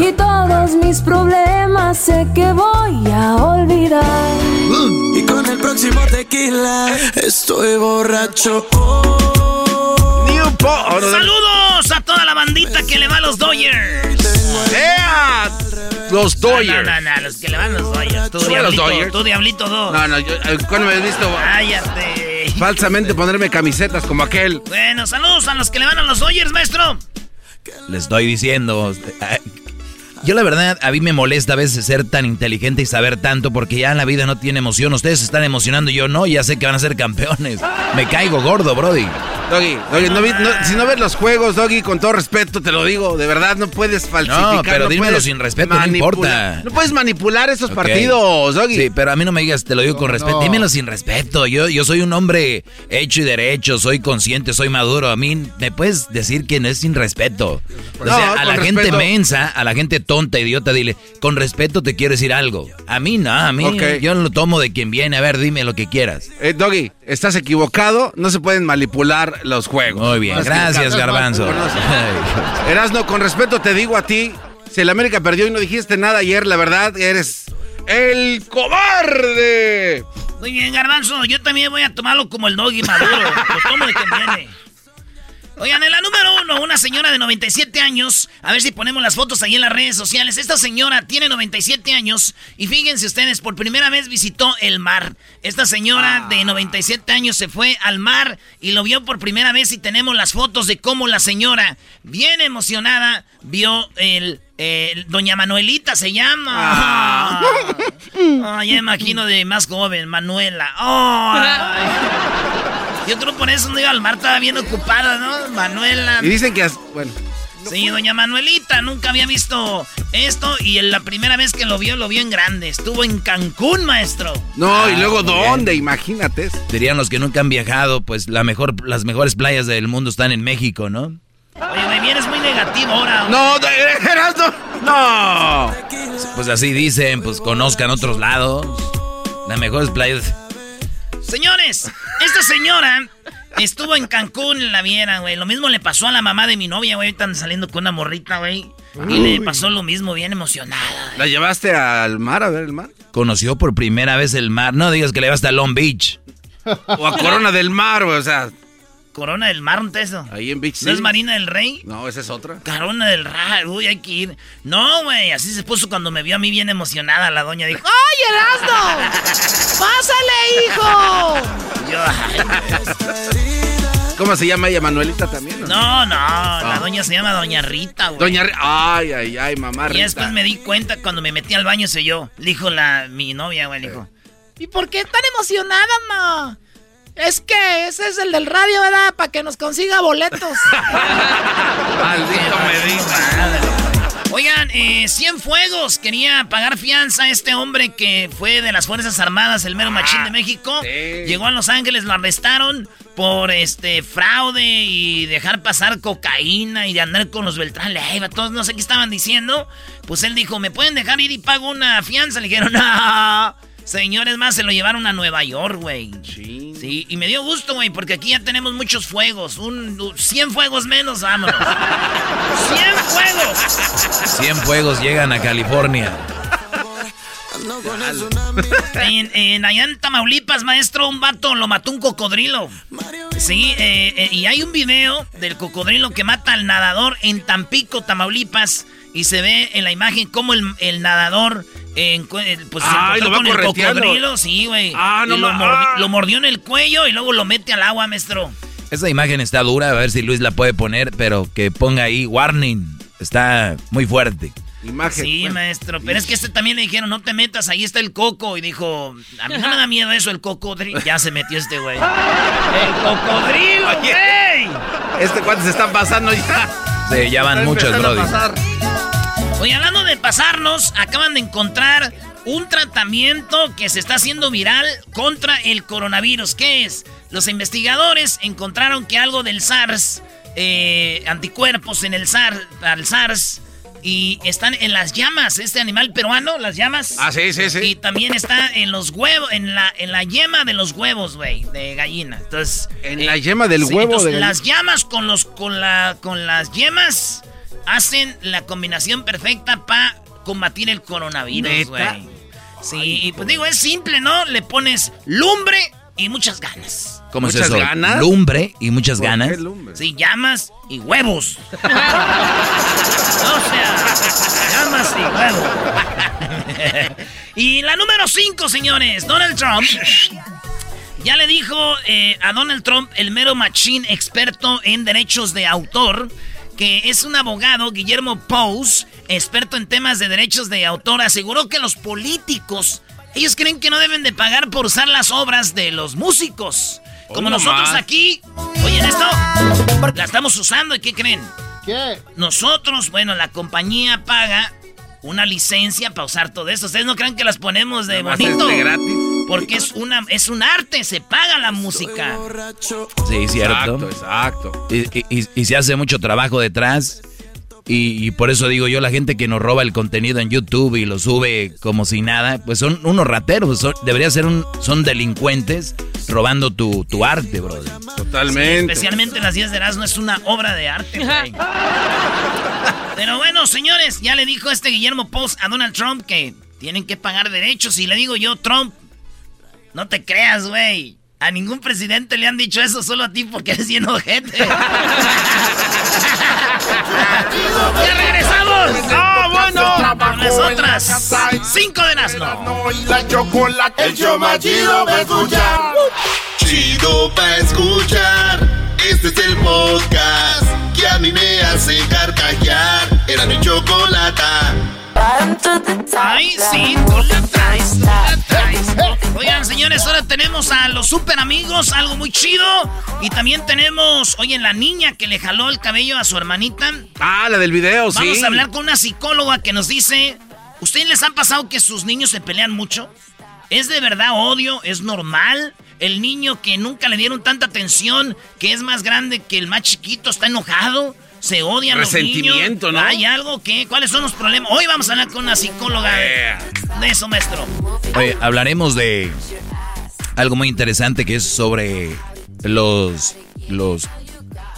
y todos mis problemas sé que voy a olvidar. Y con el próximo tequila estoy borracho. Saludos a toda la bandita que le va a los Dodgers. ¡Ea! Los Dodgers. No, no, no, los que le van a los Dodgers. Tú, ¿Tú a los Diablito, Dodgers? tú, Diablito 2. No, no, yo, eh, ¿cuándo me has visto Cállate. falsamente ponerme camisetas como aquel? Bueno, saludos a los que le van a los Dodgers, maestro. Le estoy diciendo. Yo la verdad, a mí me molesta a veces ser tan inteligente y saber tanto porque ya la vida no tiene emoción. Ustedes se están emocionando y yo no, ya sé que van a ser campeones. Me caigo gordo, Brody. Doggy, Doggy, no no- si no ves los juegos, Doggy, con todo respeto te lo digo, de verdad no puedes falsificar. No, pero dímelo sin respeto, no importa. No puedes manipular esos partidos, Doggy. Sí, pero a mí no me digas, te lo digo con respeto. Dímelo sin respeto. Yo, yo soy un hombre hecho y derecho, soy consciente, soy maduro. A mí me puedes decir que no es sin respeto. O sea, a la respeto. gente mensa, a la gente tonta, idiota, dile, con respeto te quiero decir algo. A mí no, a mí Ok. yo lo tomo de quien viene. A ver, dime lo que quieras. Eh, Doggy, estás equivocado, no se pueden manipular los juegos. Muy bien, gracias. Garbanzo. Erasno, con respeto te digo a ti, si el América perdió y no dijiste nada ayer, la verdad, eres el cobarde. Muy bien, Garbanzo. Yo también voy a tomarlo como el doggy maduro. Lo tomo de quien viene. Oigan, en la número uno, una señora de 97 años. A ver si ponemos las fotos ahí en las redes sociales. Esta señora tiene 97 años y fíjense ustedes, por primera vez visitó el mar. Esta señora de 97 años se fue al mar y lo vio por primera vez y tenemos las fotos de cómo la señora, bien emocionada, vio el... Doña Manuelita se llama. Ah, ya imagino de más joven, Manuela. Ay. Yo creo por eso no iba al mar, estaba bien ocupada, ¿no? Manuela. Y dicen que, bueno, Sí, doña Manuelita, nunca había visto esto y en la primera vez que lo vio, lo vio en grande. Estuvo en Cancún, maestro. no, y Ah, luego dónde, bien. imagínate. Dirían los que nunca han viajado, pues la mejor, las mejores playas del mundo están en México, ¿no? Oye, me vienes muy negativo ahora. No, Erasno, no. Pues así dicen, pues conozcan otros lados. Las mejores playas. Señores, esta señora estuvo en Cancún, la vieran, güey. Lo mismo le pasó a la mamá de mi novia, güey. Están saliendo con una morrita, güey. Y le pasó lo mismo, bien emocionada. ¿La llevaste al mar a ver el mar? Conoció por primera vez el mar. No digas que le vas a Long Beach. O a Corona del Mar, güey, o sea, Corona del Mar, ¿no es eso? ahí en Beach ¿No es. Marina del Rey? No, esa es otra. Corona del Rey, uy, hay que ir. No, güey, así se puso cuando me vio a mí bien emocionada. La doña dijo, ¡Ay, Erasmo! ¡Pásale, hijo! Yo, ay, ¿Cómo se llama ella? Manuelita también. ¿no? no, no, la doña se llama Doña Rita, güey. Doña Ri- Ay, ay, ay, mamá Y Rita. después me di cuenta cuando me metí al baño, se yo. Le dijo la, mi novia, güey, le dijo. ¿Y por qué tan emocionada, ma? Es que ese es el del radio, ¿verdad? Para que nos consiga boletos. Maldito me dijo. eh, Cienfuegos quería pagar fianza a este hombre que fue de las Fuerzas Armadas, el mero machín de México. Llegó a Los Ángeles, lo arrestaron por este fraude y dejar pasar cocaína y de andar con los Beltrán Leiva, todos no sé qué estaban diciendo. Pues él dijo, ¿me pueden dejar ir y pago una fianza? Le dijeron, no. Señores más, se lo llevaron a Nueva York, güey. Sí. Sí, y me dio gusto, güey, porque aquí ya tenemos muchos fuegos. Un, 100 fuegos menos, vámonos. 100 fuegos. 100 fuegos llegan a California. En, en, allá en Tamaulipas, maestro, un vato lo mató un cocodrilo. Sí, eh, eh, y hay un video del cocodrilo que mata al nadador en Tampico, Tamaulipas. Y se ve en la imagen como el, el nadador en, pues Ay, se lo va con el cocodrilo, sí, güey. Ah, no Y lo, ma- mordi- ah. lo mordió en el cuello y luego lo mete al agua, maestro. Esa imagen está dura, a ver si Luis la puede poner, pero que ponga ahí warning. Está muy fuerte. Imagen. Sí, Bueno. maestro. Pero es que este también le dijeron, no te metas, ahí está el coco. Y dijo, a mí no me da miedo eso, el cocodrilo. Ya se metió este güey. ¡El cocodrilo, güey! Este cuate se está pasando ya. Sí, ya van muchos, Brody. Oye, hablando de pasarnos, acaban de encontrar un tratamiento que se está haciendo viral contra el coronavirus. ¿Qué es? Los investigadores encontraron que algo del SARS, eh, anticuerpos en el SARS, al SARS, y están en las llamas, este animal peruano, las llamas. Ah, sí, sí, sí. Y también está en los huevos, en la, en la yema de los huevos, güey, de gallina. Entonces. En la yema del sí, huevo entonces, de. Las llamas con los, con la, con las yemas hacen la combinación perfecta para combatir el coronavirus, güey. Sí, y pues digo, es simple, ¿no? Le pones lumbre y muchas ganas. ¿Cómo es ¿Muchas eso? ganas? Lumbre y muchas ¿Por qué ganas. lumbre? Sí, llamas y huevos. o sea, llamas y huevos. y la número 5, señores, Donald Trump. Ya le dijo eh, a Donald Trump, el mero machín experto en derechos de autor, que es un abogado, Guillermo Pous, experto en temas de derechos de autor, aseguró que los políticos, ellos creen que no deben de pagar por usar las obras de los músicos. Como Hoy nosotros nomás. aquí, oyen esto, la estamos usando y ¿qué creen? ¿Qué? Nosotros, bueno, la compañía paga una licencia para usar todo eso. Ustedes no crean que las ponemos de Nomás bonito. es de gratis. Porque es una es un arte, se paga la música. Sí, cierto. Exacto, exacto. Y, y- se hace mucho trabajo detrás. Y, y por eso digo yo, la gente que nos roba el contenido en YouTube y lo sube como si nada, pues son unos rateros. son- debería ser un, son delincuentes robando tu, tu arte, brother. Totalmente. Especialmente las 10 de Erasmo es una obra de arte, güey. Pero bueno, señores, ya le dijo este Guillermo Post a Donald Trump que tienen que pagar derechos. Y le digo yo, Trump, no te creas, güey. A ningún presidente le han dicho eso, solo a ti porque eres bien ojete. ¡Ya regresamos! ¡Ah, bueno! Con las otras cinco de Erasmo. Y la chocolate, el show más chido para escuchar. Chido para escuchar. Este es el podcast que a mí me hace carcajear. Era mi chocolate. Ay, sí, tú la traes, tú la traes. Oigan, señores, ahora tenemos a los super amigos, algo muy chido. Y también tenemos, oye, la niña que le jaló el cabello a su hermanita. Ah, la del video, sí. Vamos a hablar con una psicóloga que nos dice, ¿ustedes les han pasado que sus niños se pelean mucho? ¿Es de verdad odio? ¿Es normal? El niño que nunca le dieron tanta atención, que es más grande que el más chiquito, está enojado. Se odian los niños. Resentimiento, ¿no? ¿Hay algo que? ¿Cuáles son los problemas? Hoy vamos a hablar con una psicóloga de, Yeah. de eso, maestro. Oye, hablaremos de algo muy interesante que es sobre los, los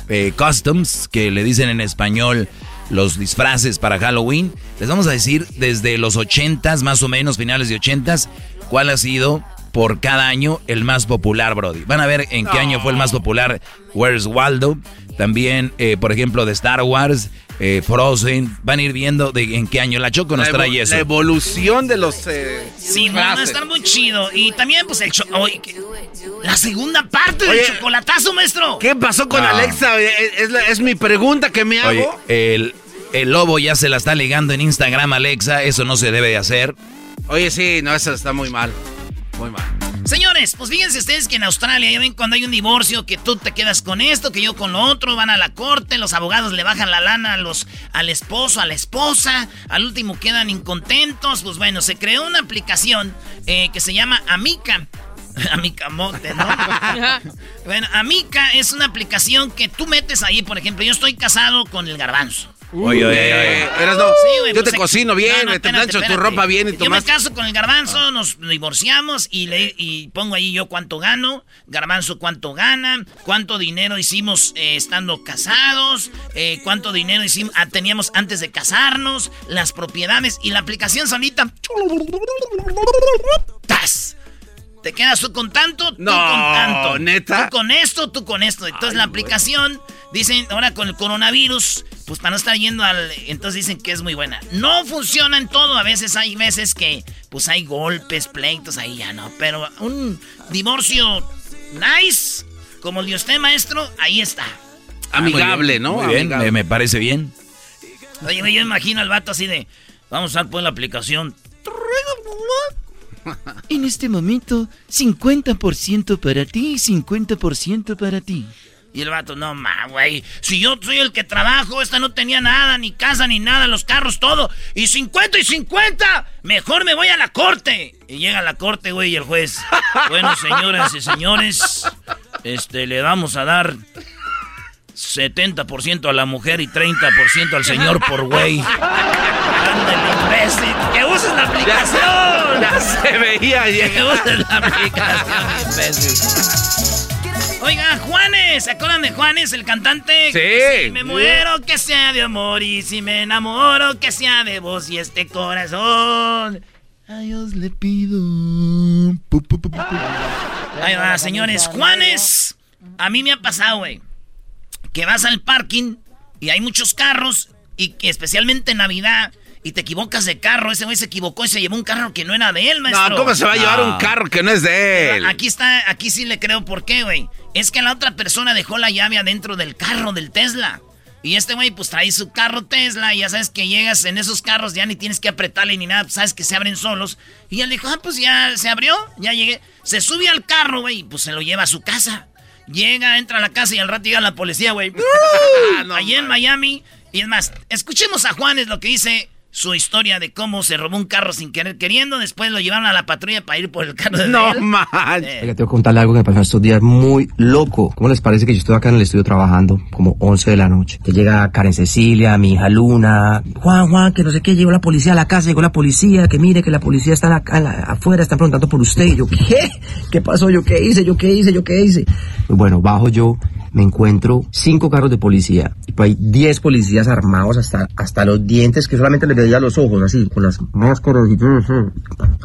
eh, customs, que le dicen en español los disfraces para Halloween. Les vamos a decir desde los 80s, más o menos, finales de 80s, cuál ha sido por cada año el más popular, Brody. Van a ver en qué año fue el más popular Where's Waldo. También, eh, por ejemplo, de Star Wars, eh, Frozen. Van a ir viendo de en qué año. La Choco nos La trae eso. La evolución de los. eh, Sí, no, va a estar muy chido. Y también, pues, el cho- La segunda parte del chocolatazo, maestro. ¿Qué pasó con No. Alexa? Es, es la- es mi pregunta que me hago. Oye, el, el lobo ya se la está ligando en Instagram, Alexa. Eso no se debe de hacer. Oye, sí, no, eso está muy mal. Muy mal. Señores, pues fíjense ustedes que en Australia, ya ven cuando hay un divorcio, que tú te quedas con esto, que yo con lo otro, van a la corte, los abogados le bajan la lana a los, al esposo, a la esposa, al último quedan incontentos. Pues bueno, se creó una aplicación eh, que se llama Amica. Amica Mote, ¿no? bueno, Amica es una aplicación que tú metes ahí, por ejemplo, yo estoy casado con el garbanzo. Oye, oye, oye. Eras no. Sí, güey, yo pues, te cocino bien, no, no, te espérate, plancho tu ropa bien y Yo tomas. me caso con el garbanzo, nos divorciamos y, le, y pongo ahí yo cuánto gano, garbanzo cuánto gana, cuánto dinero hicimos eh, estando casados, eh, cuánto dinero hicimos, ah, teníamos antes de casarnos, las propiedades y la aplicación solita. ¡Tas! Te quedas tú con tanto, tú No, con tanto. ¿neta? Tú con esto, tú con esto. Entonces la aplicación, dicen, ahora con el coronavirus, pues para no estar yendo al... Entonces dicen que es muy buena. No funciona en todo. A veces hay veces que, pues hay golpes, pleitos, ahí ya no. Pero un divorcio nice, como el de usted, maestro, ahí está. Amigable, ¿no? Muy bien, Amigable. me, me parece bien. Oye, yo imagino al vato así de, vamos a usar pues la aplicación. En este momento, 50% para ti y 50% para ti. Y el vato, no ma, güey. Si yo soy el que trabajo, esta no tenía nada, ni casa, ni nada, los carros, todo. Y 50 y 50, mejor me voy a la corte. Y llega la corte, güey, y el juez. Bueno, señoras y señores, este, le vamos a dar 70% a la mujer y 30% al señor por güey. Ándale, imbécil. Que uses la aplicación. Ya se veía Que uses la aplicación, imbécil. Oiga, Juanes, ¿se acuerdan de Juanes, el cantante? Sí. Si me muero, que sea de amor, y si me enamoro, que sea de vos y este corazón. A Dios le pido. Pu, pu, pu, pu, pu. Ahí va, señores. Juanes, a mí me ha pasado, güey, que vas al parking y hay muchos carros, y que especialmente en Navidad, y te equivocas de carro. Ese güey se equivocó y se llevó un carro que no era de él, maestro. No, ¿cómo se va a llevar No. un carro que no es de él? Aquí está, aquí sí le creo por qué, güey. Es que la otra persona dejó la llave adentro del carro del Tesla. Y este güey, pues trae su carro Tesla y ya sabes que llegas en esos carros, ya ni tienes que apretarle ni nada, pues, sabes que se abren solos. Y él dijo, ah, pues ya se abrió, ya llegué. Se sube al carro, güey, y pues se lo lleva a su casa. Llega, entra a la casa y al rato llega la policía, güey. Allí en Miami. Y es más, escuchemos a Juanes lo que dice su historia de cómo se robó un carro sin querer queriendo. Después lo llevaron a la patrulla para ir por el carro de No manches. Eh, Oiga, tengo que contarle algo que me pasó estos días muy loco. ¿Cómo les parece que yo estoy acá en el estudio trabajando como 11 de la noche? Que llega Karen Cecilia, mi hija Luna. Juan, Juan, que no sé qué, llegó la policía a la casa, llegó la policía, que mire que la policía está en la- afuera, están preguntando por usted. Y yo, ¿qué? ¿Qué pasó? ¿Yo qué hice? ¿Yo qué hice? ¿Yo qué hice? Pues bueno, bajo yo, me encuentro cinco carros de policía. Y pues hay 10 policías armados hasta, hasta los dientes, que solamente les veía los ojos, así, con las máscaras y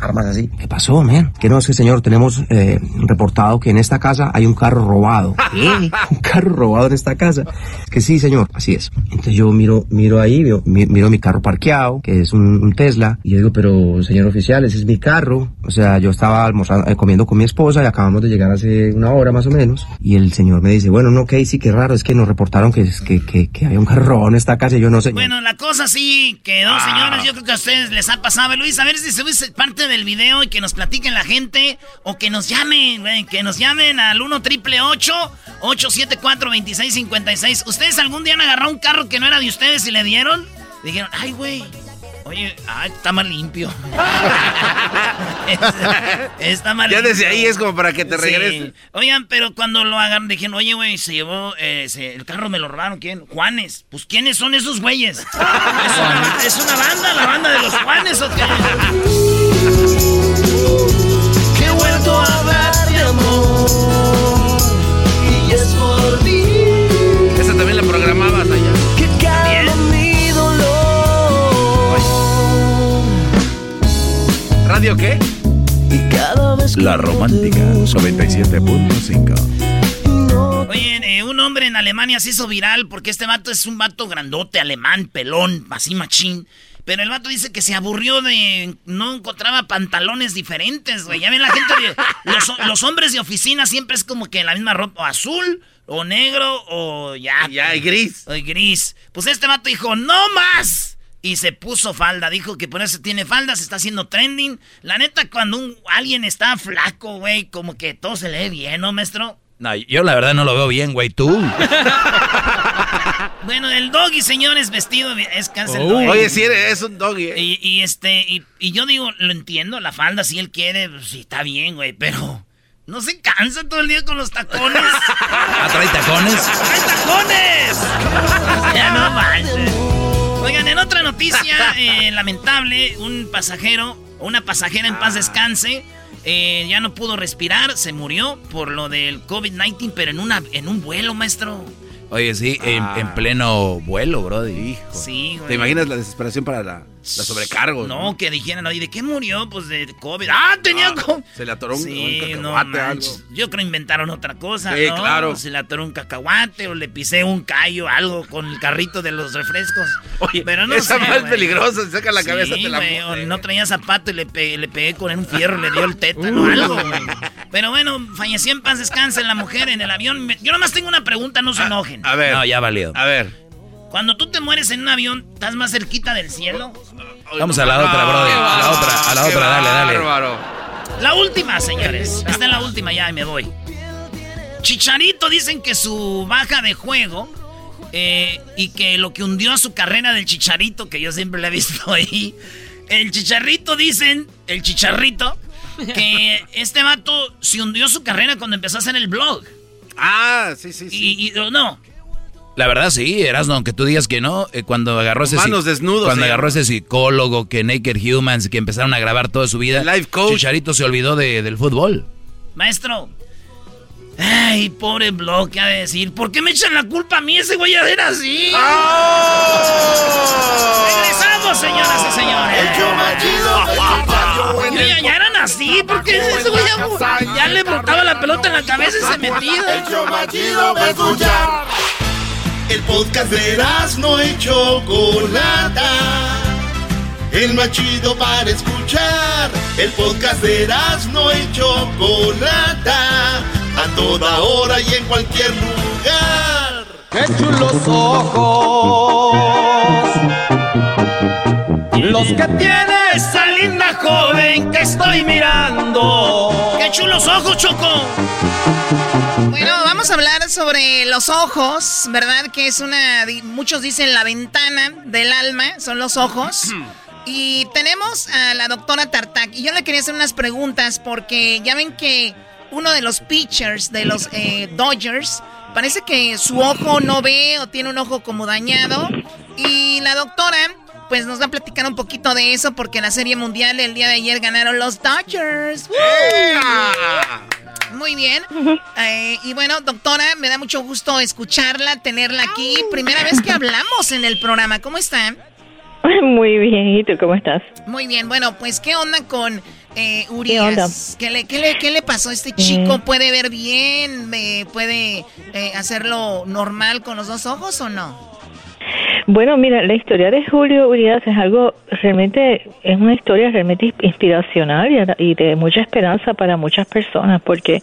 armas así. ¿Qué pasó, man? Que no, es que señor, tenemos eh, reportado que en esta casa hay un carro robado. ¿Qué? Un carro robado en esta casa. Que sí, señor, así es. Entonces yo miro, miro ahí, veo- mi- miro mi carro parqueado, que es un, un Tesla, y yo digo, pero señor oficial, ese es mi carro. O sea, yo estaba almorzando, eh, comiendo con mi esposa y acabamos de llegar hace una hora más o menos. Y el señor me dice, bueno, no, Casey, qué raro, es que nos reportaron que, que, que, que hay un carro robado en esta casa yo no sé. Bueno, la cosa sí quedó, señores. Yo creo que a ustedes les ha pasado. Luis, a ver si se parte del video y que nos platiquen la gente o que nos llamen, güey, que nos llamen al 1 triple 874 2656 ¿Ustedes algún día han agarrado un carro que no era de ustedes y le dieron? Dijeron, ay, güey. Oye, ay, está más limpio. está más Ya limpio. desde ahí es como para que te Sí. regresen. Oigan, pero cuando lo hagan, dijeron, oye, güey, se llevó, eh, se- el carro me lo robaron, ¿quién? Juanes. Pues, ¿quiénes son esos güeyes? ¿Es una, es una banda, la banda de los Juanes o qué? Romántica busco, 97.5. no Oye, eh, un hombre en Alemania se hizo viral porque este vato es un vato grandote, alemán, pelón, así machín. Pero el vato dice que se aburrió de... No encontraba pantalones diferentes, güey. Ya ven la gente de... Los, los hombres de oficina siempre es como que la misma ropa, o azul, o negro, o ya. Ya, y gris. O gris. Pues este vato dijo, no más. Y se puso falda. Dijo que por eso tiene falda, se está haciendo trending. La neta, cuando un, alguien está flaco, güey, como que todo se lee bien, ¿no, maestro? No, yo la verdad no lo veo bien, güey, tú. bueno, el doggy, señores, vestido es cáncer. Oh. Oye, sí, es un doggy. eh. Y, y este, y, y yo digo, lo entiendo, la falda, si él quiere, pues, sí, está bien, güey, pero no se cansa todo el día con los tacones. ¿Ah, trae tacones? ¡Trae tacones! ya no manches. Oigan, en otra noticia eh, lamentable, un pasajero, una pasajera en paz descanse, eh, ya no pudo respirar, se murió por lo del COVID-19, pero en, una, en un vuelo, maestro. Oye, sí, en, en pleno vuelo, bro. Hijo. Sí, güey. ¿Te imaginas la desesperación para la, la sobrecargo? No, que dijeran, ¿y de qué murió? Pues de COVID. ¡Ah, tenía COVID! Se le atoró un, Sí, un no cacahuate, algo. manches. Yo creo inventaron otra cosa, Sí, ¿no? claro. Se le atoró un cacahuate o le pisé un callo, algo con el carrito de los refrescos. Oye, pero no esa sé, más güey. peligrosa, se saca la Sí, cabeza la o no traía zapato y le, pe- le pegué con un fierro, le dio el tétano, algo, güey. Pero bueno, falleció en paz descansa la mujer en el avión. Yo nomás tengo una pregunta, no se enojen. A ver. No, ya valió. A ver. Cuando tú te mueres en un avión, ¿estás más cerquita del cielo? Vamos a la otra, brother. A la otra, a la otra, dale, dale. La última, señores. Esta es la última ya y me voy. Chicharito dicen que su baja de juego eh, y que lo que hundió a su carrera del Chicharito, que yo siempre le he visto ahí. El Chicharrito dicen, el Chicharrito, que este vato se hundió su carrera cuando empezó a hacer el blog. Ah, sí, sí, sí. Y, y- no, La verdad sí, Erasno, aunque tú digas que no, eh, cuando agarró ese Manos desnudos, cuando se agarró ese psicólogo, que Naked Humans, que empezaron a grabar toda su vida, Life coach. Chicharito se olvidó de- del fútbol. maestro. Ay, pobre blog, ¿qué ha de decir? ¿Por qué me echan la culpa a mí? Ese güey era así. Regresamos, señoras y señores. El el en Ya, el ya eran así, porque ese güey ya, ya le brotaba la pelota en la cabeza y se El metía. para escuchar. El podcast de no y Chocolata. El más chido para escuchar. El podcast de no y Chocolata. A toda hora y en cualquier lugar. ¡Qué chulos ojos! Los que tiene esa linda joven que estoy mirando. ¡Qué chulos ojos, Choco! Bueno, vamos a hablar sobre los ojos, ¿verdad? Que es una, di- muchos dicen la ventana del alma, son los ojos. Y tenemos a la doctora Tartak. Y yo le quería hacer unas preguntas porque ya ven que uno de los pitchers de los eh, Dodgers parece que su ojo no ve o tiene un ojo como dañado. Y la doctora pues nos va a platicar un poquito de eso porque en la Serie Mundial el día de ayer ganaron los Dodgers. ¡Woo! Muy bien. Eh, y bueno, doctora, me da mucho gusto escucharla, tenerla aquí. Primera vez que hablamos en el programa. ¿Cómo está? Muy bien, ¿y tú cómo estás? Muy bien. Bueno, pues, ¿qué onda con eh? Urias? ¿Qué, le, qué, le, qué le pasó? ¿Este chico puede ver bien? Eh, ¿Puede eh, hacerlo normal con los dos ojos o no? Bueno, mira, la historia de Julio Urias es algo realmente, es una historia realmente inspiracional y de- mucha esperanza para muchas personas, porque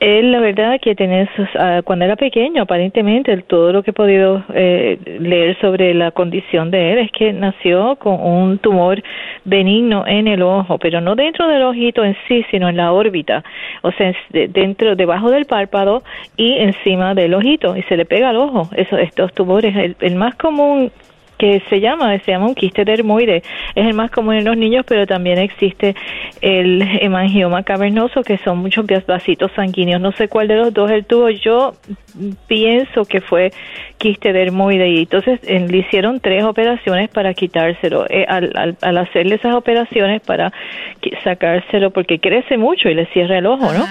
él, la verdad, que tenés, ah, cuando era pequeño, aparentemente, todo lo que he podido eh, leer sobre la condición de él es que nació con un tumor benigno en el ojo, pero no dentro del ojito en sí, sino en la órbita, o sea, dentro, debajo del párpado y encima del ojito, y se le pega al ojo. Eso, estos tumores, el más común que se llama, se llama un quiste dermoide, es el más común en los niños, pero también existe el hemangioma cavernoso, que son muchos vasitos sanguíneos. No sé cuál de los dos él tuvo. Yo pienso que fue quiste dermoide y entonces le hicieron tres operaciones para quitárselo. Eh, al, al, al hacerle esas operaciones para sacárselo, porque crece mucho y le cierra el ojo, ¿no?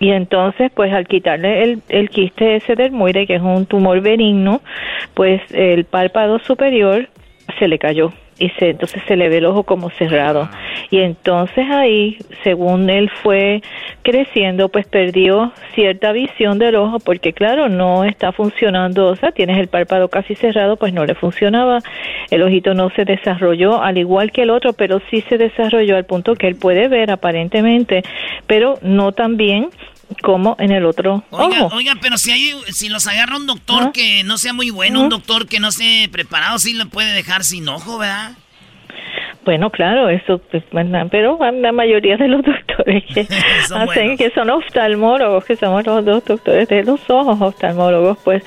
Y entonces, pues al quitarle el, el quiste ese dermoide, que es un tumor benigno, pues el párpado superior se le cayó y se, entonces se le ve el ojo como cerrado. Y entonces ahí, según él fue creciendo, pues perdió cierta visión del ojo porque claro, no está funcionando, o sea, tienes el párpado casi cerrado, pues no le funcionaba, el ojito no se desarrolló al igual que el otro, pero sí se desarrolló al punto que él puede ver aparentemente, pero no tan bien como en el otro oiga, ojo. Oiga, pero si hay, si los agarra un doctor que no sea muy bueno, un doctor que no esté preparado, sí lo puede dejar sin ojo, ¿verdad? Bueno, claro, eso, pues, pero la mayoría de los doctores que hacen, que son oftalmólogos, que somos los dos doctores de los ojos oftalmólogos, pues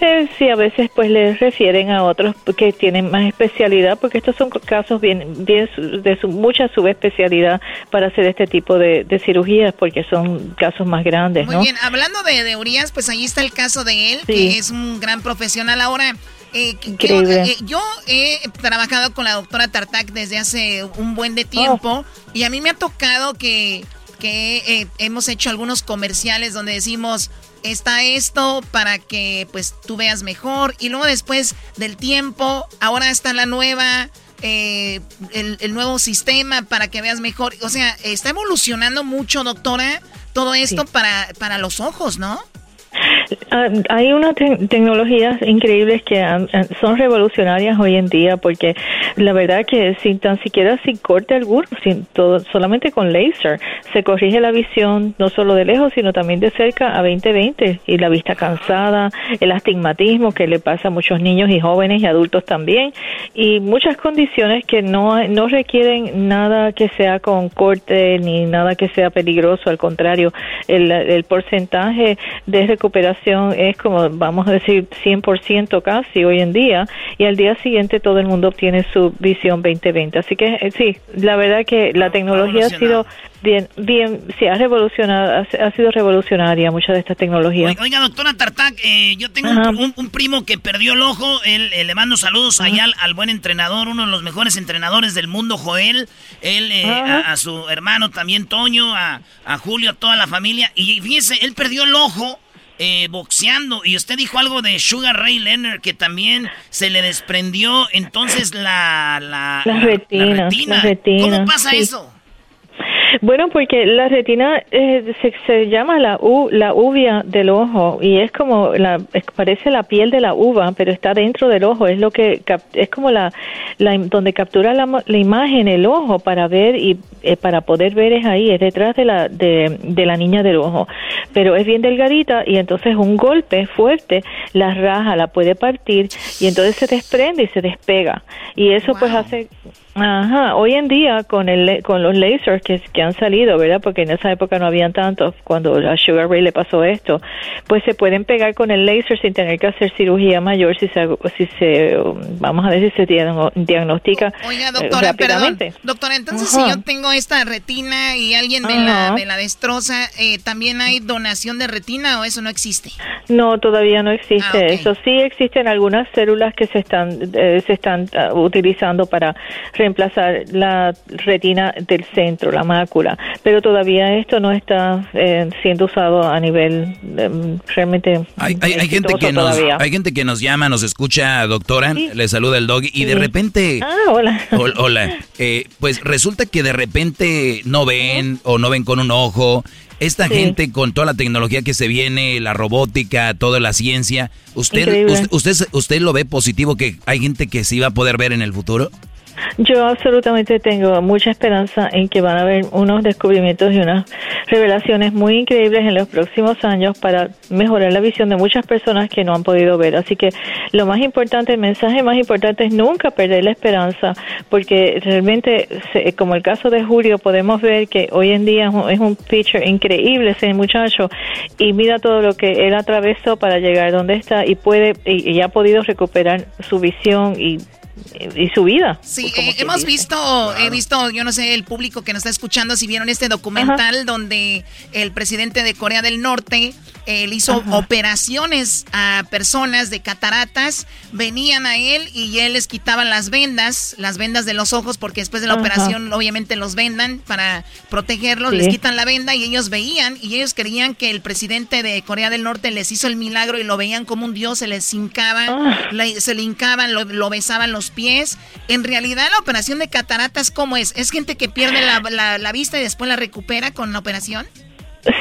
eh, sí, a veces pues les refieren a otros que tienen más especialidad, porque estos son casos bien, bien de su, mucha subespecialidad para hacer este tipo de, cirugías, porque son casos más grandes, Muy bien, hablando de, de Urias, pues ahí está el caso de él, que es un gran profesional. Ahora. Eh, eh, yo he trabajado con la doctora Tartak desde hace un buen de tiempo oh. y a mí me ha tocado que, que eh, hemos hecho algunos comerciales donde decimos está esto para que pues tú veas mejor y luego después del tiempo ahora está la nueva el, nuevo sistema para que veas mejor. O sea está evolucionando mucho doctora todo esto para para los ojos no Ah, hay unas tecnologías increíbles que son revolucionarias hoy en día porque la verdad que sin tan siquiera sin corte alguno, sin todo, solamente con laser se corrige la visión no solo de lejos sino también de cerca a 20-20 y la vista cansada, el astigmatismo que le pasa a muchos niños y jóvenes y adultos también y muchas condiciones que no, no requieren nada que sea con corte ni nada que sea peligroso, al contrario, el porcentaje de recuperación es como, vamos a decir, 100% casi hoy en día, y al día siguiente todo el mundo obtiene su visión 2020. Así que eh, sí, la verdad que la tecnología ha sido bien, bien, sí, ha revolucionado, ha, sido revolucionaria muchas de estas tecnologías. Oiga, doctora Tartak, eh, yo tengo un, primo que perdió el ojo, él, eh, le mando saludos allá al, buen entrenador, uno de los mejores entrenadores del mundo, Joel, él, a, su hermano también, Toño, a, a Julio, a toda la familia, y fíjese, él perdió el ojo eh, boxeando. Y usted dijo algo de Sugar Ray Leonard que también se le desprendió entonces la, la, retina, ¿Cómo pasa eso? Bueno, porque la retina eh, se, llama la u, la uvia del ojo y es como la parece la piel de la uva, pero está dentro del ojo. Es lo que es como la, la donde captura la, la, imagen el ojo para ver y eh, para poder ver es ahí, es detrás de la de, de la niña del ojo. Pero es bien delgadita y entonces un golpe fuerte la raja, la puede partir y entonces se desprende y se despega y eso pues hace Ajá, hoy en día con el con los lasers que, que, han salido, ¿verdad? Porque en esa época no habían tantos cuando a Sugar Ray le pasó esto, pues se pueden pegar con el laser sin tener que hacer cirugía mayor si se si se vamos a decir se diagnostica Oiga, doctora, perdón. Doctora, entonces si yo tengo esta retina y alguien me la, me la destroza, eh, ¿también hay donación de retina o eso no existe? No, todavía no existe. Ah, eso sí existen algunas células que se están eh, se están ah, utilizando para reemplazar la retina del centro, la pero todavía esto no está eh, siendo usado a nivel em, realmente. Hay, gente que nos, hay gente que nos llama, nos escucha, doctora, le saluda el dog y de repente. Ah, hola. hola. Eh, pues resulta que de repente no ven o no ven con un ojo. Esta gente con toda la tecnología que se viene, la robótica, toda la ciencia, ¿usted, usted, usted, usted lo ve positivo que hay gente que sí va a poder ver en el futuro? Yo absolutamente tengo mucha esperanza en que van a haber unos descubrimientos y unas revelaciones muy increíbles en los próximos años para mejorar la visión de muchas personas que no han podido ver. Así que lo más importante, el mensaje más importante es nunca perder la esperanza, porque realmente, como el caso de Julio, podemos ver que hoy en día es un picture increíble ese muchacho y mira todo lo que él atravesó para llegar donde está y puede y ha podido recuperar su visión y y su vida. Sí, pues, eh, hemos visto, he visto, yo no sé, el público que nos está escuchando, si vieron este documental donde el presidente de Corea del Norte él hizo operaciones a personas de cataratas, venían a él y él les quitaba las vendas, las vendas de los ojos, porque después de la operación obviamente los vendan para protegerlos, les quitan la venda y ellos veían y ellos creían que el presidente de Corea del Norte les hizo el milagro y lo veían como un dios, se les hincaban, ah. se le hincaban, lo, besaban los pies. En realidad la operación de cataratas, ¿cómo es? ¿Es gente que pierde la, la vista y después la recupera con la operación?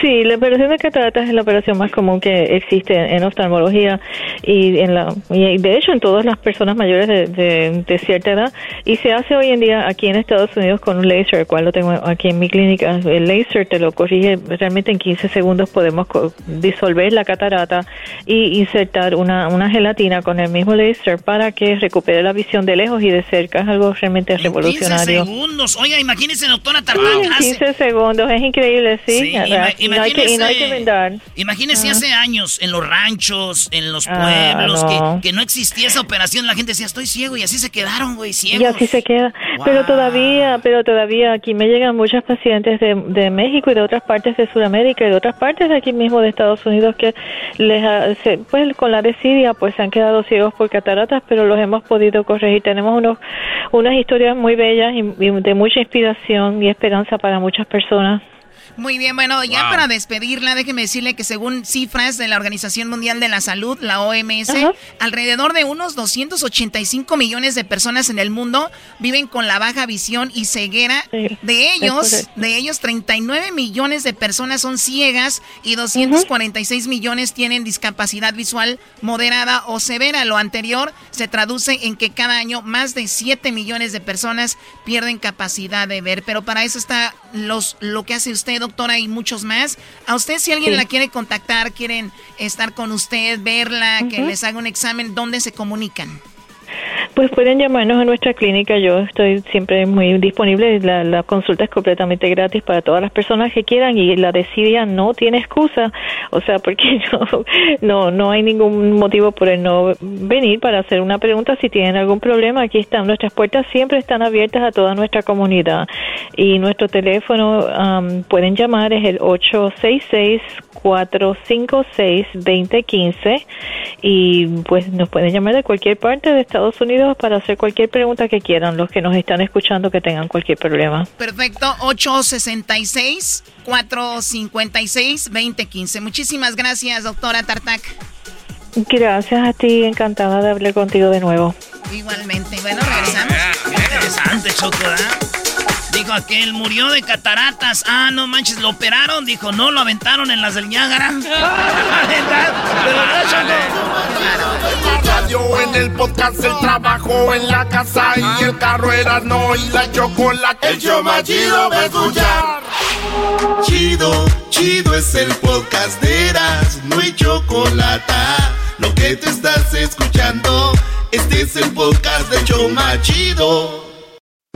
Sí, la operación de cataratas es la operación más común que existe en oftalmología y en la y de hecho en todas las personas mayores de, de, cierta edad y se hace hoy en día aquí en Estados Unidos con un laser, el cual lo tengo aquí en mi clínica. El laser te lo corrige realmente en 15 segundos podemos disolver la catarata y insertar una, una gelatina con el mismo laser para que recupere la visión de lejos y de cerca. Es algo realmente revolucionario. 15 segundos. Oiga, imagínese, doctora Tartán. 15 segundos, es increíble, sí. Y no hay que, no hay que vendar. Imagínese hace años en los ranchos, en los ah, pueblos, Que, no existía esa operación. La gente decía, estoy ciego y así se quedaron, güey, ciegos. Y así se queda. Pero todavía, pero todavía aquí me llegan muchos pacientes de, de México y de otras partes de Sudamérica y de otras partes de aquí mismo de Estados Unidos que les, pues con la desidia pues se han quedado ciegos por cataratas, pero los hemos podido corregir. Tenemos unos, unas historias muy bellas y de mucha inspiración y esperanza para muchas personas. Muy bien, bueno, ya para despedirla, déjeme decirle que según cifras de la Organización Mundial de la Salud, la OMS, alrededor de unos 285 millones de personas en el mundo viven con la baja visión y ceguera. de ellos, de ellos 39 millones de personas son ciegas y 246 millones tienen discapacidad visual moderada o severa. Lo anterior se traduce en que cada año más de 7 millones de personas pierden capacidad de ver, pero para eso está los lo que hace usted doctora, y muchos más. A usted, si alguien la quiere contactar, quieren estar con usted, verla, que les haga un examen, ¿dónde se comunican? Pues pueden llamarnos a nuestra clínica. Yo estoy siempre muy disponible. La, consulta es completamente gratis para todas las personas que quieran y la desidia no tiene excusa. O sea, porque no, no, no hay ningún motivo por el no venir para hacer una pregunta. Si tienen algún problema, aquí están. Nuestras puertas siempre están abiertas a toda nuestra comunidad. Y nuestro teléfono um, pueden llamar es el 866 456 2015 y pues nos pueden llamar de cualquier parte de Estados Unidos para hacer cualquier pregunta que quieran, los que nos están escuchando que tengan cualquier problema. Perfecto, 866 456 2015. Muchísimas gracias, doctora Tartak. Gracias a ti, encantada de hablar contigo de nuevo. Igualmente. Bueno, regresamos. interesante, Choco, Dijo aquel, murió de cataratas. Ah, no manches, lo operaron. Dijo, no, lo aventaron en las del Niágara. Radio, en el podcast, el trabajo, en la casa y el carro era no y la chocolate. El show más chido va a escuchar. Chido, chido es el podcast de Eras, no hay chocolate. Lo que te estás escuchando, este es el podcast de Choma Chido.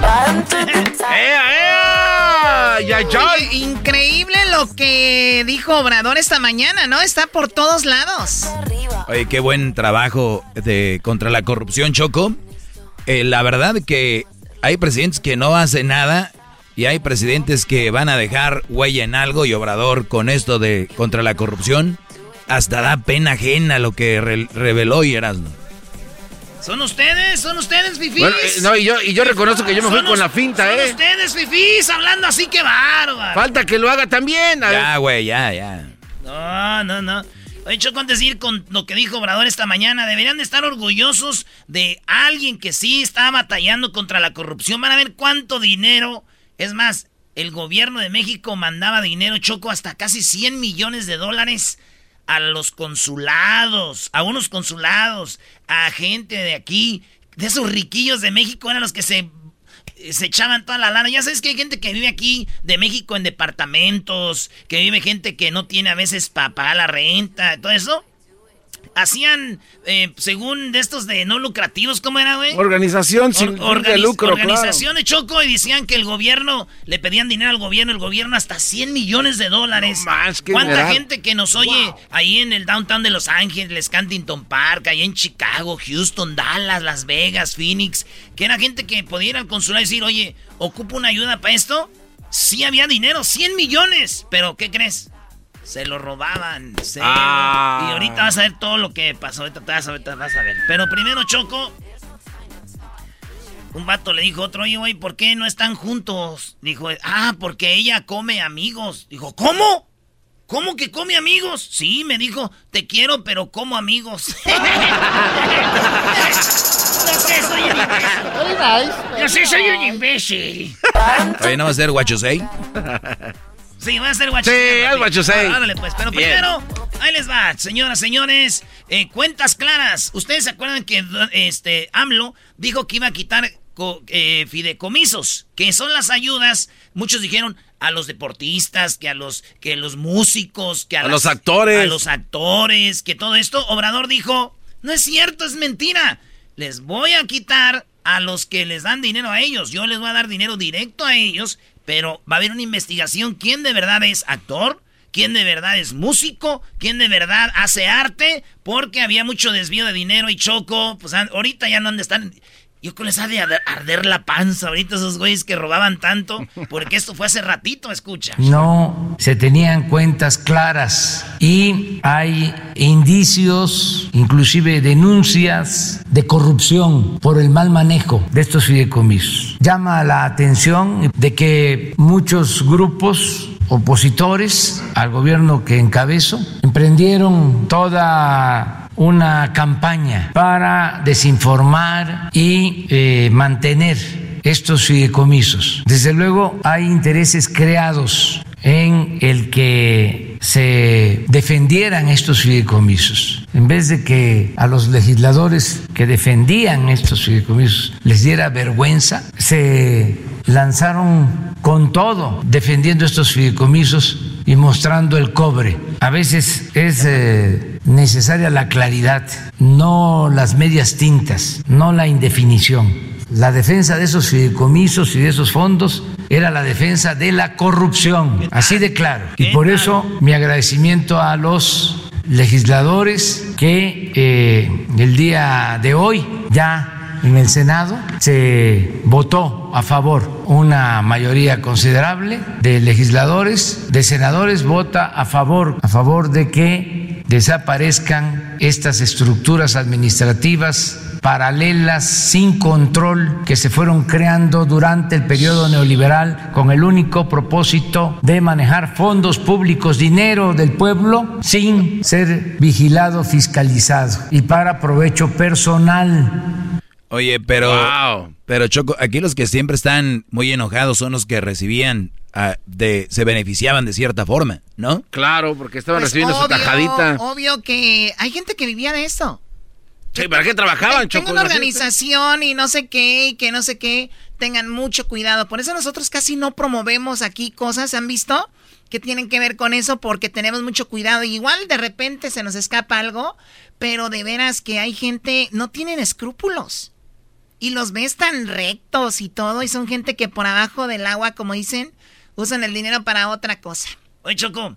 ja! Oye, increíble lo que dijo Obrador esta mañana, ¿no? Está por todos lados. Oye, qué buen trabajo de contra la corrupción, Choco. Eh, la verdad que hay presidentes que no hacen nada y hay presidentes que van a dejar huella en algo y Obrador con esto de contra la corrupción hasta da pena ajena lo que re- reveló y Erasmo. ¿Son ustedes? ¿Son ustedes, fifís? Bueno, eh, no, y yo, y yo reconozco que yo me fui Son con la finta, son ¿eh? ustedes, fifís, hablando así que bárbaro. Falta que lo haga también. a. Ya, güey, ya, ya. No, no, no. Oye, Choco, antes de ir con lo que dijo Obrador esta mañana, deberían de estar orgullosos de alguien que sí está batallando contra la corrupción. Van a ver cuánto dinero. Es más, el gobierno de México mandaba dinero, Choco, hasta casi 100 millones de dólares a los consulados, a unos consulados, a gente de aquí, de esos riquillos de México, eran los que se se echaban toda la lana. Ya sabes que hay gente que vive aquí de México en departamentos, que vive gente que no tiene a veces para pagar la renta, todo eso. Hacían, eh, según de estos de no lucrativos, ¿cómo era, güey? Organización sin Or- fin de organiz- lucro, claro. Organizaciones Choco y decían que el gobierno, le pedían dinero al gobierno, el gobierno hasta 100 millones de dólares. qué ¿Cuánta gente que nos oye ahí en el downtown de Los Ángeles, Cantington Park, ahí en Chicago, Houston, Dallas, Las Vegas, Phoenix, que era gente que podía ir al consulado y decir, oye, ¿ocupo una ayuda para esto? Sí había dinero, 100 millones, pero ¿qué crees? Se lo robaban. se- Ah. Y ahorita vas a ver todo lo que pasó. Ahorita te vas a ver, vas a ver. Pero primero, Choco. Un vato le dijo a otro, oye, güey, ¿por qué no están juntos? Dijo, ah, porque ella come amigos. Dijo, ¿cómo? ¿Cómo que come amigos? Sí, me dijo, te quiero, pero como amigos. no sé, soy un imbécil. No sé, soy un imbécil. Oye, ¿no va a ser guachosei? Sí, va a ser guachosei. Sí, haz guachosei. Ah, Árale, pues. Pero Bien. primero, ahí les va, señoras, señores. eh, cuentas claras. ¿Ustedes se acuerdan que este AMLO dijo que iba a quitar eh, fideicomisos? Que son las ayudas, muchos dijeron, a los deportistas, que a los, que los músicos, que a, A las- los actores. A los actores, que todo esto. Obrador dijo, no es cierto, es mentira. Les voy a quitar a los que les dan dinero a ellos. Yo les voy a dar dinero directo a ellos, pero va a haber una investigación. ¿Quién de verdad es actor? ¿Quién de verdad es músico? ¿Quién de verdad hace arte? Porque había mucho desvío de dinero y choco. Pues ahorita ya no estar. Yo creo que les ha de arder- la panza ahorita esos güeyes que robaban tanto. Porque esto fue hace ratito, escucha. no se tenían cuentas claras y hay indicios, inclusive denuncias de corrupción por el mal manejo de estos fideicomisos. Llama la atención de que muchos grupos opositores al gobierno que encabezo emprendieron toda una campaña para desinformar y eh, mantener estos fideicomisos. Desde luego hay intereses creados en el que se defendieran estos fideicomisos. En vez de que a los legisladores que defendían estos fideicomisos les diera vergüenza, se lanzaron con todo defendiendo estos fideicomisos y mostrando el cobre. A veces es eh, necesaria la claridad, no las medias tintas, no la indefinición. La defensa de esos fideicomisos y de esos fondos era la defensa de la corrupción, así de claro. Y por eso mi agradecimiento a los legisladores que eh, el día de hoy ya en el Senado se votó a favor una mayoría considerable de legisladores, de senadores vota a favor a favor de que desaparezcan estas estructuras administrativas paralelas sin control que se fueron creando durante el periodo neoliberal con el único propósito de manejar fondos públicos, dinero del pueblo, sin ser vigilado, fiscalizado y para provecho personal. Oye, pero, pero Choco, aquí los que siempre están muy enojados son los que recibían, ah, de, se beneficiaban de cierta forma, ¿no? Claro, porque estaban Pues recibiendo su tajadita. Obvio que hay gente que vivía de esto. Sí, ¿para qué trabajaban, Tengo Choco? una organización y no sé qué, y que no sé qué. tengan mucho cuidado. Por eso nosotros casi no promovemos aquí cosas, ¿han visto? Que tienen que ver con eso porque tenemos mucho cuidado. Igual de repente se nos escapa algo, pero de veras que hay gente, no tienen escrúpulos. Y los ves tan rectos y todo, y son gente que por abajo del agua, como dicen, usan el dinero para otra cosa. Oye, Choco,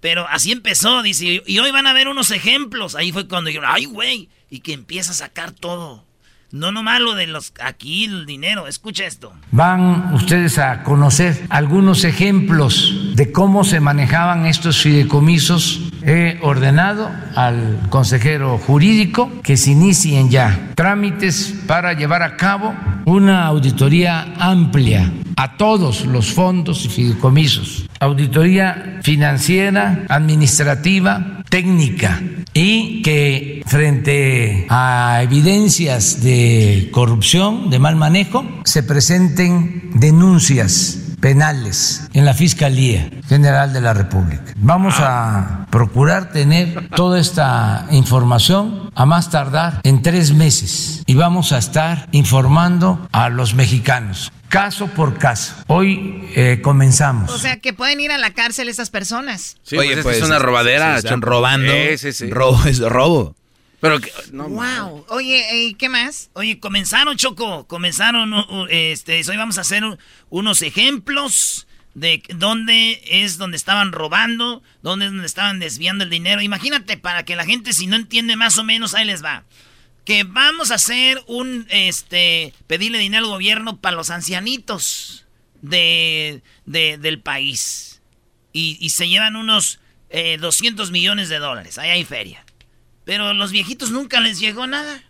pero así empezó, dice, y hoy van a ver unos ejemplos. Ahí fue cuando dijeron, ay, güey, y que empieza a sacar todo. No nomás lo de los aquí el dinero, escucha esto. Van ustedes a conocer algunos ejemplos de cómo se manejaban estos fideicomisos. He ordenado al consejero jurídico que se inicien ya trámites para llevar a cabo una auditoría amplia a todos los fondos y fideicomisos. Auditoría financiera, administrativa, técnica y que frente a evidencias de corrupción, de mal manejo, se presenten denuncias penales en la Fiscalía General de la República. Vamos a procurar tener toda esta información a más tardar en tres meses y vamos a estar informando a los mexicanos caso por caso. Hoy eh, comenzamos. O sea, que pueden ir a la cárcel esas personas. Sí, Oye, pues, es una robadera. están robando. Sí, sí, Robo es robo. Pero no, wow. Oye, ¿y qué más? Oye, comenzaron, Choco. Comenzaron, este, hoy vamos a hacer unos ejemplos de dónde es donde estaban robando, dónde es donde estaban desviando el dinero. Imagínate, para que la gente, si no entiende más o menos, ahí les va que vamos a hacer un, este, pedirle dinero al gobierno para los ancianitos de, del país. Y, se llevan unos 200 eh, millones de dólares. Ahí hay feria. Pero los viejitos nunca les llegó nada.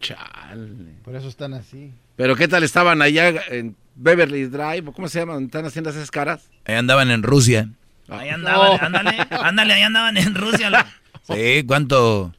Chale. Por eso están así. Pero ¿qué tal estaban allá en Beverly Drive? ¿Cómo se llaman? ¿Están haciendo esas caras? Ahí andaban en Rusia. Ahí andaban, ándale, ándale, ahí andaban en Rusia. Sí, ¿cuánto?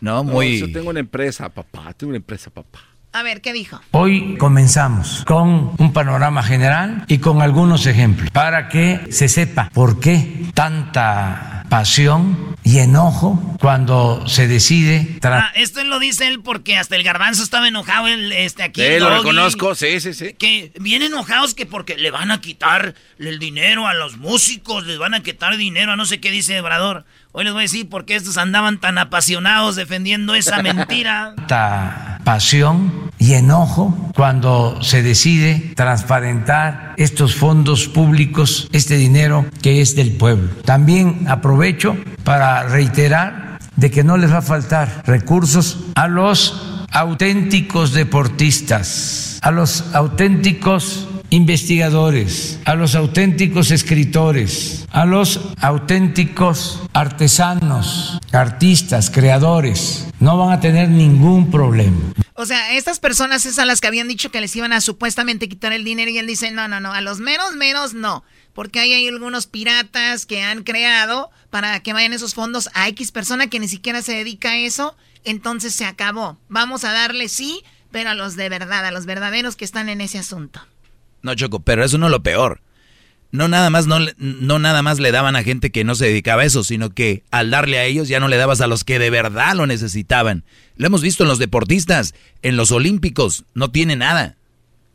No, muy... yo tengo una empresa, papá, tengo una empresa, papá. A ver, ¿qué dijo? Hoy comenzamos con un panorama general y con algunos ejemplos para que se sepa por qué tanta pasión y enojo cuando se decide. Ah, esto lo dice él porque hasta el garbanzo estaba enojado el, este aquí. Sí, lo reconozco, sí, sí, sí. Que vienen enojados que porque le van a quitar el dinero a los músicos, les van a quitar dinero a no sé qué dice Obrador. Hoy les voy a decir por qué estos andaban tan apasionados defendiendo esa mentira. Tanta pasión y enojo cuando se decide transparentar estos fondos públicos, este dinero que es del pueblo. También aprovecho para reiterar de que no les va a faltar recursos a los auténticos deportistas, a los auténticos investigadores, a los auténticos escritores, a los auténticos artesanos, artistas, creadores. No van a tener ningún problema. O sea, estas personas es a las que habían dicho que les iban a supuestamente quitar el dinero y él dice, no, no, no, a los menos, menos no. Porque hay, hay algunos piratas que han creado para que vayan esos fondos a X persona que ni siquiera se dedica a eso. Entonces se acabó. Vamos a darle sí, pero a los de verdad, a los verdaderos que están en ese asunto. No, Choco, pero eso no es lo peor. No nada más no, no nada más le daban a gente que no se dedicaba a eso, sino que al darle a ellos ya no le dabas a los que de verdad lo necesitaban. Lo hemos visto en los deportistas, en los olímpicos, no tiene nada.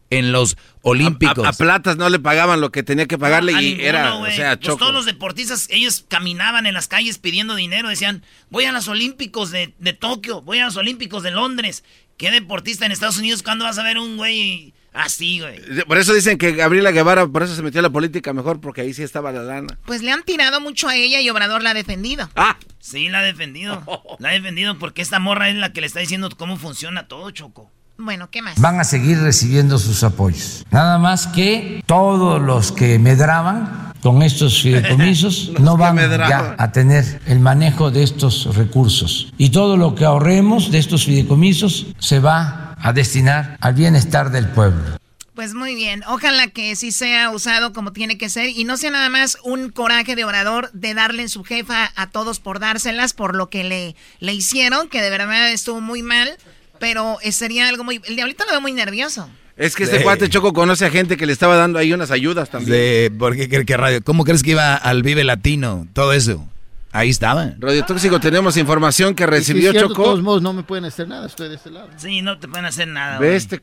En los olímpicos. A, Platas no le pagaban lo que tenía que pagarle y era, o sea, pues todos los deportistas, ellos caminaban en las calles pidiendo dinero, decían, voy a los olímpicos de, de Tokio, voy a los olímpicos de Londres. ¿Qué deportista en Estados Unidos cuándo vas a ver un güey Así, güey. Por eso dicen que Gabriela Guevara, por eso se metió a la política mejor, porque ahí sí estaba la lana. Pues le han tirado mucho a ella y Obrador la ha defendido. Ah. Sí, la ha defendido. La ha defendido porque esta morra es la que le está diciendo cómo funciona todo, Choco. Bueno, ¿qué más? Van a seguir recibiendo sus apoyos. Nada más que todos los que medraban con estos fideicomisos no van ya a tener el manejo de estos recursos. Y todo lo que ahorremos de estos fideicomisos se va a destinar al bienestar del pueblo. Pues muy bien, ojalá que sí sea usado como tiene que ser y no sea nada más un coraje de orador de darle en su jefa a todos por dárselas por lo que le, le hicieron, que de verdad estuvo muy mal, pero sería algo muy... El diablito lo veo muy nervioso. Es que este cuate Choco conoce a gente que le estaba dando ahí unas ayudas también. ¿Por qué que radio? ¿Cómo crees que iba al Vive Latino? Todo eso. Ahí estaba. Radio Tóxico, tenemos información que recibió Choco. De todos modos, no me pueden hacer nada, estoy de este lado. Sí, no te pueden hacer nada. Ve este,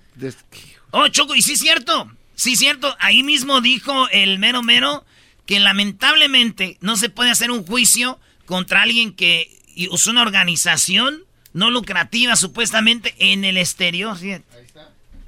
Oh, Choco, y sí es cierto. Sí es cierto. Ahí mismo dijo el mero mero que lamentablemente no se puede hacer un juicio contra alguien que usó una organización no lucrativa supuestamente en el exterior.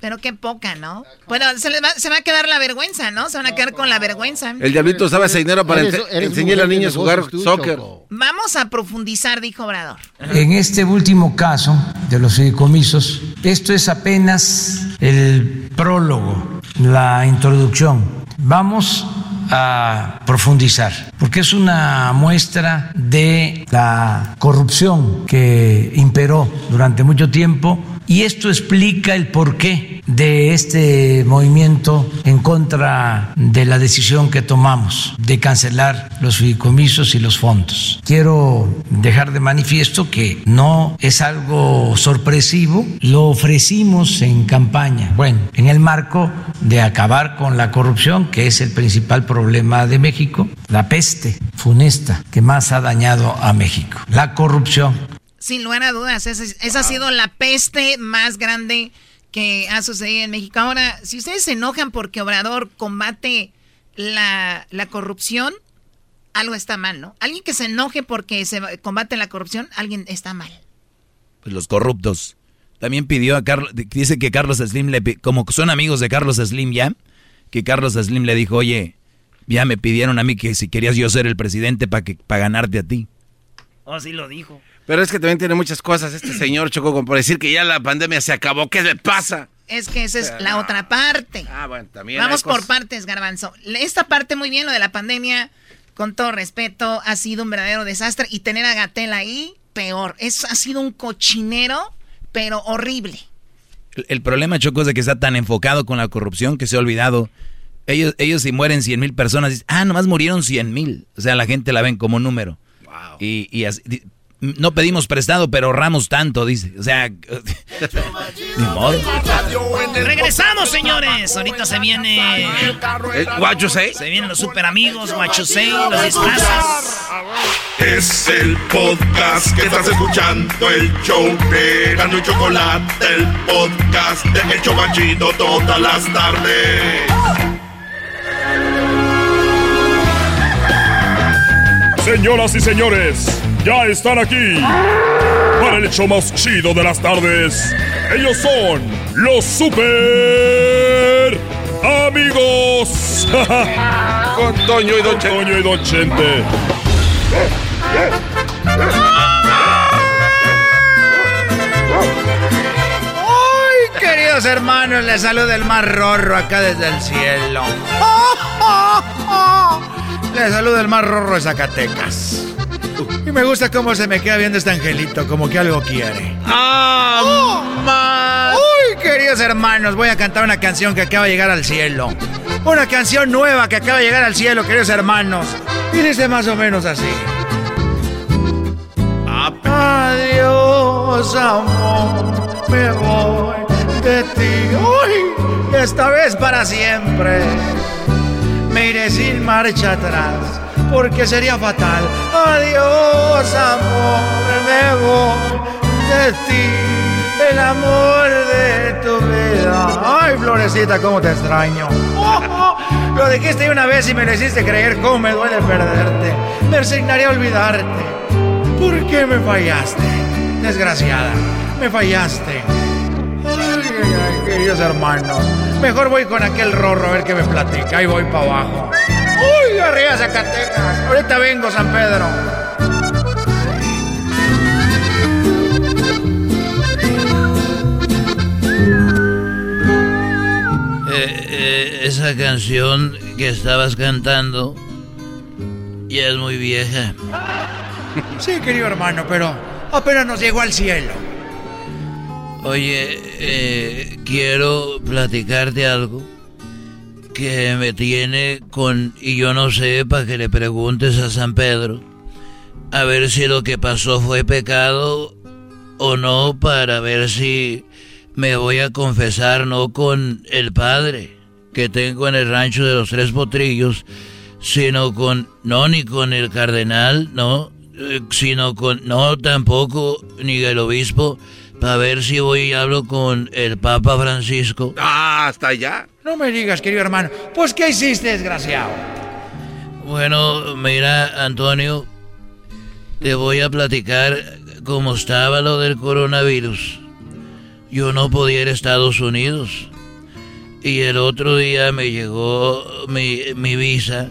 Pero qué poca, ¿no? Bueno, se, va, se va a quedar la vergüenza, ¿no? Se van a quedar con la vergüenza. El diablito usaba ese dinero para enseñar a niños a jugar soccer. Vamos a profundizar, dijo Obrador. En este último caso de los fideicomisos, esto es apenas el prólogo, la introducción. Vamos a profundizar, porque es una muestra de la corrupción que imperó durante mucho tiempo y esto explica el porqué de este movimiento en contra de la decisión que tomamos de cancelar los fideicomisos y los fondos. Quiero dejar de manifiesto que no es algo sorpresivo, lo ofrecimos en campaña, bueno, en el marco de acabar con la corrupción, que es el principal problema de México, la peste funesta que más ha dañado a México, la corrupción. Sin lugar a dudas, esa, ha sido la peste más grande que ha sucedido en México. Ahora, si ustedes se enojan porque Obrador combate la, corrupción, algo está mal, ¿no? Alguien que se enoje porque se combate la corrupción, alguien está mal. Pues los corruptos. También pidió a Carlos, dice que Carlos Slim, le, como son amigos de Carlos Slim ya, que Carlos Slim le dijo, oye, ya me pidieron a mí que si querías yo ser el presidente para para ganarte a ti. Oh, sí lo dijo. Pero es que también tiene muchas cosas este señor Chocó, como por decir que ya la pandemia se acabó. ¿Qué le pasa? Es que esa es la otra parte. Ah, bueno, también. Vamos por partes, Garbanzo. Esta parte muy bien, lo de la pandemia, con todo respeto, ha sido un verdadero desastre. Y tener a Gatel ahí, peor. Es, ha sido un cochinero, pero horrible. El, problema, Choco, es de que está tan enfocado con la corrupción que se ha olvidado. Ellos, ellos si mueren 100 mil personas, dicen, ah, nomás murieron 100 mil. O sea, la gente la ven como número. Wow. Y, y así, no pedimos prestado, pero ahorramos tanto, dice. O sea, ni modo. Regresamos, señores. Ahorita se viene. ¿What Se vienen los super amigos, what los disfraces. Es el podcast que estás escuchando, el show de Gano y Chocolate, el podcast de Hecho Machito todas las tardes. Señoras y señores ya están aquí para el hecho más chido de las tardes. Ellos son los super amigos. Con Toño y Don Chente. Toño y Don Chente. ¡Ay, queridos hermanos! Les saluda el más rorro acá desde el cielo. Les saluda el más rorro de Zacatecas. Y me gusta cómo se me queda viendo este angelito, como que algo quiere. ¡Ah! ¡Uy, queridos hermanos! Voy a cantar una canción que acaba de llegar al cielo. Una canción nueva que acaba de llegar al cielo, queridos hermanos. Y dice más o menos así. Adiós, amor, me voy de ti. ¡Uy! Esta vez para siempre. Me iré sin marcha atrás porque sería fatal. Adiós, amor, me voy de ti, el amor de tu vida. Ay, Florecita, cómo te extraño. lo dijiste una vez y me lo hiciste creer cómo me duele perderte. Me resignaría a olvidarte. ¿Por qué me fallaste? Desgraciada, me fallaste. Ay, ay, ay, queridos hermanos. Mejor voy con aquel rorro a ver qué me platica. Ahí voy para abajo. ¡Uy, arriba Zacatecas! Ahorita vengo, San Pedro. Eh, eh, esa canción que estabas cantando ya es muy vieja. Sí, querido hermano, pero apenas nos llegó al cielo. Oye, eh, quiero platicarte algo que me tiene con... Y yo no sé, para que le preguntes a San Pedro, a ver si lo que pasó fue pecado o no, para ver si me voy a confesar no con el padre que tengo en el rancho de los tres potrillos, sino con... No, ni con el cardenal, no, eh, sino con... No, tampoco, ni el obispo para ver si voy y hablo con el Papa Francisco. Ah, hasta allá. No me digas, querido hermano. Pues, ¿qué hiciste, desgraciado? Bueno, mira, Antonio, te voy a platicar cómo estaba lo del coronavirus. Yo no podía ir a Estados Unidos. Y el otro día me llegó mi, mi visa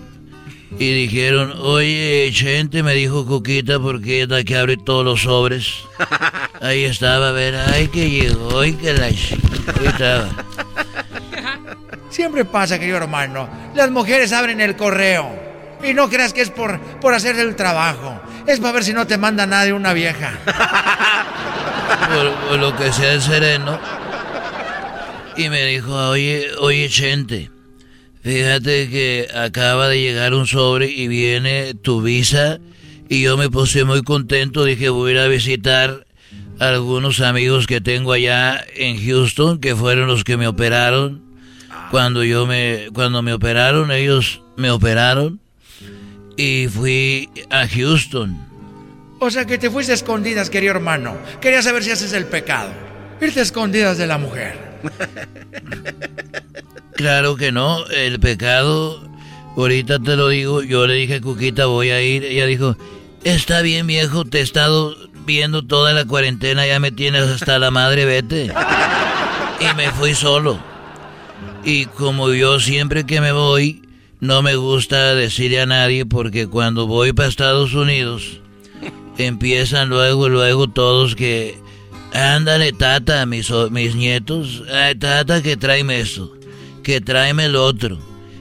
y dijeron, oye, gente, me dijo Cuquita, porque es la que abre todos los sobres. Ahí estaba, a ver, ay, que llegó y que la... Ahí estaba. Siempre pasa, querido hermano. Las mujeres abren el correo. Y no creas que es por, por hacer el trabajo. Es para ver si no te manda nadie una vieja. Por, por lo que sea el sereno. Y me dijo, oye, oye, gente, fíjate que acaba de llegar un sobre y viene tu visa. Y yo me puse muy contento, dije, voy a ir a visitar a algunos amigos que tengo allá en Houston, que fueron los que me operaron. Cuando yo me, cuando me operaron, ellos me operaron y fui a Houston. O sea que te fuiste a escondidas, querido hermano. Quería saber si haces el pecado. Irte a escondidas de la mujer. Claro que no, el pecado, ahorita te lo digo, yo le dije Cuquita voy a ir, ella dijo, está bien viejo, te he estado viendo toda la cuarentena, ya me tienes hasta la madre, vete. Y me fui solo. Y como yo siempre que me voy, no me gusta decirle a nadie porque cuando voy para Estados Unidos, empiezan luego, luego todos que, ándale tata, mis, mis nietos, ay tata que tráeme esto, que tráeme el otro,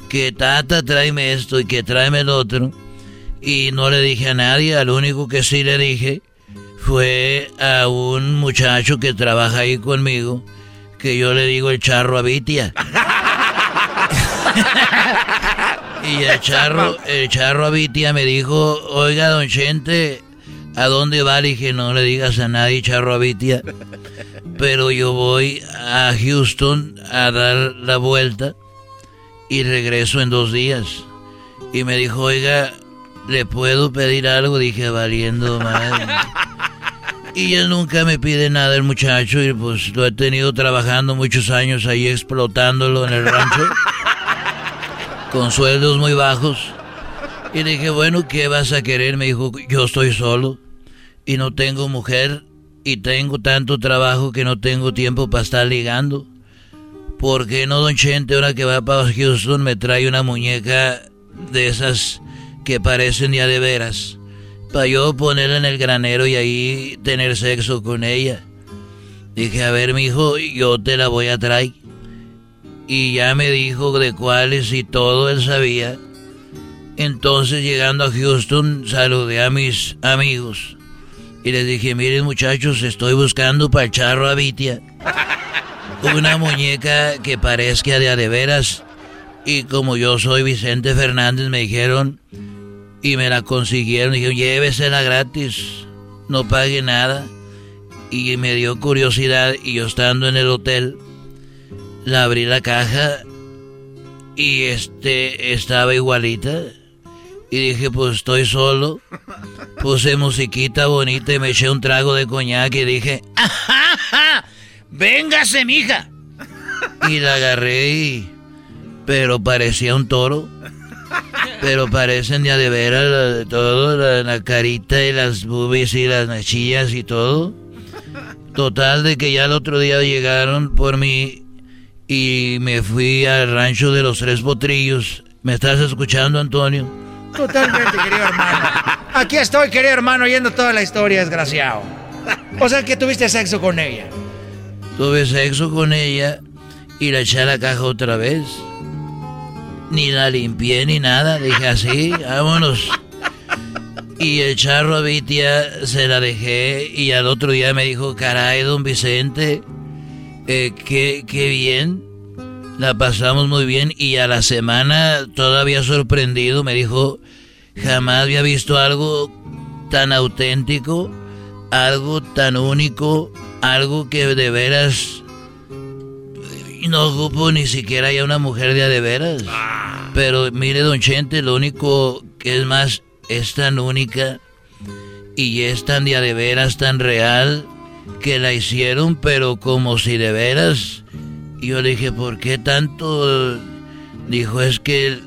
que tata tráeme esto y que tráeme el otro. Y no le dije a nadie, al único que sí le dije fue a un muchacho que trabaja ahí conmigo, que yo le digo el charro abitia. Y el charro, el charro Abitia me dijo, oiga, don Chente, ¿a dónde va? Le dije, no le digas a nadie, charro Abitia. Pero yo voy a Houston a dar la vuelta y regreso en dos días. Y me dijo, oiga, ¿le puedo pedir algo? Dije, valiendo madre. Y él nunca me pide nada el muchacho y pues lo he tenido trabajando muchos años ahí explotándolo en el rancho con sueldos muy bajos. Y le dije, bueno, ¿qué vas a querer? Me dijo, yo estoy solo y no tengo mujer y tengo tanto trabajo que no tengo tiempo para estar ligando. ¿Por qué no, don Chente, ahora que va para Houston, me trae una muñeca de esas que parecen ya de veras? Para yo ponerla en el granero y ahí tener sexo con ella. Dije, a ver, mijo, yo te la voy a traer y ya me dijo de cuáles y todo él sabía. Entonces llegando a Houston saludé a mis amigos y les dije, miren muchachos, estoy buscando para el charro Abitia una muñeca que parezca de a de veras. Y como yo soy Vicente Fernández me dijeron y me la consiguieron, dijeron, llévesela gratis, no pague nada. Y me dio curiosidad y yo estando en el hotel la abrí la caja y este estaba igualita. Y dije, pues estoy solo. Puse musiquita bonita y me eché un trago de coñac y dije, ¡Ajá! ¡Véngase, mija! y la agarré y... Pero parecía un toro. Pero parecen ya de veras la- todo, la, carita y las boobies y las mechillas y todo. Total de que ya el otro día llegaron por mí y me fui al rancho de los tres potrillos. ¿Me estás escuchando, Antonio? Totalmente, querido hermano. Aquí estoy, querido hermano, oyendo toda la historia, desgraciado. O sea que tuviste sexo con ella. Tuve sexo con ella y la eché a la caja otra vez. Ni la limpié ni nada. Dije así, vámonos. Y el charro a Vitia se la dejé y al otro día me dijo, caray, don Vicente, eh, qué, qué bien. La pasamos muy bien y a la semana todavía sorprendido me dijo, jamás había visto algo tan auténtico, algo tan único, algo que de veras no ocupo ni siquiera ya una mujer de a de veras. Pero mire, don Chente, lo único que es más, es tan única y es tan de a de veras, tan real, que la hicieron, pero como si de veras. Y yo le dije, ¿por qué tanto? Dijo, es que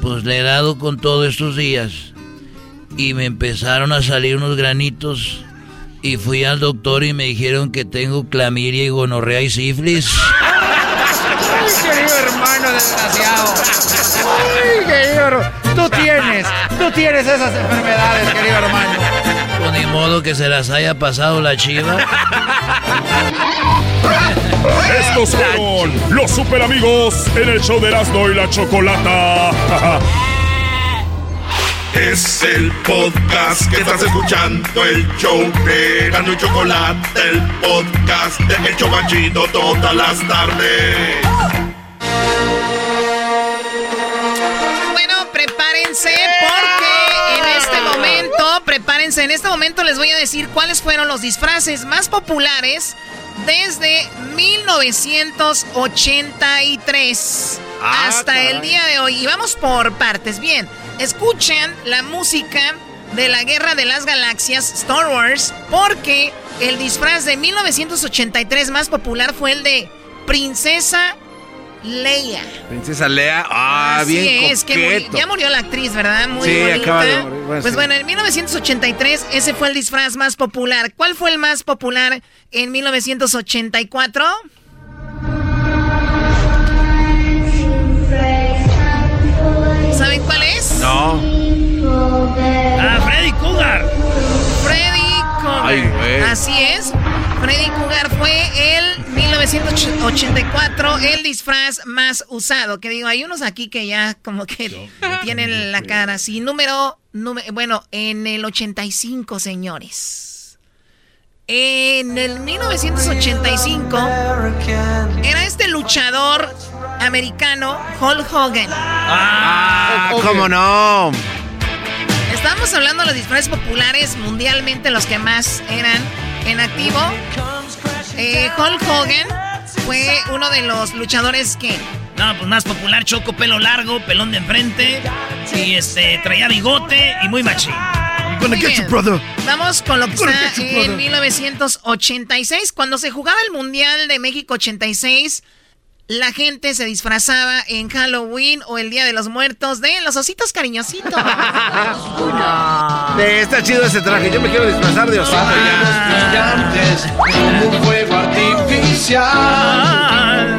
pues le he dado con todos estos días. Y me empezaron a salir unos granitos. Y fui al doctor y me dijeron que tengo clamidia y gonorrea y sífilis. Ay, querido hermano desgraciado. Ay, querido. Tú tienes, tú tienes esas enfermedades, querido hermano. Pues ni modo que se las haya pasado la chiva. Estos fueron los super amigos en el show de Erasmo y la Chocolata. Es el podcast que estás escuchando, el show de Erasmo y Chocolate, el podcast de El Chobachito todas las tardes. Bueno, prepárense porque en este momento, prepárense, en este momento les voy a decir cuáles fueron los disfraces más populares desde 1983 Ah, hasta caray. el día de hoy. Y vamos por partes. Bien, escuchen la música de la Guerra de las Galaxias, Star Wars, porque el disfraz de 1983 más popular fue el de Princesa Leia. Princesa Lea. Ah, Así bien es, que muri- coqueto. ya murió la actriz, ¿verdad? Muy Sí, bonita. acaba de morir, bueno, pues sí. bueno, en 1983 ese fue el disfraz más popular. ¿Cuál fue el más popular en 1984? ¿Saben cuál es? No. Ah, Freddy Cougar. Freddy Cougar. Ay, güey. Así es. Freddy Cougar fue el 1984 el disfraz más usado. Que digo, hay unos aquí que ya como que tienen la cara así. Número, número, bueno, en el 85, señores. En el 1985 era este luchador americano, Hulk Hogan. Ah, ¿cómo no? Estábamos hablando de los disfraces populares mundialmente, los que más eran en activo. Eh, Hulk Hogan fue uno de los luchadores que... No, pues más popular, choco, pelo largo, pelón de enfrente. Y este, traía bigote y muy machín. Muy bien. Vamos con lo que está en 1986. Cuando se jugaba el Mundial de México 86, la gente se disfrazaba en Halloween o el Día de los Muertos de los ositos cariñositos. Eh, está chido ese traje. Yo me quiero disfrazar de osito ya. un fuego artificial.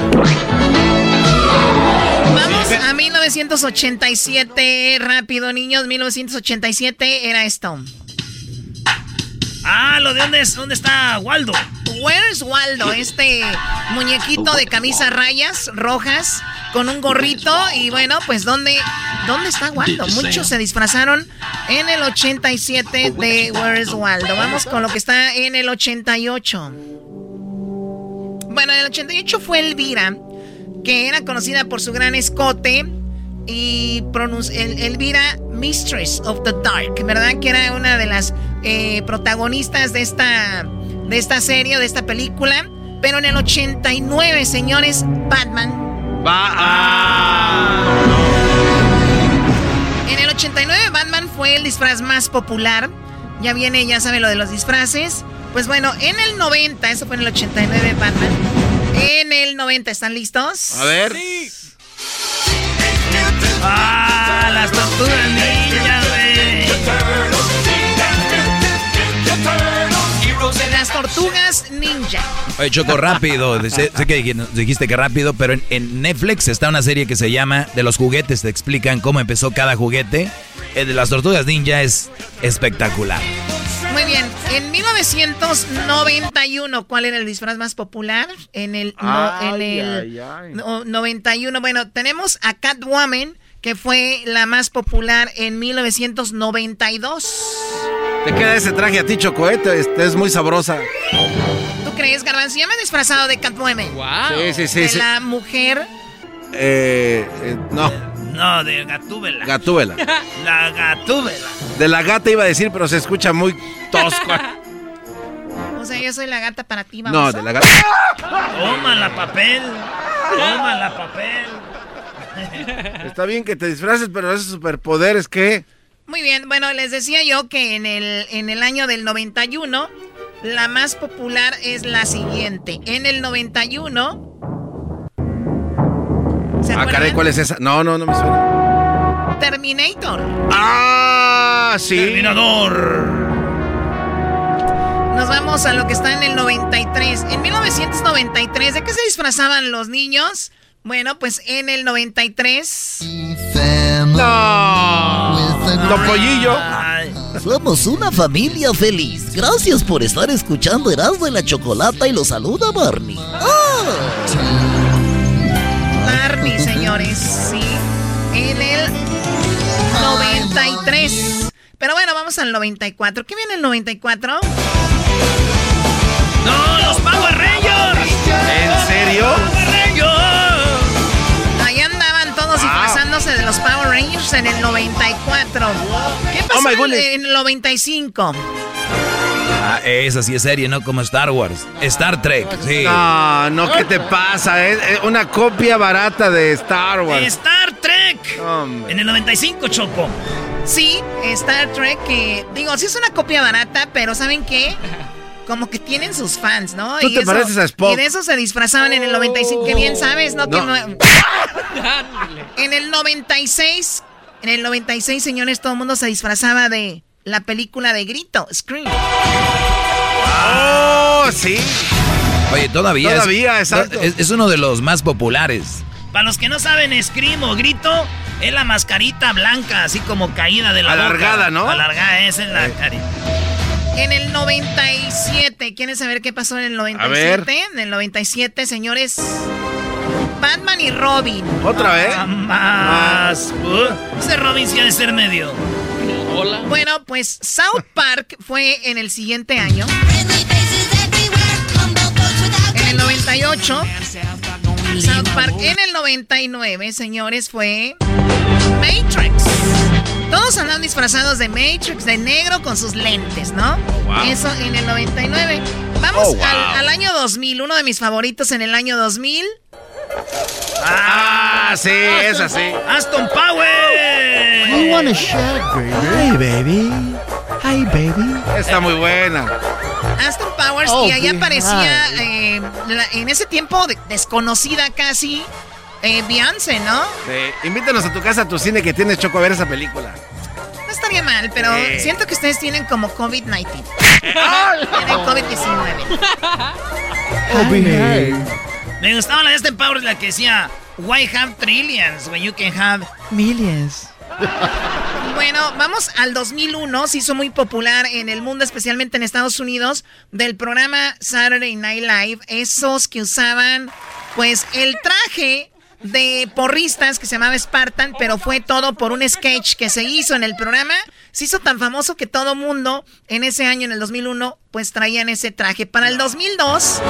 Vamos a 1987, rápido niños, 1987 era esto. Ah, lo de dónde, es, dónde está Waldo. Where's Waldo? Este muñequito de camisa rayas rojas con un gorrito y bueno, pues ¿dónde, dónde está Waldo? Muchos se disfrazaron en el 87 de Where's Waldo. Vamos con lo que está en el 88. Bueno, en el 88 fue Elvira, que era conocida por su gran escote y El- Elvira Mistress of the Dark, ¿verdad? Que era una de las eh, protagonistas de esta, de esta serie, de esta película. Pero en el 89, señores, Batman. Va En el 89, Batman fue el disfraz más popular. Ya viene, ya saben lo de los disfraces. Pues bueno, en el 90, eso fue en el 89, Batman. En el 90, ¿están listos? A ver. Ah, las tortugas ninja, tortugas ninja. Oye, Choco, rápido. Sé, sé que dij- dijiste que rápido, pero en, en Netflix está una serie que se llama De los juguetes. Te explican cómo empezó cada juguete. El de las tortugas ninja es espectacular. Muy bien, en 1991, ¿cuál era el disfraz más popular? En el, no- en Ay, el ay, ay. no- 91, bueno, tenemos a Catwoman, que fue la más popular en 1992. Te queda ese traje a ti, Chocoete. Este es muy sabrosa. ¿Tú crees, Garbanzo? Yo me he disfrazado de Catwoman. Sí, sí, sí. de sí. la mujer. Eh, eh, no, No, de Gatúbela. Gatúbela. La Gatúbela. De la gata iba a decir, pero se escucha muy tosco. O sea, yo soy la gata para ti, No, vamos. de la gata. Toma la papel. Toma la papel. Está bien que te disfraces, pero esos superpoderes, ¿qué? Muy bien, bueno, les decía yo que en el, en el año del 91 la más popular es la siguiente. En el 91... ¿Se ah, caray, ¿cuál es esa? No, no, no me suena. Terminator. Ah, sí. Terminador. Nos vamos a lo que está en el 93. En 1993, ¿de qué se disfrazaban los niños? Bueno, pues en el 93. No. Pollillo. Somos una familia feliz. Gracias por estar escuchando Erasmo de la Chocolata y lo saluda Barney. Barney, señores, sí. En el 93. Pero bueno, vamos al 94. ¿Qué viene el 94? ¡No, los Power Rangers! ¿En serio? Andaban todos disfrazándose de los Power Rangers en el 94. ¿Qué pasó en el 95? Ah, esa sí es serie, ¿no? Como Star Wars. Star Trek, sí. No, no, ¿qué te pasa? Es una copia barata de Star Wars. Star Trek. En el 95, Choco. Sí, Star Trek, que digo, sí es una copia barata, pero ¿saben qué? Como que tienen sus fans, ¿no? Tú y te pareces a Spock. Y de eso se disfrazaban en el 95. Que bien sabes, ¿no? en el 96, en el 96, señores, todo el mundo se disfrazaba de la película de Grito, Scream. ¡Oh, sí! Oye, todavía. Todavía, exacto. Es, uno de los más populares. Para los que no saben, Scream o Grito es la mascarita blanca, así como caída de la Alargada, ¿no? Alargada, esa es la carita. En el 97, ¿quieren saber qué pasó en el 97? En el 97, señores. Batman y Robin. ¿Otra vez? Ah, más. ese Robin sí ha de ser medio. Hola. Bueno, pues South Park fue en el siguiente año. En el 98. South Park en el 99, señores, fue Matrix. Todos andan disfrazados de Matrix, de negro con sus lentes, ¿no? Eso en el 99. Vamos oh, al, año 2000, uno de mis favoritos en el año 2000. Ah, sí, es así. Aston Power. You want a baby? Hey, baby. Hey, baby. Está muy buena. Aston Powers, y ahí aparecía eh, en ese tiempo desconocida casi eh, Beyoncé, ¿no? Sí. Invítanos a tu casa, a tu cine que tienes Choco a ver esa película. No estaría mal, pero siento que ustedes tienen como COVID-19. tienen COVID-19. Me gustaba la de este Power, la que decía, Why have trillions when you can have millions? Bueno, vamos al 2001. Se hizo muy popular en el mundo, especialmente en Estados Unidos, del programa Saturday Night Live. Esos que usaban, pues, el traje de porristas que se llamaba Spartan, pero fue todo por un sketch que se hizo en el programa. Se hizo tan famoso que todo mundo en ese año, en el 2001, pues traían ese traje. Para el 2002,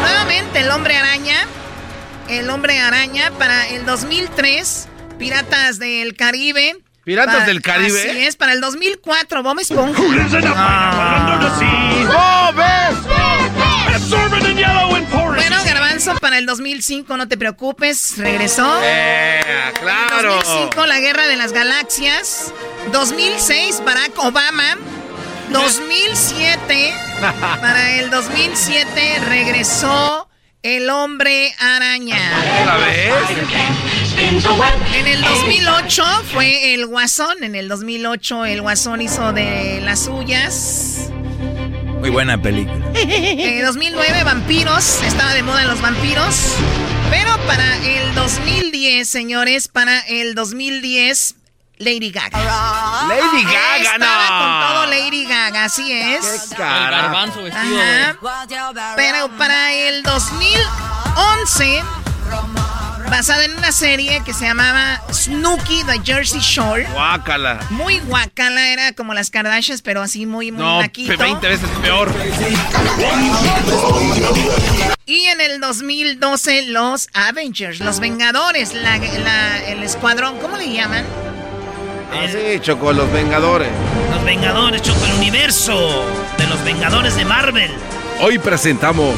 nuevamente el hombre araña. El hombre araña. Para el 2003, Piratas del Caribe. Piratas del Caribe. Así es, para el 2004, Bob Esponja. Bueno, Para el 2005, no te preocupes, regresó. Eh, claro. 2005, la Guerra de las Galaxias. 2006, Barack Obama. 2007, para el 2007 regresó el hombre araña. ¿Otra vez? En el 2008 fue el guasón. En el 2008 el guasón hizo de las suyas. Muy buena película. En 2009, vampiros. Estaba de moda los vampiros. Pero para el 2010, señores, para el 2010, Lady Gaga. Lady Gaga, Estaba con todo Lady Gaga, así es. Qué cara. Pero para el 2011 basada en una serie que se llamaba Snooky The Jersey Shore. Guácala. Muy guácala, era como las Kardashians, pero así muy, muy no, 20 veces peor. Y en el 2012, los Avengers, los Vengadores, el escuadrón, ¿cómo le llaman? Ah, sí, Choco, los Vengadores. Los Vengadores, Choco, el universo de los Vengadores de Marvel. Hoy presentamos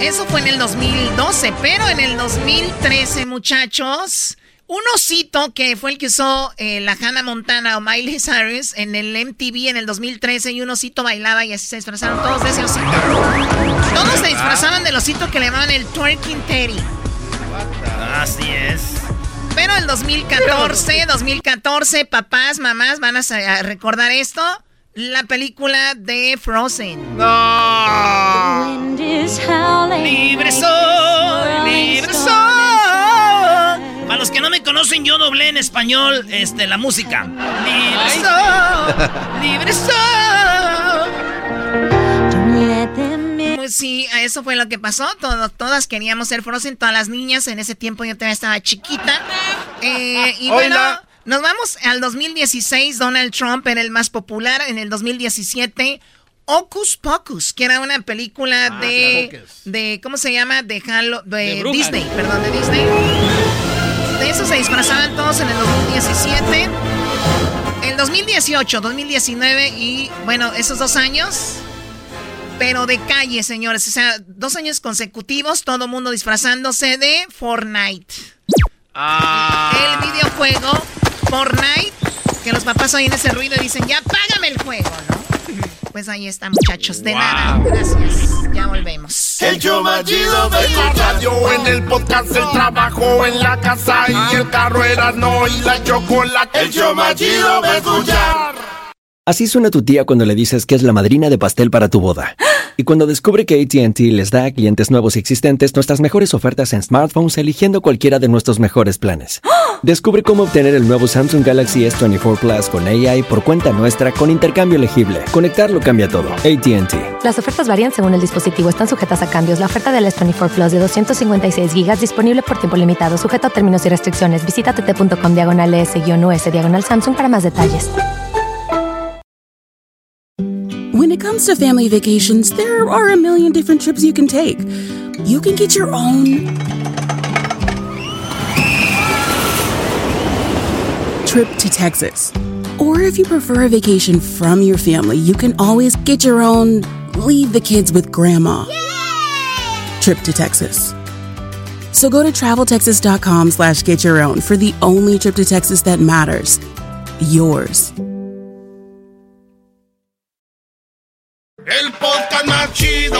eso fue en el 2012, pero en el 2013, muchachos, Un osito que fue el que usó eh, la Hannah Montana o Miley Cyrus en el MTV en el 2013 y un osito bailaba y así se disfrazaron todos de ese osito. Todos se disfrazaban del osito que le llamaban el twerking teddy. Así es. Pero el 2014, 2014, papás, mamás van a recordar esto la película de Frozen. ¡No! Libre soy, libre soy. Para los que no me conocen, yo doblé en español este, la música. Libre soy, libre soy. Pues sí, eso fue lo que pasó. todas queríamos ser Frozen, todas las niñas. En ese tiempo yo todavía estaba chiquita. Eh, y bueno. Nos vamos al 2016, Donald Trump era el más popular. En el 2017, Ocus Pocus, que era una película ah, de, de, ¿cómo se llama? De, de, Disney, perdón, de Disney. De eso se disfrazaban todos en el 2017. El 2018, 2019 y, bueno, esos dos años, pero de calle, señores. O sea, dos años consecutivos, todo mundo disfrazándose de Fortnite. Ah. El videojuego Fortnite, que los papás oyen ese ruido y dicen, ya págame el juego, ¿no? Pues ahí está, muchachos. De nada. Gracias. Ya volvemos. El yo machido de la radio, en el podcast, el trabajo, en la casa y el carro era no y la chocolate. El yo machido de escuchar. Así suena tu tía cuando le dices que es la madrina de pastel para tu boda. Y cuando descubre que ATT les da a clientes nuevos y existentes nuestras mejores ofertas en smartphones eligiendo cualquiera de nuestros mejores planes. Descubre cómo obtener el nuevo Samsung Galaxy S24 Plus con AI por cuenta nuestra con intercambio elegible. Conectarlo cambia todo. ATT. Las ofertas varían según el dispositivo. Están sujetas a cambios. La oferta del S24 Plus de 256 GB disponible por tiempo limitado, sujeto a términos y restricciones. Visita tt.com diagonal S-US diagonal Samsung para más detalles. When it comes to family vacations, there are a million different trips you can take. You can get your own trip to Texas. Or if you prefer a vacation from your family, you can always get your own leave the kids with grandma Yay! trip to Texas. So go to traveltexas.com slash get your own for the only trip to Texas that matters. Yours. El podcast más chido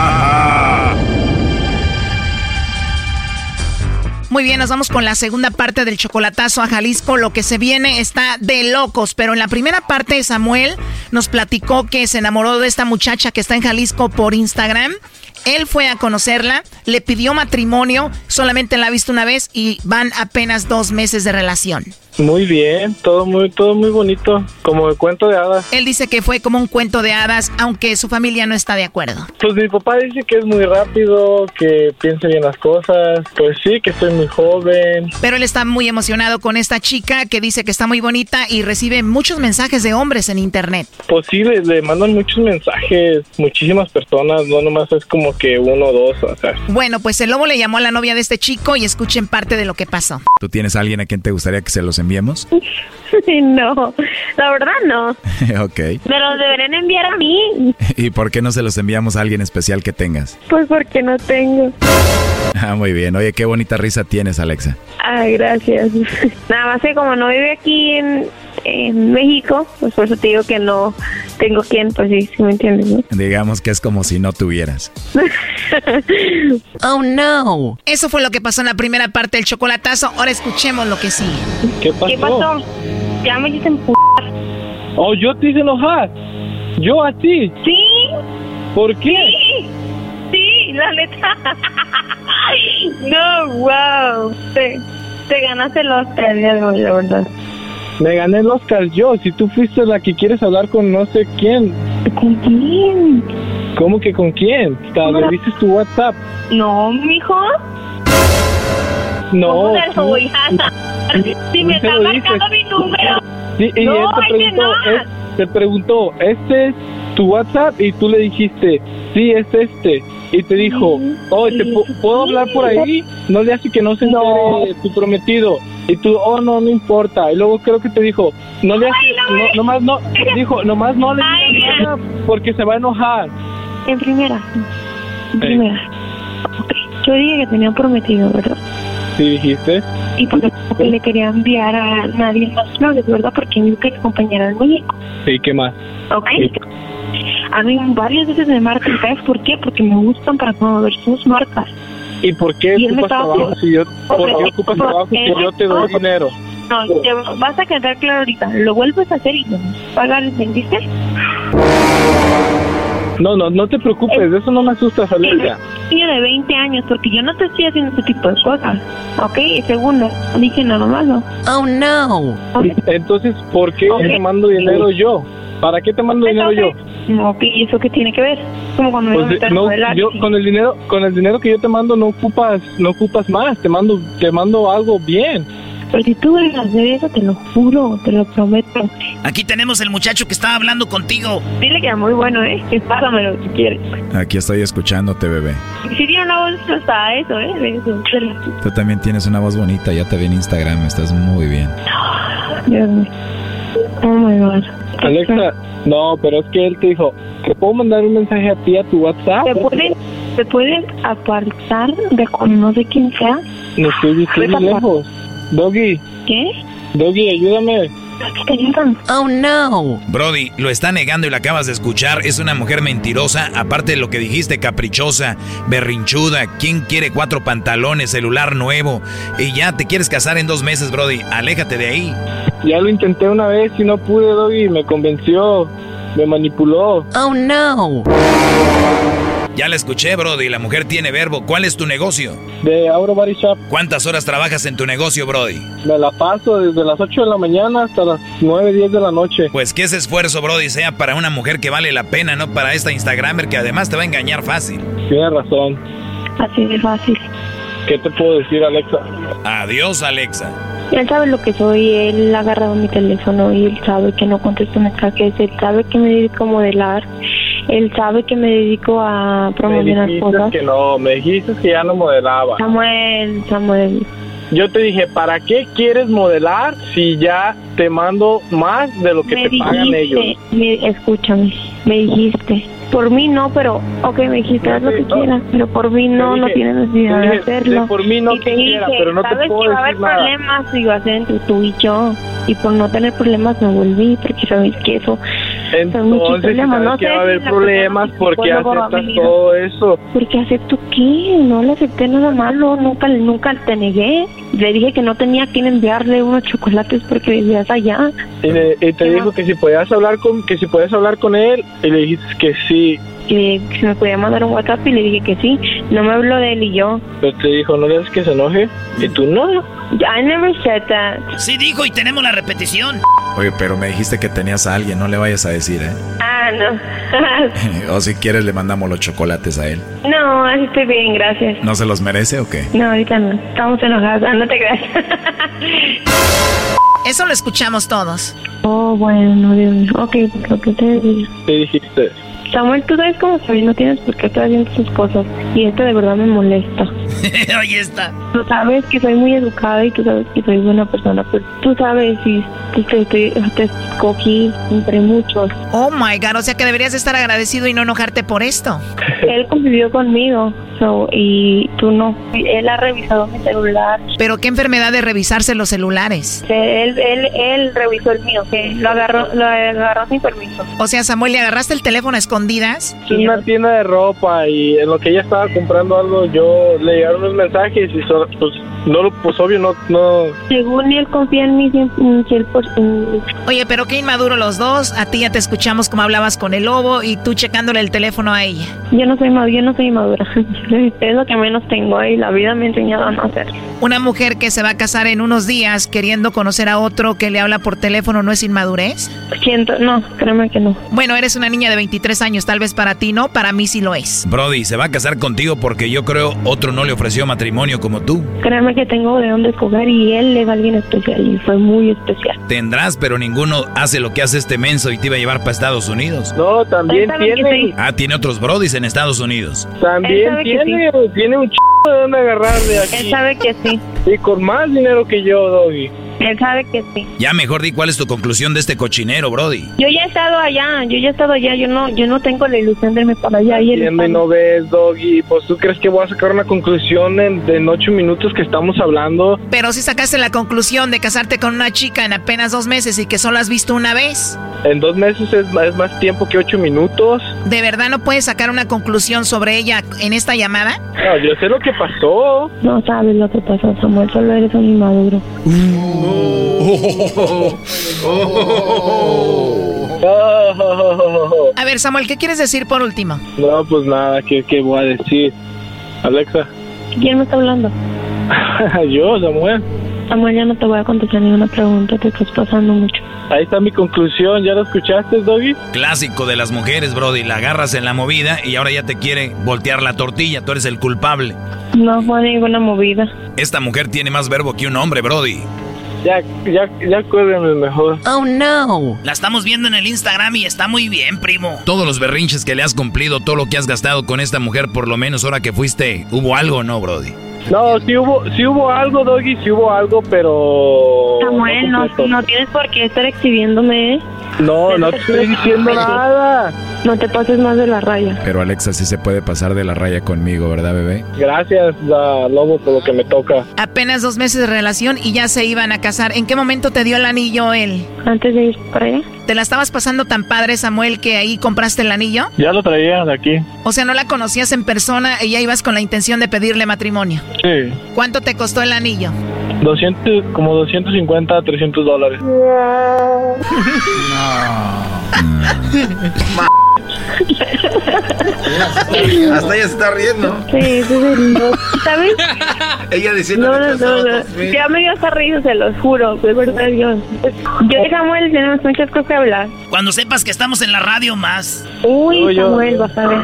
Muy bien, nos vamos con la segunda parte del chocolatazo a Jalisco. Lo que se viene está de locos, pero en la primera parte Samuel nos platicó que se enamoró de esta muchacha que está en Jalisco por Instagram él fue a conocerla, le pidió matrimonio, solamente la ha visto una vez y van apenas dos meses de relación. Muy bien, todo muy, todo muy bonito, como el cuento de hadas. Él dice que fue como un cuento de hadas, aunque su familia no está de acuerdo. Pues mi papá dice que es muy rápido, que piensa bien las cosas, pues sí, que estoy muy joven. Pero él está muy emocionado con esta chica que dice que está muy bonita y recibe muchos mensajes de hombres en internet. Pues sí, le, mandan muchos mensajes, muchísimas personas, no nomás es como que uno o dos, o sea. Bueno, pues el lobo le llamó a la novia de este chico y escuchen parte de lo que pasó. ¿Tú tienes a alguien a quien te gustaría que se los enviemos? no, la verdad no. ok. Me los deberían enviar a mí. ¿Y por qué no se los enviamos a alguien especial que tengas? Pues porque no tengo. Ah, muy bien. Oye, qué bonita risa tienes, Alexa. Ah, gracias. Nada más que como no vive aquí en, en México, pues por eso te digo que no tengo quien, pues sí, sí me entiendes, Digamos que es como si no tuvieras. oh no. Eso fue lo que pasó en la primera parte del chocolatazo. Ahora escuchemos lo que sigue. ¿Qué pasó? ¿Qué pasó? Ya me hice Oh, yo te hice enojar. Yo a ti. Sí. ¿Por qué? Sí. Sí, la letra. no, wow. Te, te ganaste de hoy, la verdad. Me gané el Oscar yo, si tú fuiste la que quieres hablar con no sé quién. ¿Con quién? ¿Cómo que con quién? ¿Te ¿Le dices tu WhatsApp? No, mijo. No. ¿Cómo? Si me ¿Por qué está marcando mi número. Sí, y No, él te preguntó, te preguntó, ¿este es tu WhatsApp? Y tú le dijiste, sí, es este. Y te dijo, oh, ¿te pu- ¿puedo hablar por ahí? No le hace que no se entere tu prometido. Y tú, oh, no, no importa. Y luego creo que te dijo, no le hace, no, nomás no, dijo, nomás no le digas porque se va a enojar. En primera. En primera. Ok, Yo dije que tenía prometido, ¿verdad? ¿Sí dijiste? Y porque le quería enviar a nadie más flores, ¿verdad? Porque dijo que acompañara en México. Sí, ¿qué más? ¿Ok? A mí varias veces me marcan, ¿sabes por qué? Porque me gustan para promover sus marcas. ¿Y por qué Y ocupas trabajo si yo, por qué ocupas trabajo si yo te doy dinero? No, te vas a quedar claro ahorita. Lo vuelves a hacer y a pagar, ¿entendiste? No, no, no te preocupes, de eso no me asustas, Alexa. Niño de 20 años, porque yo no te estoy haciendo ese tipo de cosas. ¿Ok? Y segundo, dije nada malo. Oh, no. Entonces, ¿por qué te mando dinero yo? ¿Para qué te mando dinero yo? Ok, ¿y eso qué tiene que ver? Como cuando me Pues, meter a no, yo con el dinero, con el dinero que yo te mando no ocupas, no ocupas más, te mando, te mando algo bien. Pero si tú vuelves a hacer eso, te lo juro, te lo prometo. Aquí tenemos el muchacho que estaba hablando contigo. Dile que es muy bueno, ¿eh? Que pásamelo si quieres. Aquí estoy escuchándote, bebé. Si tiene una voz hasta eso, ¿eh? De eso, de Tú también tienes una voz bonita, ya te vi en Instagram, estás muy bien. Dios mío. Oh my god. Alexa, no, pero es que él te dijo, ¿te puedo mandar un mensaje a ti a tu WhatsApp? ¿Te puedes, ¿Te puedes apartar de con no sé quién sea? Me estoy diciendo Vete a- lejos. Doggy, ¿Qué? Doggy, ayúdame. Oh, no. Brody, lo está negando y lo acabas de escuchar. Es una mujer mentirosa, aparte de lo que dijiste, caprichosa, berrinchuda. ¿Quién quiere cuatro pantalones, celular nuevo? Y ya te quieres casar en dos meses, Brody. Aléjate de ahí. Ya lo intenté una vez y no pude, Doggy, me convenció, me manipuló. Oh, no. Ya la escuché, Brody. La mujer tiene verbo. ¿Cuál es tu negocio? De Auro Body Shop. ¿Cuántas horas trabajas en tu negocio, Brody? Me la paso desde las 8 de la mañana hasta las 9, 10 de la noche. Pues que ese esfuerzo, Brody, sea para una mujer que vale la pena, no para esta Instagramer que además te va a engañar fácil. Tienes razón. Así de fácil. ¿Qué te puedo decir, Alexa? Adiós, Alexa. Él sabe lo que soy, él ha agarrado mi teléfono y él sabe que no contesto mensajes, él sabe que me dedico a modelar, él sabe que me dedico a Me promocionar dijiste cosas. que no, me dijiste que ya no modelaba. Samuel, Samuel, Yo te dije, ¿para qué quieres modelar si ya te mando más de lo que me te pagan ellos? dijiste, me- escúchame, me dijiste, por mí no, pero, ok, me dijiste, haz lo que quieras, pero por mí no, Te no dije- tienes necesidad te de dije, hacerlo. de por mí no y te quisiera, dije, pero no te sabes puedo que va a haber nada. problemas va a ser entre tú y yo, y por no tener problemas me volví, porque sabes que eso Entonces, si no que va a haber problemas, ¿por qué aceptas todo eso? Porque acepto qué, no le acepté nada malo, nunca, nunca te negué. Le dije que no tenía quien enviarle unos chocolates porque vivías allá. Y, le- y te dijo que si podías hablar con que si podías hablar con él y le dijiste que sí, Que si me podía mandar un WhatsApp y le dije que sí. No me habló de él y yo. pero te dijo, ¿no le das que se enoje? Y tú no. I never said that. Sí dijo y tenemos la repetición. Oye, pero me dijiste que tenías a alguien, no le vayas a decir, ¿eh? Ah, no. o si quieres le mandamos los chocolates a él. no, así estoy bien, gracias. ¿No se los merece o qué? No, ahorita no. Estamos enojados. Ah, no te creas. Eso lo escuchamos todos. oh, bueno, Dios mío. Ok, lo que te decía. ¿Qué dijiste? Samuel, tú sabes cómo soy, no tienes por qué estar haciendo sus cosas. Y esto de verdad me molesta. Ahí está. Tú sabes que soy muy educada y tú sabes que soy buena persona, pero tú sabes y te, te, te escogí entre muchos. Oh my God, o sea que deberías estar agradecido y no enojarte por esto. Él convivió conmigo so, y tú no. Él ha revisado mi celular. Pero qué enfermedad de revisarse los celulares. Él, él, él revisó el mío, que lo agarró, lo agarró sin permiso. O sea, Samuel, ¿le agarraste el teléfono a escondidas? Es una tienda de ropa y en lo que ella estaba comprando algo yo le llegaron unos mensajes y pues no lo pues obvio no no Según él confía en mí 100%. Oye, pero qué inmaduro los dos. A ti ya te escuchamos como hablabas con el lobo y tú checándole el teléfono a ella. Yo no soy madura, yo no soy madura. es lo que menos tengo y la vida me ha enseñado a no hacer. Una mujer que se va a casar en unos días queriendo conocer a otro que le habla por teléfono no es inmadurez. Siento, no, créeme que no. Bueno, eres una niña de 23 años, tal vez para ti no, para mí sí lo es. Brody, se va a casar contigo porque yo creo otro no le ofreció matrimonio como tú. Créeme que tengo de dónde escoger y él es alguien especial y fue muy especial. Tendrás, pero ninguno hace lo que hace este menso y te iba a llevar para Estados Unidos. no también tiene. Ah, tiene otros brodis en Estados Unidos. También tiene tiene un ch de dónde agarrar de aquí. Él sabe que sí, y con más dinero que yo Doggy él sabe que sí. Ya mejor di cuál es tu conclusión de este cochinero, Brody. Yo ya he estado allá, yo ya he estado allá, yo no, yo no tengo la ilusión de irme para allá. Y él Entiende, está- no ves, Doggy. Pues tú crees que voy a sacar una conclusión en, en ocho minutos que estamos hablando. Pero si sacaste la conclusión de casarte con una chica en apenas dos meses y que solo has visto una vez, En dos meses es, más- es más tiempo que ocho minutos. ¿de verdad no puedes sacar una conclusión sobre ella en esta llamada? No, yo sé lo que pasó. No sabes lo que pasó, Samuel, solo eres un inmaduro. A ver, Samuel, ¿qué quieres decir por último? No, pues nada, ¿qué, qué voy a decir? Alexa, ¿Quién me está hablando? yo, Samuel. Samuel, ya no te voy a contestar ninguna pregunta, te estás pasando mucho. Ahí está mi conclusión. ¿Ya lo escuchaste, Doggy? Clásico de las mujeres, Brody. La agarras en la movida y ahora ya te quiere voltear la tortilla. Tú eres el culpable. No fue ninguna movida. Esta mujer tiene más verbo que un hombre, Brody. Ya, ya, ya acuérdenme mejor. Oh no. La estamos viendo en el Instagram y está muy bien, primo. Todos los berrinches que le has cumplido, todo lo que has gastado con esta mujer, por lo menos ahora que fuiste, ¿hubo algo no, Brody? No, sí hubo, sí hubo algo, Doggy, sí hubo algo, pero... Samuel, no, completo. no tienes por qué estar exhibiéndome, ¿eh? No, no te estoy diciendo nada. No te pases más de la raya. Pero Alexa sí se puede pasar de la raya conmigo, ¿verdad, bebé? Gracias, ah, Lobo, por lo que me toca. Apenas dos meses de relación y ya se iban a casar. ¿En qué momento te dio el anillo él? Antes de ir para allá. ¿Te la estabas pasando tan padre, Samuel, que ahí compraste el anillo? Ya lo traía de aquí. O sea, no la conocías en persona y ya ibas con la intención de pedirle matrimonio. Sí. ¿Cuánto te costó el anillo? 200, como 250, 300 dólares. Hasta ella se está riendo. Sí, es lindo. ¿Sabes? Ella diciendo No, no, no, no. Ya me dio hasta risa, se los juro. De verdad, Dios. Yo y Samuel tenemos muchas cosas que hablar. Cuando sepas que estamos en la radio más. Uy, No, yo- Samuel, vas a ver.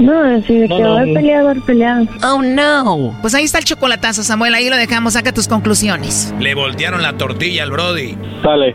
No, así de No, que no, va a no. pelear, va a pelear. Oh no. Pues ahí está el chocolatazo, Samuel. Ahí lo dejamos. Saca tus conclusiones. Le voltearon la tortilla al Brody. Dale.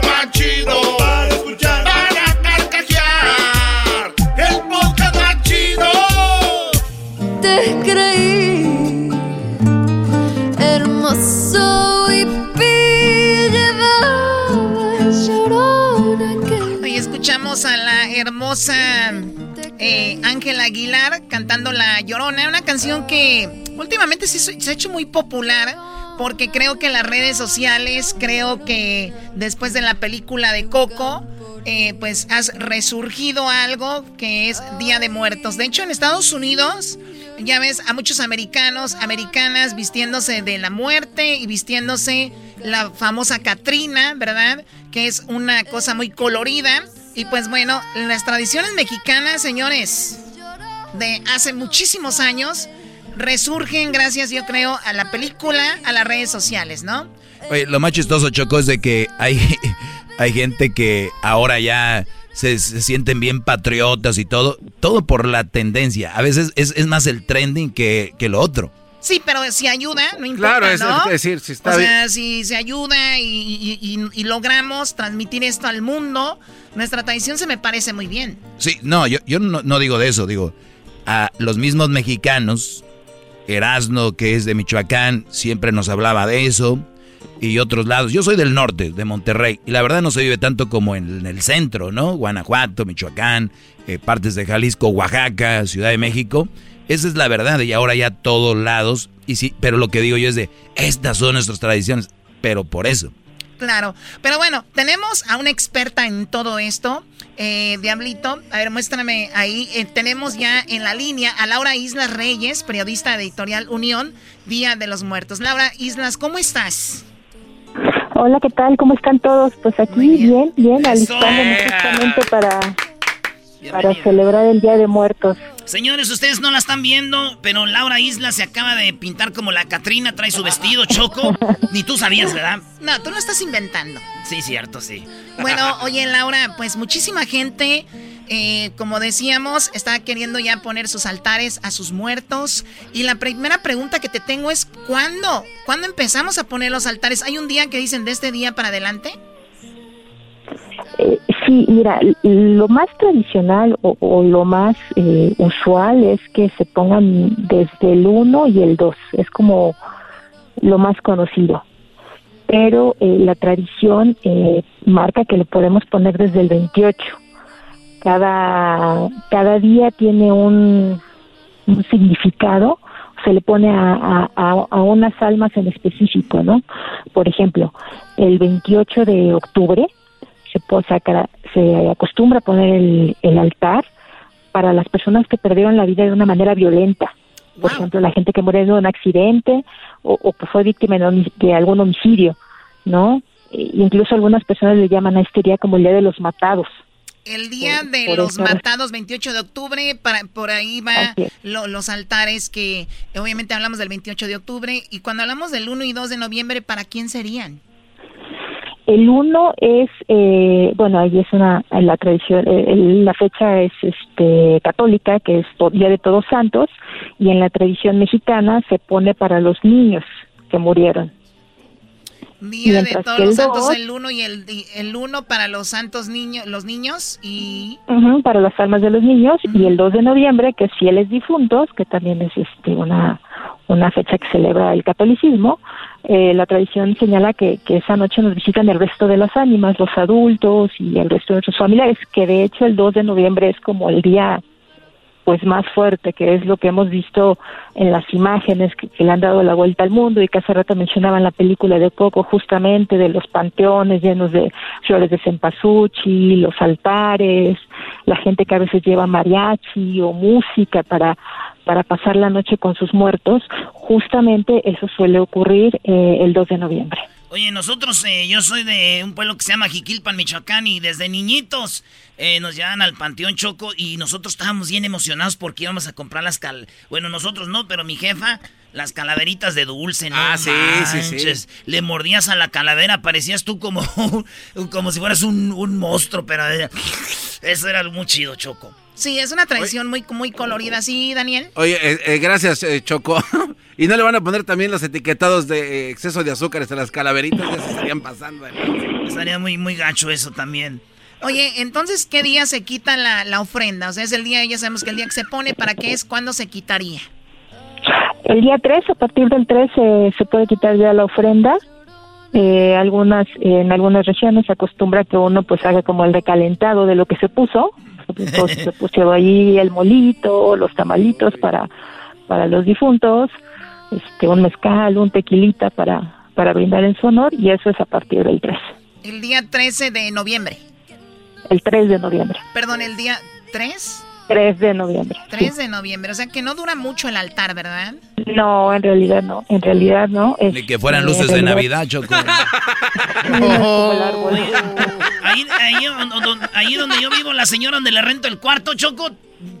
Más chido para escuchar. Para carcajear. El podcast más chido. Te creí hermoso y pillaba llorona que Hoy escuchamos a la hermosa eh, Ángela Aguilar cantando La Llorona, una canción que últimamente se se ha hecho muy popular porque creo que las redes sociales, creo que después de la película de Coco, eh, pues has resurgido algo que es Día de Muertos. De hecho, en Estados Unidos, ya ves a muchos americanos, americanas vistiéndose de la muerte y vistiéndose la famosa Catrina, ¿verdad? Que es una cosa muy colorida. Y pues bueno, las tradiciones mexicanas, señores, de hace muchísimos años, resurgen gracias, yo creo, a la película, a las redes sociales, ¿no? Oye, lo más chistoso, Choco, es de que hay, hay gente que ahora ya se, se sienten bien patriotas y todo, todo por la tendencia. A veces es, es más el trending que, que lo otro. Sí, pero si ayuda, no importa, Claro, es decir, si está o bien. sea, si se ayuda y, y- y- y logramos transmitir esto al mundo, nuestra tradición se me parece muy bien. Sí, no, yo, yo no, no digo de eso, digo, a los mismos mexicanos Erasno, que es de Michoacán, siempre nos hablaba de eso. Y otros lados. Yo soy del norte, de Monterrey. Y la verdad no se vive tanto como en, el centro, ¿no? Guanajuato, Michoacán, eh, partes de Jalisco, Oaxaca, Ciudad de México. Esa es la verdad. Y ahora ya todos lados. Y sí, pero lo que digo yo es de, estas son nuestras tradiciones. Pero por eso. Claro. Pero bueno, tenemos a una experta en todo esto. Eh, Diablito, a ver, muéstrame ahí. Eh, tenemos ya en la línea a Laura Islas Reyes, periodista de Editorial Unión, Día de los Muertos. Laura Islas, ¿cómo estás? Hola, ¿qué tal? ¿Cómo están todos? Pues aquí bien, bien, alistándonos justamente para, para celebrar el Día de Muertos. Señores, ustedes no la están viendo, pero Laura Isla se acaba de pintar como la Catrina, trae su vestido choco. Ni tú sabías, ¿verdad? No, tú lo estás inventando. Sí, cierto, sí. Bueno, oye, Laura, pues muchísima gente, eh, como decíamos, está queriendo ya poner sus altares a sus muertos. Y la primera pregunta que te tengo es, ¿cuándo? ¿Cuándo empezamos a poner los altares? ¿Hay un día que dicen de este día para adelante? Eh, sí, mira, lo más tradicional o, lo más eh, usual es que se pongan desde el 1 y el 2, es como lo más conocido. Pero eh, la tradición marca que lo podemos poner desde el 28. Cada, cada día tiene un, significado, se le pone a, a, unas almas en específico, ¿no? Por ejemplo, el 28 de octubre se, se acostumbra a poner el, altar para las personas que perdieron la vida de una manera violenta. Por ejemplo, la gente que murió en un accidente o, que fue víctima de, algún homicidio, ¿no? E incluso algunas personas le llaman a este día como el Día de los Matados. El Día de los Matados, 28 de octubre, para, por ahí va los altares que obviamente hablamos del 28 de octubre. Y cuando hablamos del 1 y 2 de noviembre, ¿para quién serían? El uno es, eh, bueno, ahí es una, la tradición, eh, la fecha es este, católica, que es Día de Todos Santos, y en la tradición mexicana se pone para los niños que murieron. Día de Todos los Santos, el uno y el, el uno para los santos niños, los niños y... para las almas de los niños, y el 2 de noviembre, que es Fieles Difuntos, que también es este, una, una fecha que celebra el catolicismo, eh, la tradición señala que, que, esa noche nos visitan el resto de las ánimas, los adultos y el resto de nuestros familiares, que de hecho el 2 de noviembre es como el día pues más fuerte, que es lo que hemos visto en las imágenes que, le han dado la vuelta al mundo y que hace rato mencionaban la película de Coco, justamente de los panteones llenos de flores de cempasúchil, los altares, la gente que a veces lleva mariachi o música para para pasar la noche con sus muertos, justamente eso suele ocurrir eh, el 2 de noviembre. Oye, nosotros, eh, yo soy de un pueblo que se llama Jiquilpan, Michoacán, y desde niñitos eh, nos llevan al Panteón Choco y nosotros estábamos bien emocionados porque íbamos a comprar las cal... Bueno, nosotros no, pero mi jefa, las calaveritas de dulce, ¿no? Ah, sí, sí, sí. Le mordías a la calavera, parecías tú como, como si fueras un, un monstruo, pero eso era muy chido, Choco. Sí, es una tradición muy, muy colorida, ¿sí, Daniel? Oye, eh, eh, gracias, eh, Choco. ¿Y no le van a poner también los etiquetados de exceso de azúcares a las calaveritas? Ya se estarían pasando. Estaría muy, muy gacho eso también. Oye, entonces, ¿qué día se quita la, ofrenda? O sea, es el día, ya sabemos que el día que se pone, ¿para qué es? ¿Cuándo se quitaría? El día 3, a partir del 3 se puede quitar ya la ofrenda. algunas en algunas regiones se acostumbra que uno pues haga como el recalentado de lo que se puso entonces se puso ahí el molito, los tamalitos para, para los difuntos, este, un mezcal, un tequilita para, para brindar en su honor y eso es a partir del 13. El día 13 de noviembre. El 3 de noviembre. Perdón, el día 3. 3 de noviembre. 3 de noviembre, o sea que no dura mucho el altar, ¿verdad? No, en realidad no, en realidad no. Ni que fueran luces de Navidad, Choco. ahí, ahí, donde yo vivo, la señora donde le rento el cuarto, Choco,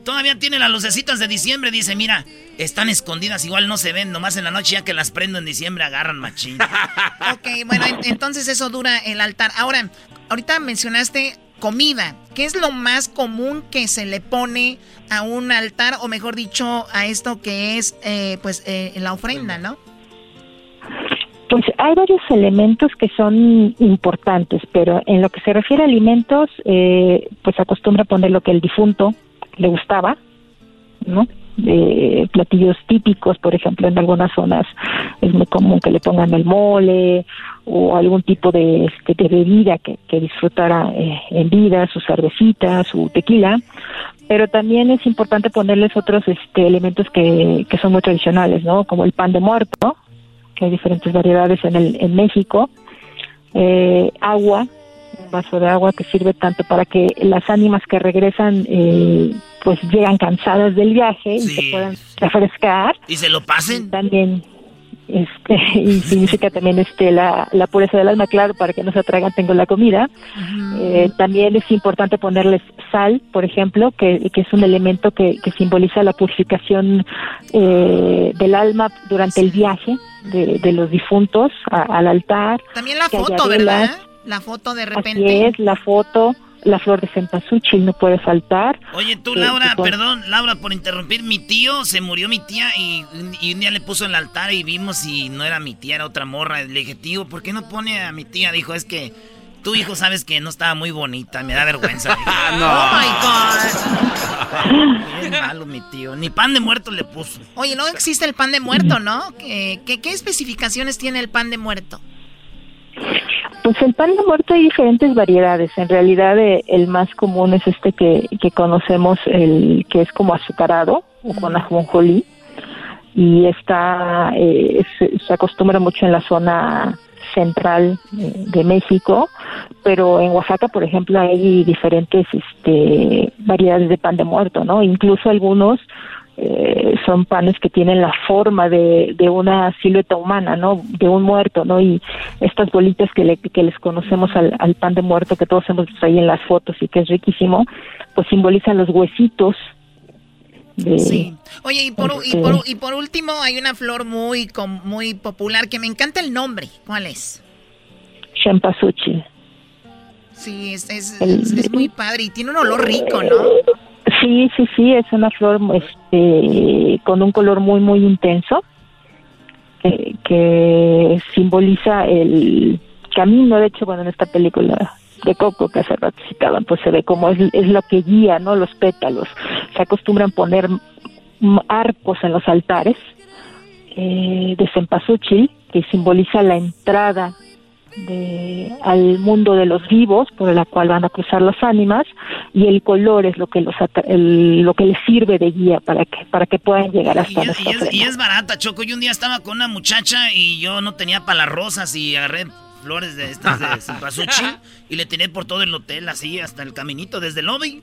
todavía tiene las lucecitas de diciembre. Dice, mira, están escondidas, igual no se ven, nomás en la noche ya que las prendo en diciembre agarran machín. ok, bueno, entonces eso dura el altar. Ahora, ahorita mencionaste comida. ¿Qué es lo más común que se le pone a un altar, o mejor dicho, a esto que es eh, pues eh, la ofrenda, no? Pues hay varios elementos que son importantes, pero en lo que se refiere a alimentos, eh, pues acostumbra poner lo que el difunto le gustaba, ¿no? Eh, platillos típicos, por ejemplo, en algunas zonas es muy común que le pongan el mole o algún tipo de, este, de bebida que, disfrutara eh, en vida, su cervecita, su tequila, pero también es importante ponerles otros este, elementos que, que son muy tradicionales, ¿no? Como el pan de muerto, que hay diferentes variedades en, el, en México, eh, agua, un vaso de agua que sirve tanto para que las ánimas que regresan eh, pues llegan cansadas del viaje y se puedan refrescar. ¿Y se lo pasen? También este y significa también este la, la pureza del alma claro para que no se atragan tengo la comida Eh, también es importante ponerles sal por ejemplo que, que es un elemento que, que simboliza la purificación eh, del alma durante el viaje de, de los difuntos a- al altar También la foto. ¿verdad? La foto de Así repente. es, la foto, la flor de cempasúchil no puede faltar. Oye, tú, Eh, Laura, perdón, Laura, por interrumpir, mi tío, se murió mi tía y, y un día le puso en el altar y vimos y no era mi tía, era otra morra. Le dije, tío, ¿por qué no pone a mi tía? Dijo, es que tu hijo sabes que no estaba muy bonita, me da vergüenza. Oh my God. Bien malo mi tío, ni pan de muerto le puso. Oye, no existe el pan de muerto, ¿no? ¿Qué, qué, qué especificaciones tiene el pan de muerto? Pues el pan de muerto hay diferentes variedades. En realidad eh, el más común es este que, que conocemos, el que es como azucarado o con ajonjolí. Y está, eh, se, se acostumbra mucho en la zona central eh, de México, pero en Oaxaca, por ejemplo, hay diferentes este, variedades de pan de muerto, ¿no? Incluso algunos eh, son panes que tienen la forma de, de una silueta humana, ¿no? De un muerto, ¿no? Y estas bolitas que, le- que les conocemos al, al pan de muerto que todos hemos visto ahí en las fotos y que es riquísimo, pues simbolizan los huesitos de... Sí. Oye, y por, y, Este- por, y por último, hay una flor muy, muy popular que me encanta el nombre. ¿Cuál es? Cempasúchil. Sí, es, es, El- es- es muy padre y tiene un olor rico, ¿no? Sí, sí, sí, es una flor este, con un color muy, muy intenso que, simboliza el camino. De hecho, bueno, en esta película de Coco que hace rato citaban, pues se ve como es, lo que guía, ¿no? Los pétalos. Se acostumbran poner arcos en los altares eh, de cempasúchil que simboliza la entrada de, al mundo de los vivos por la cual van a cruzar las ánimas y el color es lo que los atra- el- lo que les sirve de guía para que para que puedan llegar hasta Y es, y es- y es barata, Choco. Yo un día estaba con una muchacha y yo no tenía para las rosas y agarré flores de estas de y le tiré por todo el hotel así hasta el caminito desde el lobby.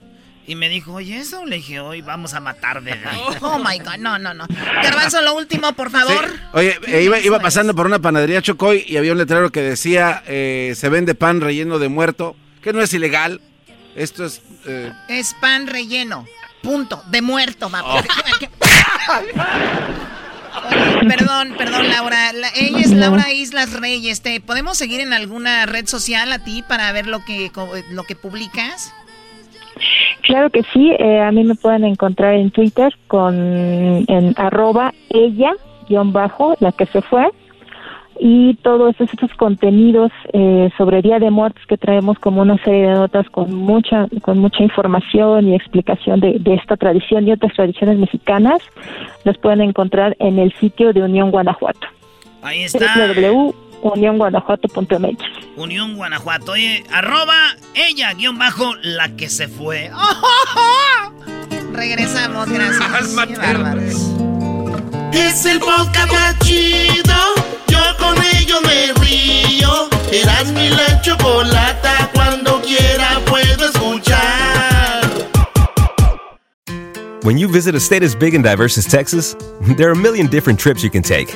Y me dijo, oye, eso. Le dije, hoy vamos a matar de Oh my God, no, no, no. Garbanzo, lo último, por favor. Oye, eh, iba, iba pasando por una panadería Chocoy y había un letrero que decía, eh, se vende pan relleno de muerto, que no es ilegal. Esto es... eh, Es pan relleno. Punto. De muerto, va. Oh. Oye, perdón, perdón, Laura. La- ella es Laura Islas Reyes. ¿Te podemos seguir en alguna red social a ti para ver lo que, co- lo que publicas? Claro que sí, eh, a mí me pueden encontrar en Twitter con en arroba ella guion bajo la que se fue y todos estos, estos contenidos eh, sobre Día de Muertos que traemos como una serie de notas con mucha con mucha información y explicación de, de esta tradición y otras tradiciones mexicanas los pueden encontrar en el sitio de Unión Guanajuato Ahí está. Unión Guanajuato. Oye, arroba ella, guion bajo, la que se fue. Regresamos, gracias. Es el podcast más chido. Yo con ello me río. Eras mi la chocolata. Cuando quiera puedo escuchar. When you visit a state as big and diverse as Texas, there are a million different trips you can take.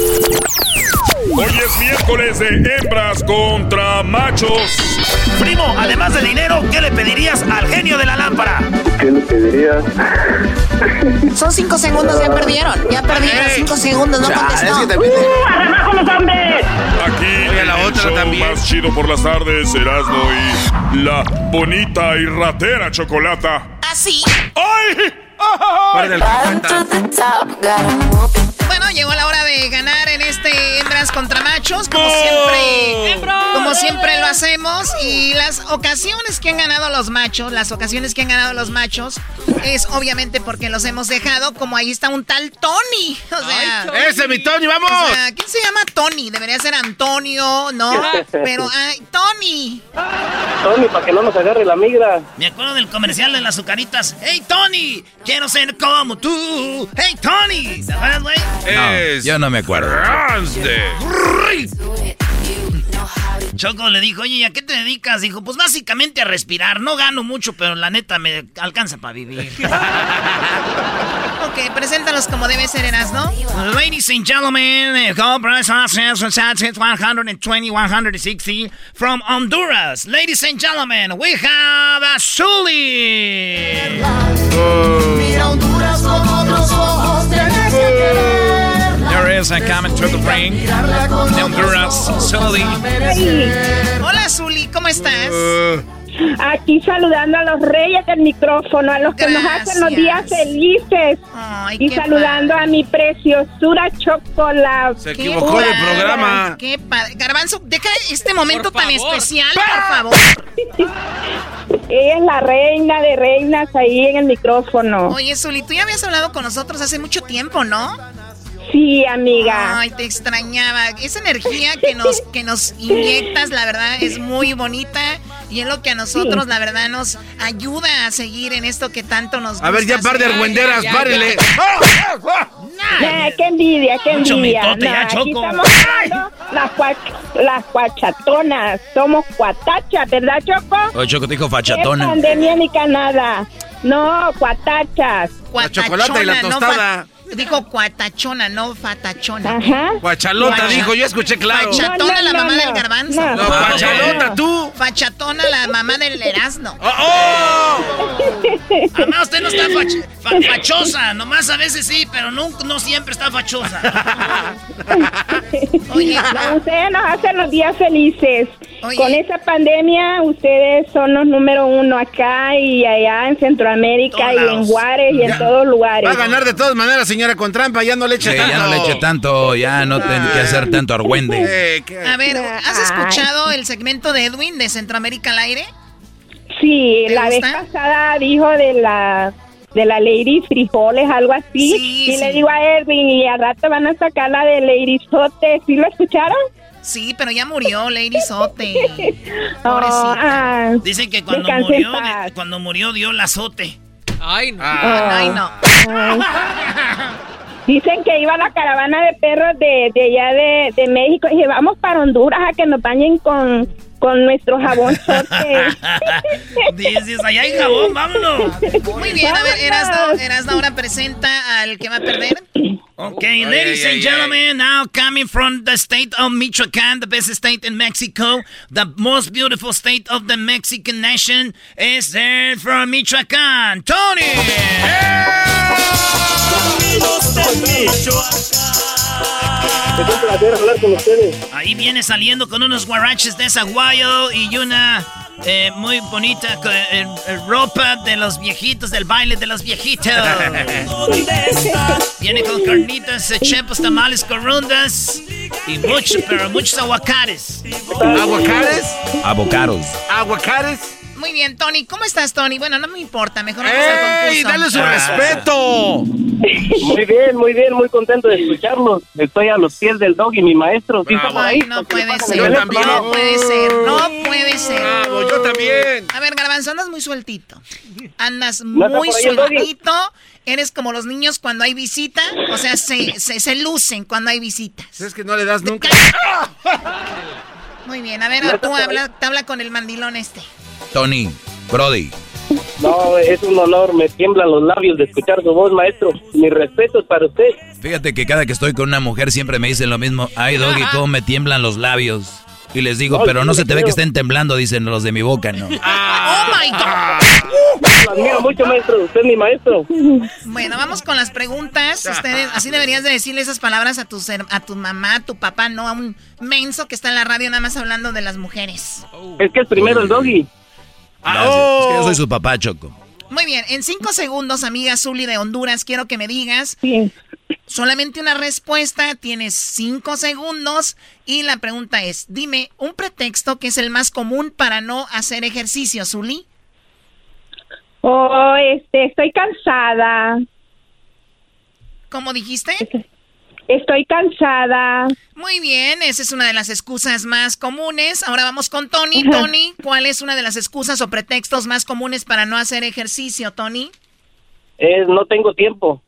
Es miércoles de hembras contra machos. Primo, además de dinero, ¿qué le pedirías al genio de la lámpara? ¿Qué le pedirías? Son cinco segundos, ya perdieron. Ya perdieron cinco segundos, no contestó. ¡Uh, los hombres! Aquí Oye, la el otra show también. más chido por las tardes, Erasmo y la bonita y ratera chocolata. Así. ¡Ay! Guarda el 50. Bueno, llegó la hora de ganar en este hembras contra machos, como siempre, como siempre lo hacemos y las ocasiones que han ganado los machos, las ocasiones que han ganado los machos es obviamente porque los hemos dejado, como ahí está un tal Tony, o sea, ¡Ese, mi Tony, vamos! o sea, ¿quién se llama Tony? Debería ser Antonio, ¿no? Pero ay, Tony. Tony, para que no nos agarre la migra. Me acuerdo del comercial de las azucaritas. ¡Hey, Tony! Quiero ser como tú. ¡Hey, Tony! ¿Te acuerdas, güey? Es Yo no me acuerdo. grande. Choco le dijo, oye, ¿y a qué te dedicas? Dijo, pues básicamente a respirar. No gano mucho, pero la neta me alcanza para vivir. Ok, preséntalos como debe ser, Eras, ¿no? Ladies and gentlemen, gold price assets 120, 160 from Honduras. Ladies and gentlemen, we have a Zully. Mira Honduras quererla. There is a coming to the ring. De Honduras, Sully. Hola, Zuli, ¿cómo estás? Uh, Aquí saludando a los reyes del micrófono, a los que nos hacen los días felices. Ay, y saludando a mi preciosura chocolate. se equivocó de programa. Qué padre. Garbanzo, deja este momento tan especial, por favor. Ella es la reina de reinas ahí en el micrófono. Oye, Zuli, tú ya habías hablado con nosotros hace mucho tiempo, ¿no? Sí, amiga. Ay, te extrañaba. Esa energía que nos, que nos inyectas, la verdad, es muy bonita. Y es lo que a nosotros, Sí. la verdad, nos ayuda a seguir en esto que tanto nos gusta. A ver, ya par de argüenderas, párenle. Nah, qué envidia, qué Mucho envidia. mitote, ya, Nah, aquí Choco. estamos las, cuach- las cuachatonas. Somos cuatachas, ¿verdad, Choco? Oye, Choco te dijo fachatona. pandemia ni canada. No, cuatachas. chocolate y la no tostada. fa- dijo cuatachona, no fatachona. Ajá. Guachalota, Guacha- dijo, yo escuché claro. Fachatona, No, no, la mamá no. del garbanzo. No. No, guachalota, tú. Fachatona, la mamá del erasno. ¡Oh, oh! Mamá, usted no está fach- fa- fachosa. Nomás a veces sí, pero no, no siempre está fachosa. Oye, No, ustedes nos hacen los días felices. Oye. Con esa pandemia, ustedes son los número uno acá y allá en Centroamérica Todos y en. Juárez y en todos lugares. Va a ganar de todas maneras, señora, con trampa. Ya no le eche Sí, tanto. ya no le eche tanto, ya no tiene que hacer tanto argüende. Eh, ¿qué? a ver, ¿has Ay. escuchado el segmento de Edwin de Centroamérica al aire? Sí, ¿Te la vez pasada dijo de la de la Lady Frijoles, algo así. Sí, y sí. le digo a Erwin, y al rato van a sacar la de Lady Sote. ¿Sí lo escucharon? Sí, pero ya murió Lady Sote. Oh, Pobrecita. ah, Dicen que cuando murió, cuando murió dio el azote. Ay, no. Ah, Ay, no. Dicen que iba la caravana de perros de, de allá de, de México. Y dije, vamos para Honduras a que nos bañen con, con nuestro jabón. Dices, allá hay jabón, vámonos. Muy bien, a ver, Erasno. Erasno ahora presenta al que va a perder. Okay, ladies ay, and ay, gentlemen, now coming from the state of Michoacán, the best state in Mexico, the most beautiful state of the Mexican nation, is there from Michoacán, Tony. Es un placer hablar con ustedes. Ahí viene saliendo con unos guaraches de zaguayo y una eh, muy bonita eh, eh, ropa de los viejitos, del baile de los viejitos. Viene con carnitas, eh, chepos, tamales, corundas y mucho, pero muchos aguacates. ¿Aguacates? Avocados. ¿Aguacates? Muy bien, Tony. ¿Cómo estás, Tony? Bueno, no me importa. Mejor vamos al ¡Ey! concurso. ¡Dale su Ah. respeto! Muy bien, muy bien, muy contento de escucharlos. Estoy a los pies del dog y mi maestro. ¿Sí Ay, ahí? no puede ser. Yo también. No puede ser. No puede ser. Bravo, yo también. A ver, Garbanzo, andas muy sueltito. Andas ¿No muy sueltito. Eres como los niños cuando hay visita. O sea, se, se, se lucen cuando hay visitas. Es que no le das nunca. Muy bien, a ver, ¿No está tú habla, te habla con el mandilón este. Tony, Brody. No, es un honor, me tiemblan los labios de escuchar su voz, maestro. Mis respetos para usted. Fíjate que cada que estoy con una mujer siempre me dicen lo mismo. Ay, Doggy, cómo me tiemblan los labios. Y les digo, No, pero no se te ve que estén temblando, dicen los de mi boca, ¿no? ¡Oh, my God! Lo admiro mucho, maestro. Usted es mi maestro. Bueno, vamos con las preguntas. Ustedes, así deberías de decirle esas palabras a tu, ser- a tu mamá, a tu papá, no a un menso que está en la radio nada más hablando de las mujeres. Es que es primero el doggy. Gracias. Es que yo soy su papá, Choco. Muy bien, en cinco segundos, amiga Zuli de Honduras, quiero que me digas solamente una respuesta, tienes cinco segundos y la pregunta es, dime un pretexto que es el más común para no hacer ejercicio, Zuli. Oh, este, estoy cansada. ¿Cómo dijiste? Estoy cansada. Muy bien, esa es una de las excusas más comunes. Ahora vamos con Tony. Tony, ¿cuál es una de las excusas o pretextos más comunes para no hacer ejercicio, Tony? Es no tengo tiempo.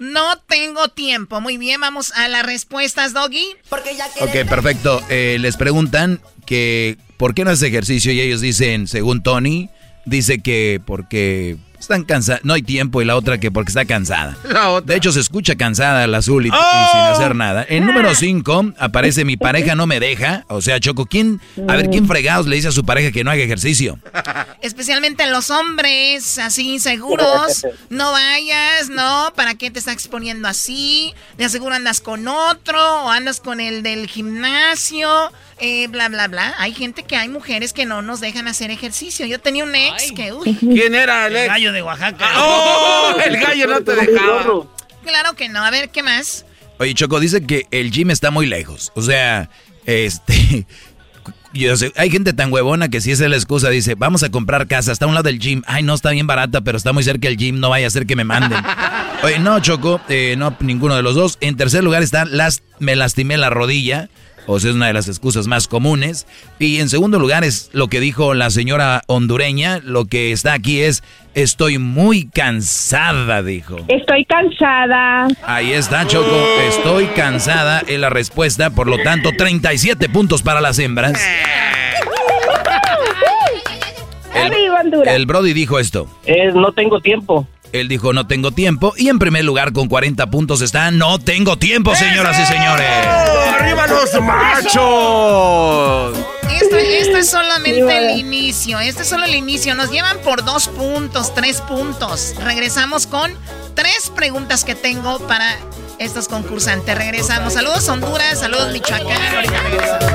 No tengo tiempo. Muy bien, vamos a las respuestas, Doggy. Porque ya Ok, perfecto. Eh, les preguntan que por qué no hace ejercicio y ellos dicen, según Tony, dice que porque están cansados, no hay tiempo y la otra que porque está cansada. De hecho, se escucha cansada la azul y, y sin hacer nada. En número 5 aparece mi pareja no me deja. O sea, Choco, ¿quién? A ver, ¿quién fregados le dice a su pareja que no haga ejercicio? Especialmente los hombres, así inseguros. No vayas, no, ¿para qué te estás exponiendo así? De seguro andas con otro o andas con el del gimnasio, eh, bla, bla, bla. Hay gente que hay mujeres que no nos dejan hacer ejercicio. Yo tenía un ex que, uy. ¿Quién era el ex? Gallo de Oaxaca. ¡Oh! El gallo no te dejaba. Claro que no. A ver, ¿qué más? Oye, Choco, dice que el gym está muy lejos. O sea, este. Yo sé, hay gente tan huevona que si esa es la excusa, dice, vamos a comprar casa, está a un lado del gym. Ay, no, está bien barata, pero está muy cerca el gym, no vaya a ser que me manden. Oye, no, Choco, eh, no, ninguno de los dos. En tercer lugar está, las, me lastimé la rodilla. O sea, es una de las excusas más comunes. Y en segundo lugar es lo que dijo la señora hondureña. Lo que está aquí es, estoy muy cansada, dijo. Estoy cansada. Ahí está, Choco. Estoy cansada. Es la respuesta. Por lo tanto, 37 puntos para las hembras. ¡Arriba, Honduras! El Brody dijo esto. Es no tengo tiempo. Él dijo no tengo tiempo. Y en primer lugar, con 40 puntos está no tengo tiempo, señoras y señores. ¡Arriba los machos! Esto, esto es solamente el inicio. Este es solo el inicio. Nos llevan por dos puntos, tres puntos. Regresamos con tres preguntas que tengo para estos concursantes. Regresamos. Saludos Honduras, saludos Michoacán. Ahorita regresamos.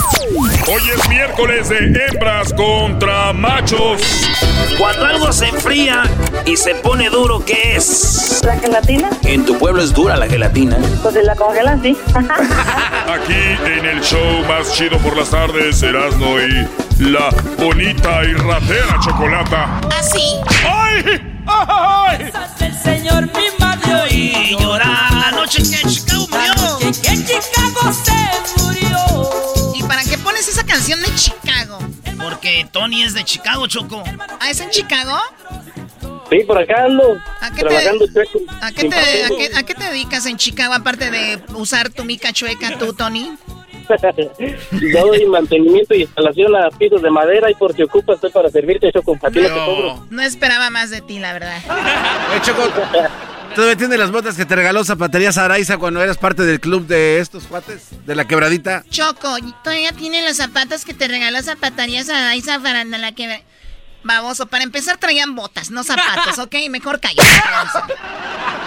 Hoy es miércoles de hembras contra machos. Cuando algo se enfría y se pone duro, ¿qué es? ¿La gelatina? En tu pueblo es dura la gelatina. Pues de la congelan, sí. Aquí en el show más chido por las tardes, Erasmo y la bonita y ratera chocolata. ¿Así? ¡Ay! ¡Ay! El señor mi madre Y llorar la noche que Chicago murió. que Chicago se Porque Tony es de Chicago, Choco. ¿Ah, es en Chicago? Sí, por acá ando. ¿A qué te- Trabajando chueco. ¿A qué, sin te, a, qué, a qué te dedicas en Chicago aparte de usar tu mica chueca tú, Tony? Yo doy mantenimiento y instalación a pisos de madera y por si ocupas estoy para servirte, Choco. A ti no. No esperaba más de ti, la verdad. Oye, Choco, ¿todavía tienes las botas que te regaló Zapaterías Araiza cuando eras parte del club de estos cuates? ¿De la quebradita? Choco, ¿todavía tiene los zapatos que te regaló zapatarías a esa baranda la que... Baboso, para empezar traían botas, no zapatos, ¿ok? Mejor cállate.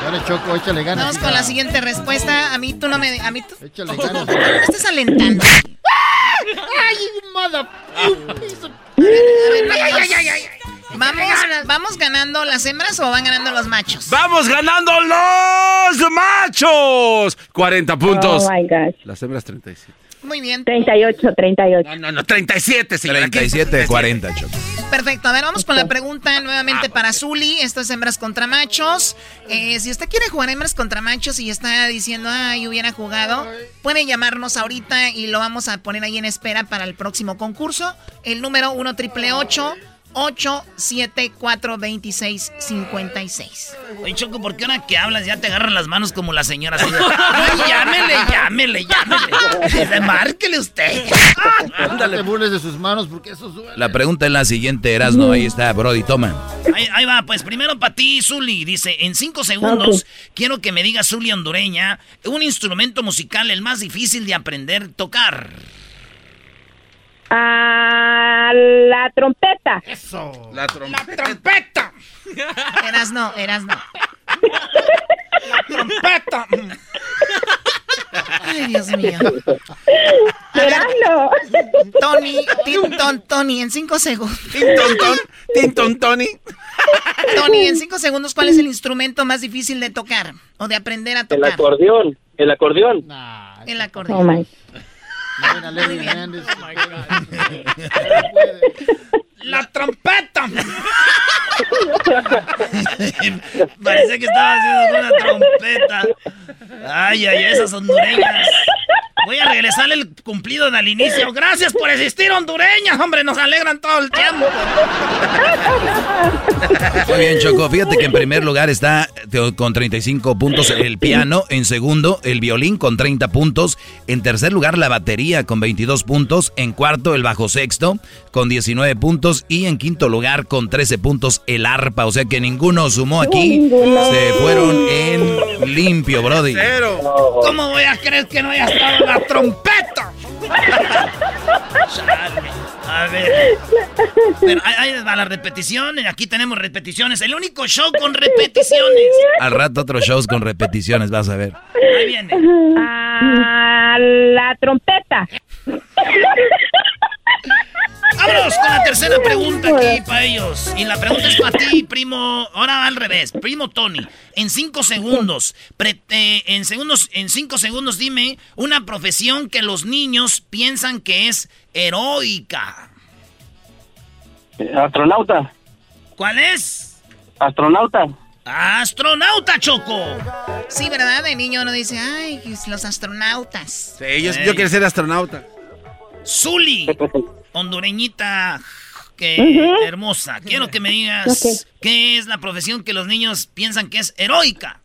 Dale, Choco, échale ganas. Vamos con la siguiente respuesta. A mí tú no me... A mí tú... Échale ganas. ¿Por qué me estás alentando? ¡Ay, mother... Vamos, ¿Vamos ganando las hembras o van ganando los machos? ¡Vamos ganando los machos! 40 puntos. Oh my gosh. Las hembras 37. Muy bien. 38, 38. No, no, no, 37, señora. 37, 40, Choco. Perfecto, a ver, vamos con la pregunta nuevamente para Zuli. Esto es hembras contra machos. Eh, si usted quiere jugar hembras contra machos y está diciendo, ay, hubiera jugado, puede llamarnos ahorita y lo vamos a poner ahí en espera para el próximo concurso. El número 1 triple 1-874-2656. Oye, Choco, ¿por qué ahora que hablas ya te agarran las manos como la señora? Así de, Ay, llámele, llámele, llámele. Márquele usted. Ándale, burles de sus manos porque eso duele. La pregunta es la siguiente, Erasno. Ahí está, Brody, toma. Ahí, ahí va, pues primero para ti, Zuli. Dice, en cinco segundos quiero que me digas, Zuli hondureña, un instrumento musical el más difícil de aprender a tocar. Ah, la trompeta. Eso. La trompeta. ¡La trompeta! Eras no, eras no. ¡La trompeta! Ay, Dios mío. Gerardo. Tony, Tinton, Tony, en cinco segundos. Tinton, Tinton, Tony. Tony, en cinco segundos, ¿cuál es el instrumento más difícil de tocar o de aprender a El tocar? acordeón, el acordeón. El Oh acordeón. my. ¡La trompeta! Parece que estaba haciendo una trompeta. Ay, ay, esas hondureñas. Voy a regresarle el cumplido al inicio. Gracias por existir, hondureñas. Hombre, nos alegran todo el tiempo. Muy bien, Choco. Fíjate que en primer lugar está con 35 puntos el piano. En segundo, el violín con 30 puntos. En tercer lugar, la batería con 22 puntos. En cuarto, el bajo sexto con 19 puntos. Y en quinto lugar, con 13 puntos, el arpa. O sea que ninguno sumó aquí. Ninguno. Se fueron en limpio, Brody. ¿Cómo voy a creer que no haya estado la trompeta? A ver. Pero ahí, ahí va la repetición. Aquí tenemos repeticiones. El único show con repeticiones. Al rato otros shows con repeticiones, vas a ver. Ahí viene. Ah, la trompeta. Vámonos con la tercera pregunta aquí para ellos. Y la pregunta es para ti, primo. Ahora va al revés. Primo Tony. En cinco segundos. pre- eh, en segundos, en cinco segundos, dime una profesión que los niños piensan que es heroica. Astronauta, ¿Cuál es? astronauta. Astronauta, Choco. Sí, ¿verdad? De niño uno dice, ay, los astronautas. Sí, yo, yo quiero ser astronauta. Zuli, hondureñita, que hermosa. Quiero que me digas qué es la profesión que los niños piensan que es heroica.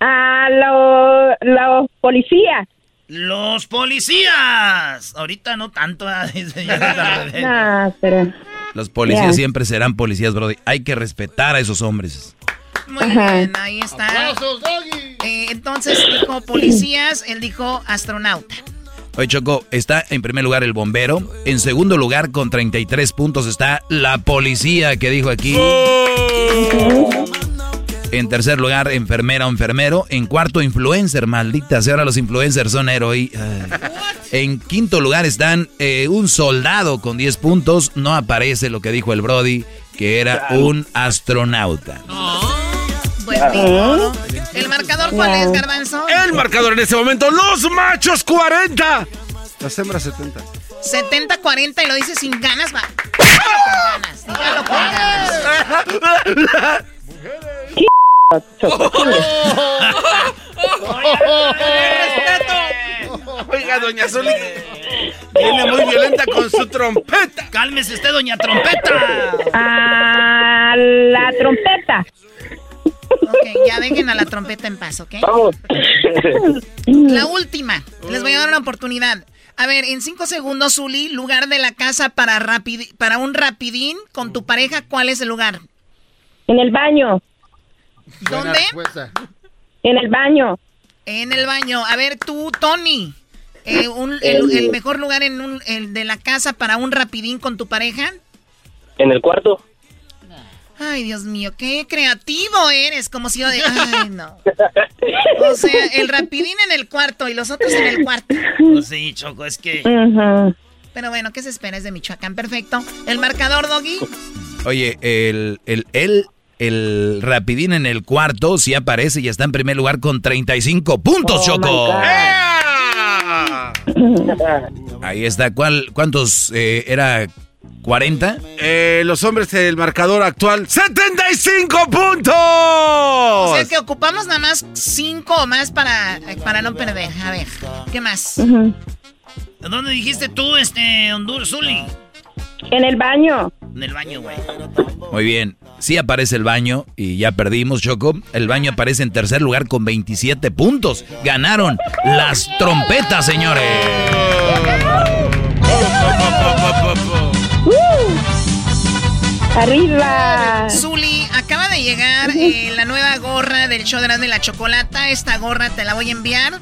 Ah, lo- los policías. Los policías. Ahorita no tanto. al revés. No, pero. Los policías siempre serán policías, Brody. Hay que respetar a esos hombres. Muy Ajá. bien, ahí está. Eh, entonces dijo policías, él dijo astronauta. Oye, Choco, está en primer lugar el bombero. En segundo lugar, con 33 puntos, está la policía que dijo aquí. En tercer lugar, enfermera o enfermero. En cuarto, influencer, maldita sea, ahora los influencers son héroe. En quinto lugar están eh, un soldado con 10 puntos. No aparece lo que dijo el Brody, que era un astronauta. Pues modo. ¿El marcador cuál es, Garbanzo? El marcador en este momento, los machos 40. Las hembras 70. 70-40 y lo dice sin ganas, va. Dígalo con ganas, con ganas. Oiga, doña Zuli. Viene muy violenta con su trompeta. Cálmese usted, doña trompeta. Ah, la trompeta. Ok, ya dejen a la trompeta en paz, ¿ok? Vamos. La última. Les voy a dar una oportunidad. A ver, en cinco segundos, Zuli, lugar de la casa para, rapidi- para un rapidín con tu pareja, ¿cuál es el lugar? En el baño. ¿Dónde? En el baño. En el baño. A ver, tú, Tony. eh, un- el, el mejor lugar en un, el de la casa para un rapidín con tu pareja. En el cuarto. Ay, Dios mío, qué creativo eres. Como si yo de. Ay, no. O sea, el rapidín en el cuarto y los otros en el cuarto. Pues sí, Choco, es que. Pero bueno, ¿qué se espera? Es de Michoacán. Perfecto. El marcador, Doggy. Oye, el, el, el, el rapidín en el cuarto sí aparece y está en primer lugar con 35 puntos, Choco. Ahí está. ¿Cuál, ¿Cuántos eh, era? ¿40? Eh, los hombres del marcador actual, 75 puntos. O sea que ocupamos nada más cinco o más para, para no perder. A ver, ¿qué más? ¿Dónde dijiste tú, este, Honduras, Zuli? En el baño. En el baño, güey. Muy bien. Sí aparece el baño y ya perdimos, Choco. El baño aparece en tercer lugar con 27 puntos. Ganaron las trompetas, señores. ¡Arriba! Zuli, acaba de llegar eh, la nueva gorra del show de la, de la chocolata. Esta gorra te la voy a enviar.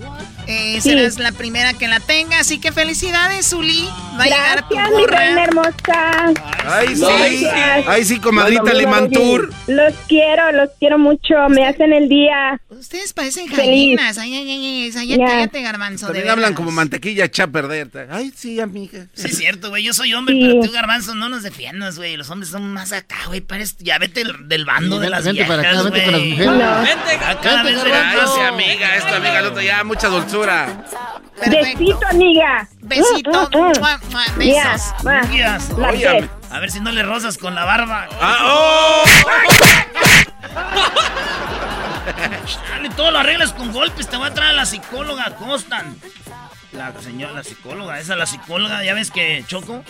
Eh, Sí. Serás la primera que la tenga, así que felicidades, Zuli. Va a llegar tu Gracias, mi reina hermosa. Ay, sí. Gracias. Ay, sí, comadrita Bueno, Limantur. Los quiero, los quiero mucho. Me hacen el día. Ustedes parecen gallinas. Ay, ay, ay, ay, ay, Ya. cállate, garbanzo. de También hablan veras. como mantequilla echa a perder. Ay, sí, amiga. Sí, es cierto, güey. Yo soy hombre, Sí. pero tú, garbanzo, no nos defiendas, güey. Los hombres son más acá, güey. Ya vete del, del bando Sí, de las vente para acá, vente con las mujeres. No. Vente acá, Vente, vente, garbanzo. Ay, sí, amiga, esto, amiga, el otro, ya, mucha dulzura. Besito, amiga. Besito. Mm, mm, mm. Besos. va. Oye, a ver si no le rozas con la barba. Ah, oh. Dale, todo lo arreglas con golpes. Te voy a traer a la psicóloga Constant. La señora, la psicóloga, esa la psicóloga, ya ves que Choco.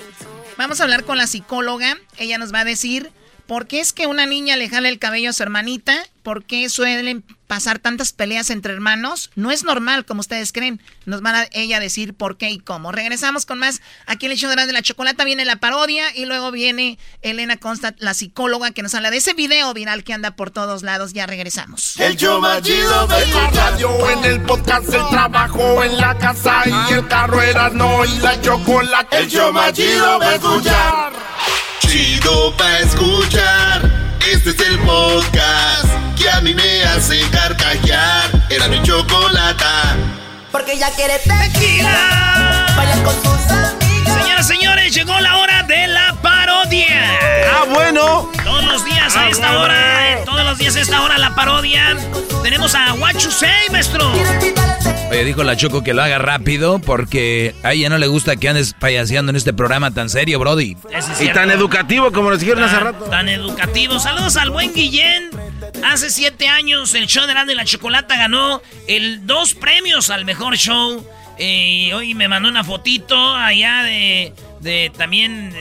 Vamos a hablar con la psicóloga. Ella nos va a decir por qué es que una niña le jala el cabello a su hermanita, por qué suelen pasar tantas peleas entre hermanos. No es normal, como ustedes creen. Nos van a ella decir por qué y cómo. Regresamos con más. Aquí en el show de la chocolata viene la parodia y luego viene Elena Constant, la psicóloga, que nos habla de ese video viral que anda por todos lados. Ya regresamos. El show más chido de la radio, en el podcast, el trabajo, en la casa y el carro era no y la chocolate. El show más chido de escuchar. Chido pa' escuchar. Este es el podcast que a mí me hace carcajear. Era mi chocolata. Porque ella quiere tequila. Bailar con sus amigas. Señoras, señores, llegó la hora de la parodia. Ah, bueno. Todos los días a Ah, esta bueno. hora, eh, todos los días a esta hora la parodia. Tenemos a What You Say, maestro. Oye, dijo la Choco que lo haga rápido porque a ella no le gusta que andes payaseando en este programa tan serio, Brody. Es Y tan educativo como nos dijeron hace rato. Tan educativo. Saludos al buen Guillén. Hace siete años el show de Erasmo y la Chocolata ganó el dos premios al mejor show. Eh, hoy me mandó una fotito allá de, de también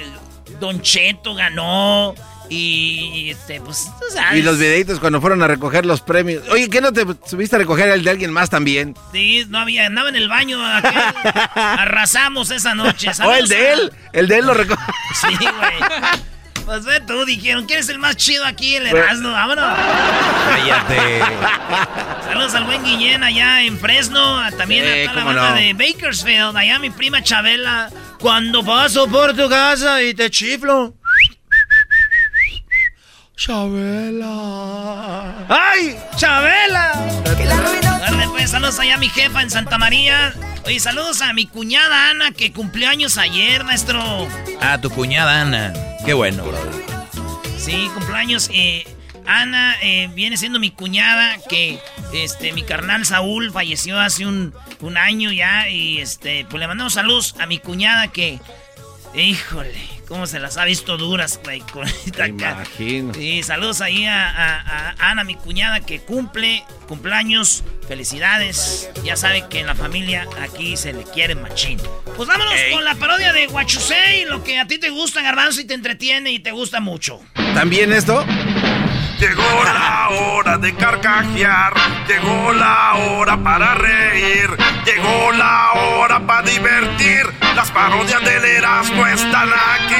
Don Cheto ganó. Y este, pues, tú sabes. Y los videitos cuando fueron a recoger los premios. Oye, ¿qué no te subiste a recoger el de alguien más también? Sí, no había, andaba en el baño. aquel. Arrasamos esa noche. O el Saludos de él. El de él lo recogió. Sí, güey. Pues ve tú, dijeron, ¿quién es el más chido aquí? El Pues- Erasmo, vámonos. Cállate. Saludos al buen Guillén allá en Fresno, también Sí, a toda la banda no. de Bakersfield, allá mi prima Chabela. Cuando paso por tu casa y te chiflo. Chabela. ¡Ay! ¡Chabela! Dale, pues, saludos allá a mi jefa en Santa María. Oye, saludos a mi cuñada Ana, que cumplió años ayer, maestro. Ah, tu cuñada Ana. Qué bueno, Brody. Sí, cumpleaños. Eh, Ana eh, viene siendo mi cuñada, que este, mi carnal Saúl falleció hace un, un año ya. Y este, pues le mandamos saludos a mi cuñada que. Híjole, cómo se las ha visto duras, güey. con esta imagino. Sí, saludos ahí a, a- a Ana, mi cuñada, que cumple cumpleaños. Felicidades. Ya sabe que en la familia aquí se le quiere machín. Pues vámonos con la parodia de Guachusei, lo que a ti te gusta, Garbanzo, y te entretiene y te gusta mucho. ¿También esto? Llegó la hora de carcajear, llegó la hora para reír, llegó la hora para divertir. Las parodias del Erasmo están aquí.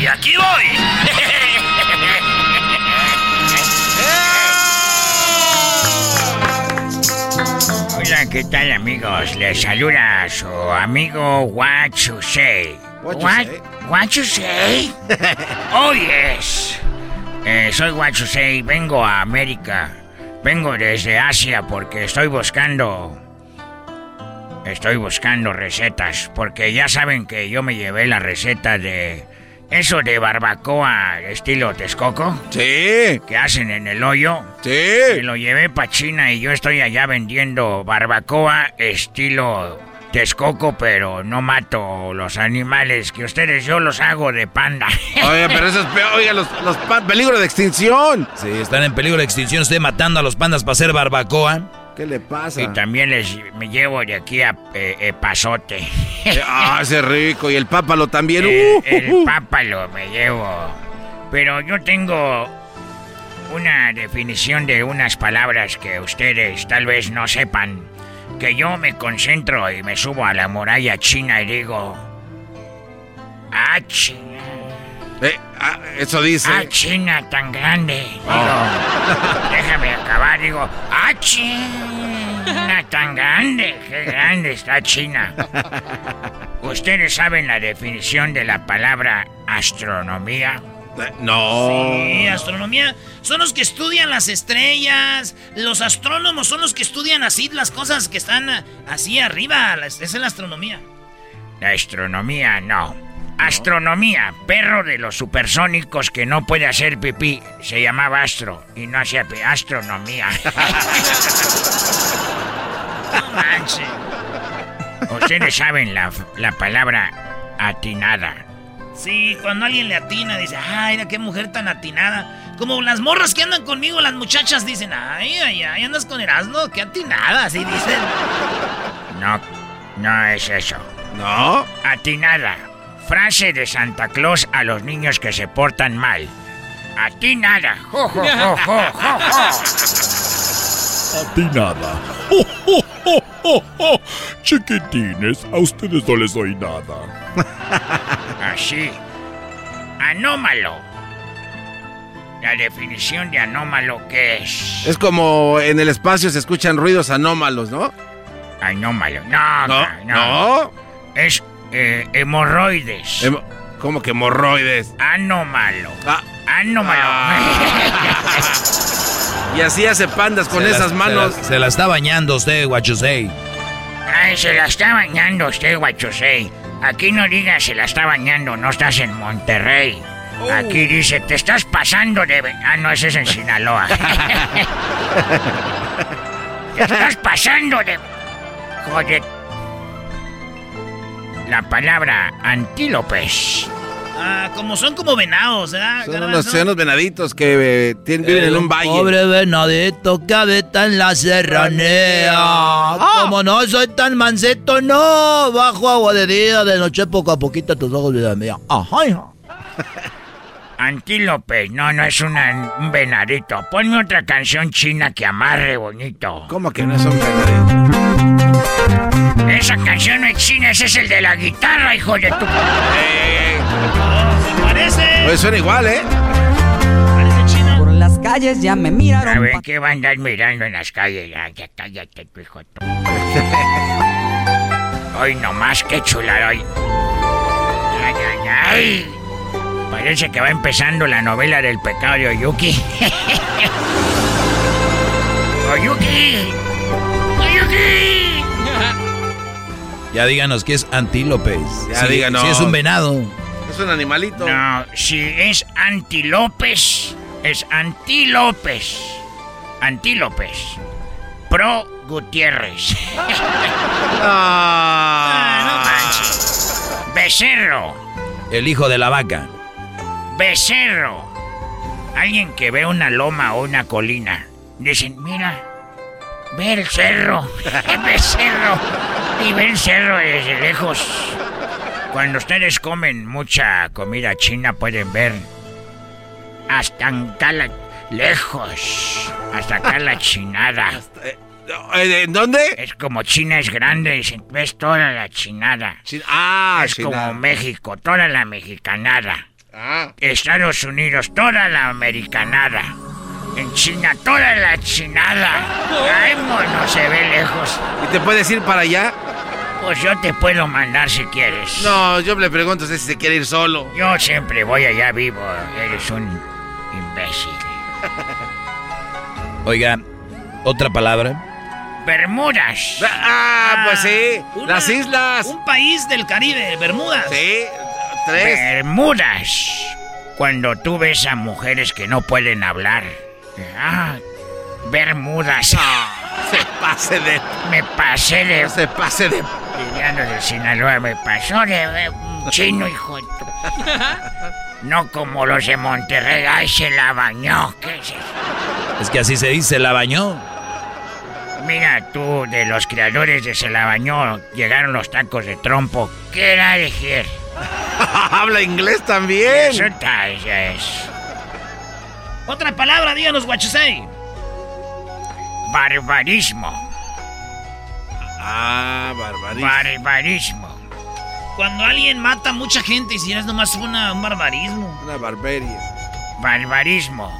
Y aquí voy. Hola, ¿qué tal amigos? Les saluda su amigo Say. What you What, say? what you say? oh yes. Eh, soy What You Say, vengo a América. Vengo desde Asia porque estoy buscando... Estoy buscando recetas porque ya saben que yo me llevé la receta de... Eso de barbacoa estilo Texcoco. Sí. Que hacen en el hoyo. Sí. Me lo llevé para China y yo estoy allá vendiendo barbacoa estilo Texcoco, pero no mato los animales que ustedes yo los hago de panda. Oye, pero eso es peor. Oiga, los, los peligro de extinción. Sí, están en peligro de extinción. Usted matando a los pandas para hacer barbacoa. ¿Qué le pasa? Y también les me llevo de aquí a eh, eh, Pasote. ah, ese rico. Y el pápalo también. El, Uh, el uh, uh. pápalo me llevo. Pero yo tengo una definición de unas palabras que ustedes tal vez no sepan. Que yo me concentro y me subo a la muralla china y digo... Ah, China. Eh, ah, eso dice. Ah, China tan grande. Digo, déjame acabar. Digo, ah, China tan grande. Qué grande está China. ¿Ustedes saben la definición de la palabra astronomía? No. Sí, astronomía. Son los que estudian las estrellas. Los astrónomos son los que estudian así las cosas que están ah, así arriba. Esa es la astronomía. La astronomía no. Astronomía, perro de los supersónicos que no puede hacer pipí. Se llamaba Astro y no hacía pipí. Astronomía. No manches. Ustedes saben la, la palabra atinada. Sí, cuando alguien le atina, dice, ay, mira qué mujer tan atinada. Como las morras que andan conmigo, las muchachas dicen, ay, ay, ay, andas con Erasmo, qué atinada, así dicen. No, no es eso. ¿No? Atinada. Frase de Santa Claus a los niños que se portan mal. Atinada. Jo, jo, jo, jo, jo, jo. A ti nada. ¡Oh, oh, oh, oh, oh! Chiquitines, a ustedes no les doy nada. Así. Anómalo. La definición de anómalo, ¿qué es? Es como en el espacio se escuchan ruidos anómalos, ¿no? Anómalo. No, No, no. no. Es eh, hemorroides. Hemo- ¿Cómo que hemorroides? Anómalo. Ah. Anómalo. Y así hace pandas con Se la- esas se manos. la- Se la, está bañando usted, say. Ay, se la está bañando usted, guachosei. Aquí no digas se la está bañando, no estás en Monterrey. Aquí dice, te estás pasando de... Ah, no, ese es en Sinaloa. te estás pasando de... Joder. La palabra antílopes. Ah, como son como venados, ¿verdad? Son unos, son unos venaditos que eh, tienen, viven en un valle. Pobre venadito que habita en la serranía. Ah. Como no soy tan mancito, no. Bajo agua de día, de noche poco a poquito tus ojos, vida mía. Ajá, hija. Antílope, no, no es una- un venadito. Ponme otra canción china que amarre bonito. ¿Cómo que no es un venadito? Esa canción no es china, ese es el de la guitarra, hijo de tu... ¿Se parece? Pues suena igual, ¿eh? Por las calles ya me A miraron. ver, ¿qué va a andar mirando en las calles? Ya, ya cállate, tu hijo. tú. Hoy nomás, qué chula hoy. Ay, ay, ay. Parece que va empezando la novela del pecado de Oyuki. ¡Oyuki! ¡Oyuki! Ya díganos que es antílopes. Ya Sí, díganos. sí es un venado. Es un animalito. No, si es antilopes, es antilopes. Antílopes. Pro Gutiérrez. Ah, no manches. Becerro. El hijo de la vaca. Becerro. Alguien que ve una loma o una colina. Dicen, mira, ve el cerro. Becerro. Y ve el cerro desde lejos. Cuando ustedes comen mucha comida china pueden ver hasta acá la- lejos. Hasta acá la chinada. Eh, ¿En dónde? Es como China es grande, dicen, ves toda la chinada. Ah, es como México, toda la mexicanada. Ah. Estados Unidos, toda la americanada. En China, toda la chinada. Ay, mono, se ve lejos. ¿Y te puedes ir para allá? Pues yo te puedo mandar si quieres. No, yo le pregunto si se quiere ir solo. Yo siempre voy allá vivo. Eres un imbécil. Oiga, otra palabra. Bermudas. Ah, pues sí. Una- Las islas. Un país del Caribe, Bermudas. Sí, tres. Bermudas. Cuando tú ves a mujeres que no pueden hablar. Ah, Bermudas. Se pase de. Me pasé de. Se pase de. Liliano de Sinaloa me pasó de un chino, hijo de tu- No como los de Monterrey. Ay, se la bañó. ¿Qué es eso? Es que así se dice, la bañó. Mira tú, de los creadores de Se la bañó, llegaron los tacos de trompo. ¿Qué era decir? Habla inglés también. Eso está, es. Otra palabra, díganos, guachusei. Barbarismo. Ah, barbarismo. Barbarismo. Cuando alguien mata a mucha gente y si es nomás una, un barbarismo. Una barbarie. Barbarismo.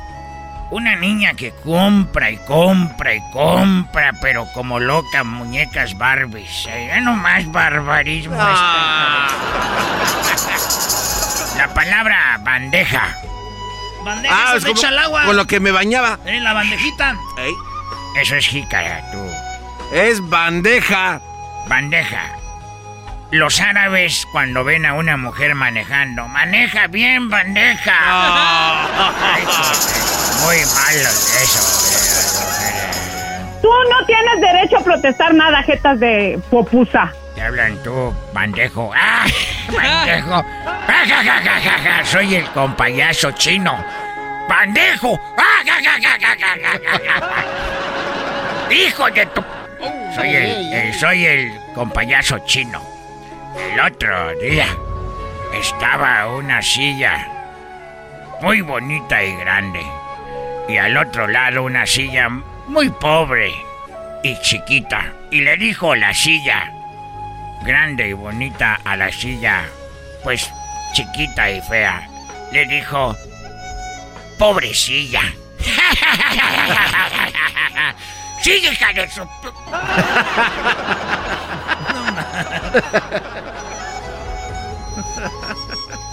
Una niña que compra y compra y compra, pero como loca, muñecas Barbies. Eh, Ya nomás barbarismo. Ah. La palabra bandeja. Bandeja, Ah, es se como echa al agua. con lo que me bañaba. Eh, la bandejita. Eso es jícara, tú. Es bandeja. Bandeja. Los árabes cuando ven a una mujer manejando, maneja bien bandeja. Ay, Muy malo eso. Tú no tienes derecho a protestar nada, jetas de popusa. Te hablan tú, bandejo. ¡Ah! ¡Bandejo! ¡Ah, ja, ja, ja, ja, ja! Soy el compayazo chino. ¡Bandejo! ¡Ah, ja, ja, ja, ja, ja, ja, hijo de tu...! Soy el, el, soy el compayazo chino. El otro día estaba una silla muy bonita y grande. Y al otro lado una silla muy pobre y chiquita. Y le dijo la silla grande y bonita, a la silla, pues chiquita y fea. Le dijo, pobrecilla. Sigue, hija de su...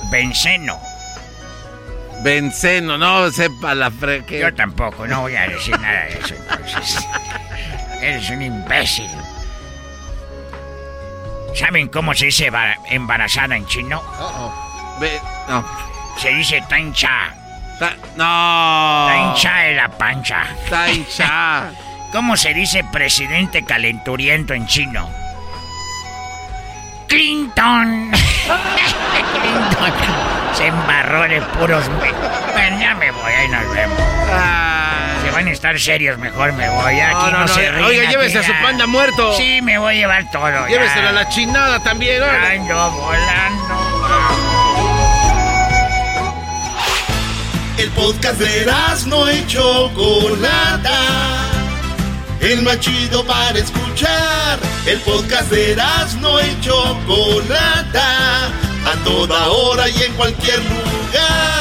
Benceno. Benceno, no sepa la fre... Yo tampoco, no voy a decir nada de eso entonces. Eres un imbécil. ¿Saben cómo se dice embara- embarazada en chino? Ve- no. Se dice tancha. Ta- no. Tancha de la pancha. Tancha. ¿Cómo se dice presidente calenturiento en chino? Clinton. Clinton. Se embarró de puros... Bueno, ya me voy, ahí nos vemos. Se van a estar serios, mejor me voy. Aquí No, no, no, no, se ríen, oiga, llévese a su panda muerto. Sí, me voy a llevar todo. ya. Lléveselo a la chinada también, órale. Ando volando. El podcast de no y Chocolata. El más chido para escuchar. El podcast de no y Chocolata. A toda hora y en cualquier lugar.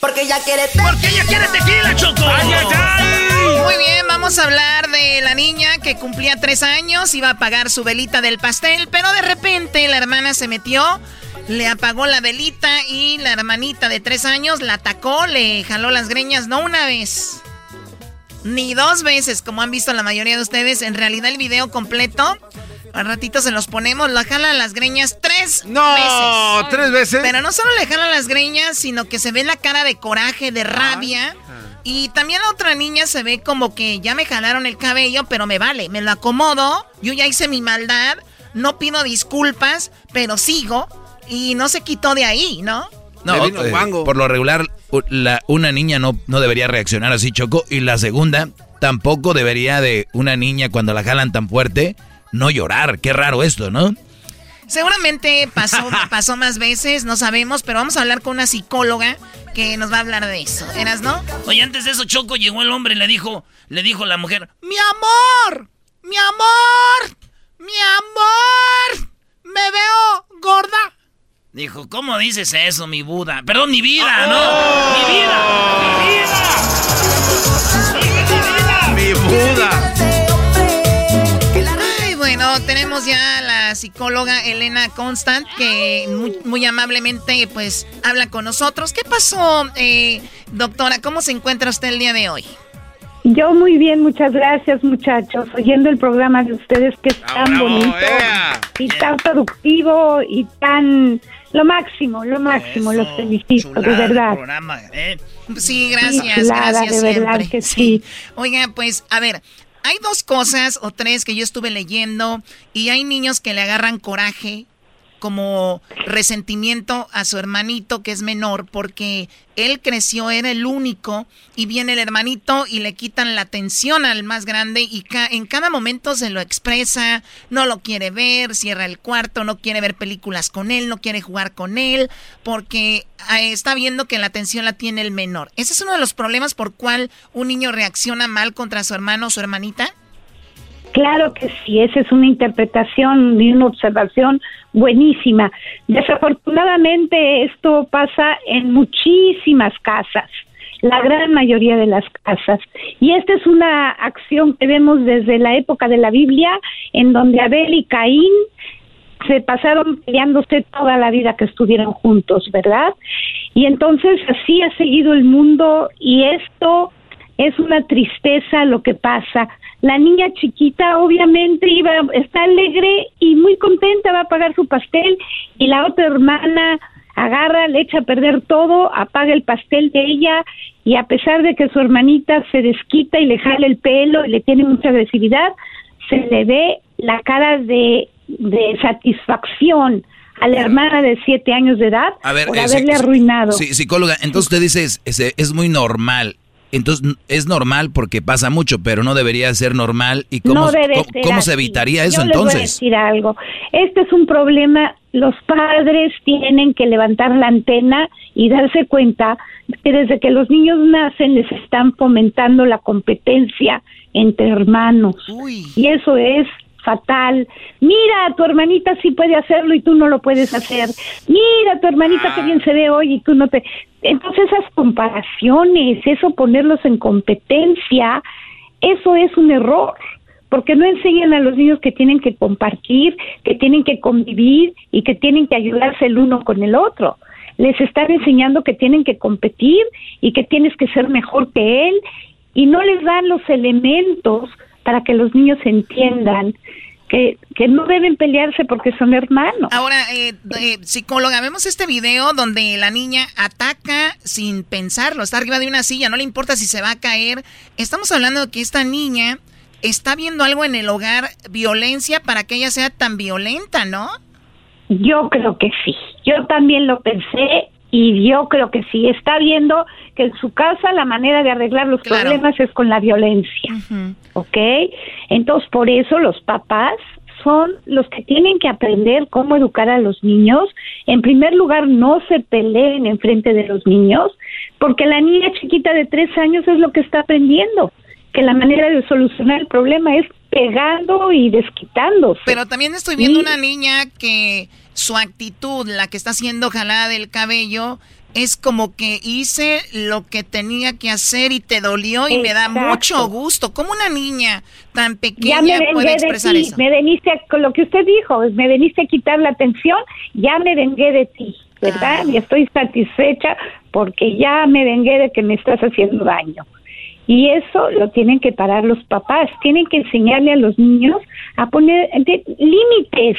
Porque ella quiere Porque ella quiere tequila, Choco. Ay, ay, ay. Muy bien, vamos a hablar de la niña que cumplía tres años, iba a apagar su velita del pastel, pero de repente la hermana se metió, le apagó la velita y la hermanita de tres años la atacó, le jaló las greñas, no una vez, ni dos veces, como han visto la mayoría de ustedes. En realidad el video completo, al ratito se los ponemos, la jala las greñas tres No, veces. ¿tres veces? Pero no solo le jala las greñas, sino que se ve la cara de coraje, de rabia. Y también la otra niña se ve como que ya me jalaron el cabello, pero me vale, me lo acomodo, yo ya hice mi maldad, no pido disculpas, pero sigo y no se quitó de ahí, ¿no? No, eh, por lo regular, la- una niña no, no debería reaccionar así, Choco. Y la segunda, tampoco debería de una niña cuando la jalan tan fuerte, no llorar. Qué raro esto, ¿no? Seguramente pasó, pasó más veces, no sabemos, pero vamos a hablar con una psicóloga que nos va a hablar de eso. ¿Eras, no? Oye, antes de eso, Choco, llegó el hombre y le dijo, le dijo la mujer, ¡Mi amor! ¡Mi amor! ¡Mi amor! ¡Me veo gorda! Dijo, ¿cómo dices eso, mi Buda? Perdón, mi vida, ¿no? ¡Mi vida! Mi tenemos ya a la psicóloga Elena Constant que muy, muy amablemente pues habla con nosotros. ¿Qué pasó, eh, doctora? ¿Cómo se encuentra usted el día de hoy? Yo muy bien, muchas gracias muchachos, oyendo el programa de ustedes que es tan bonito y tan productivo y tan lo máximo, lo máximo, los felicito, de verdad. Programa, ¿eh? Sí, gracias, Chulada, gracias de verdad que sí. Oiga, pues, a ver, hay dos cosas o tres que yo estuve leyendo y hay niños que le agarran coraje como resentimiento a su hermanito que es menor porque él creció, era el único y viene el hermanito y le quitan la atención al más grande y ca- en cada momento se lo expresa, no lo quiere ver, cierra el cuarto, no quiere ver películas con él, no quiere jugar con él porque ah, está viendo que la atención la tiene el menor. Ese es uno de los problemas por cual un niño reacciona mal contra su hermano o su hermanita. Claro que sí, esa es una interpretación y una observación buenísima. Desafortunadamente esto pasa en muchísimas casas, la gran mayoría de las casas. Y esta es una acción que vemos desde la época de la Biblia, en donde Abel y Caín se pasaron peleándose toda la vida que estuvieron juntos, ¿verdad? Y entonces así ha seguido el mundo y esto es una tristeza lo que pasa. La niña chiquita obviamente iba, está alegre y muy contenta, va a pagar su pastel y la otra hermana agarra, le echa a perder todo, apaga el pastel de ella y a pesar de que su hermanita se desquita y le jala el pelo y le tiene mucha agresividad, se le ve la cara de, de satisfacción a la hermana de siete años de edad A ver, por eh, haberle arruinado. Sí, psicóloga, entonces usted dice es, es, es muy normal. Entonces es normal porque pasa mucho, pero no debería ser normal. ¿Y cómo, no debe cómo, ser cómo se evitaría eso Yo les voy a entonces? decir algo. Este es un problema. Los padres tienen que levantar la antena y darse cuenta que desde que los niños nacen les están fomentando la competencia entre hermanos. Y eso es fatal. Mira, tu hermanita sí puede hacerlo y tú no lo puedes hacer. Mira, tu hermanita que bien se ve hoy y tú no te... Entonces esas comparaciones, eso ponerlos en competencia, eso es un error, porque no enseñan a los niños que tienen que compartir, que tienen que convivir y que tienen que ayudarse el uno con el otro. Les están enseñando que tienen que competir y que tienes que ser mejor que él y no les dan los elementos para que los niños entiendan que, que no deben pelearse porque son hermanos. Ahora, eh, eh, psicóloga, vemos este video donde la niña ataca sin pensarlo, está arriba de una silla, no le importa si se va a caer. Estamos hablando de que esta niña está viendo algo en el hogar, violencia para que ella sea tan violenta, ¿no? Yo creo que sí. Yo también lo pensé y yo creo que sí. Está viendo que en su casa la manera de arreglar los problemas es con la violencia. ¿Ok? Entonces, por eso los papás son los que tienen que aprender cómo educar a los niños. En primer lugar, no se peleen en frente de los niños, porque la niña chiquita de tres años es lo que está aprendiendo, que la manera de solucionar el problema es pegando y desquitándose. Pero también estoy viendo una niña que su actitud, la que está siendo jalada del cabello, es como que hice lo que tenía que hacer y te dolió y me da mucho gusto. ¿Cómo una niña tan ya pequeña me puede de expresar ti, eso? me veniste a- con lo que usted dijo, me veniste a quitar la atención, ya me vengué de ti, ¿verdad? Ah. Y estoy satisfecha porque ya me vengué de que me estás haciendo daño. Y eso lo tienen que parar los papás, tienen que enseñarle a los niños a poner de- límites.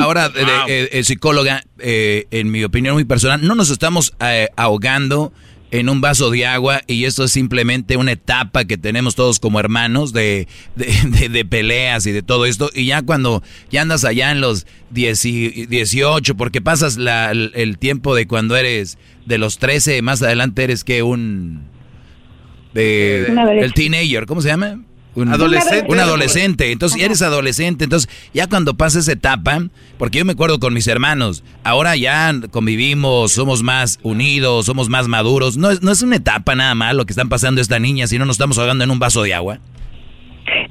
Ahora, eh, eh, psicóloga, eh, en mi opinión muy personal, no nos estamos eh, ahogando en un vaso de agua y esto es simplemente una etapa que tenemos todos como hermanos de, de, de- de peleas y de todo esto. Y ya cuando ya andas allá en los 10 y- 18, porque pasas la- el, el tiempo de cuando eres de los 13, más adelante eres que un... de- el teenager, ¿cómo se llama? Un Adolescente. Un adolescente. Entonces, ya eres adolescente. Entonces, ya cuando pasa esa etapa, porque yo me acuerdo con mis hermanos, ahora ya convivimos, somos más unidos, somos más maduros. No es, no es una etapa nada más lo que están pasando esta niña, si no nos estamos ahogando en un vaso de agua.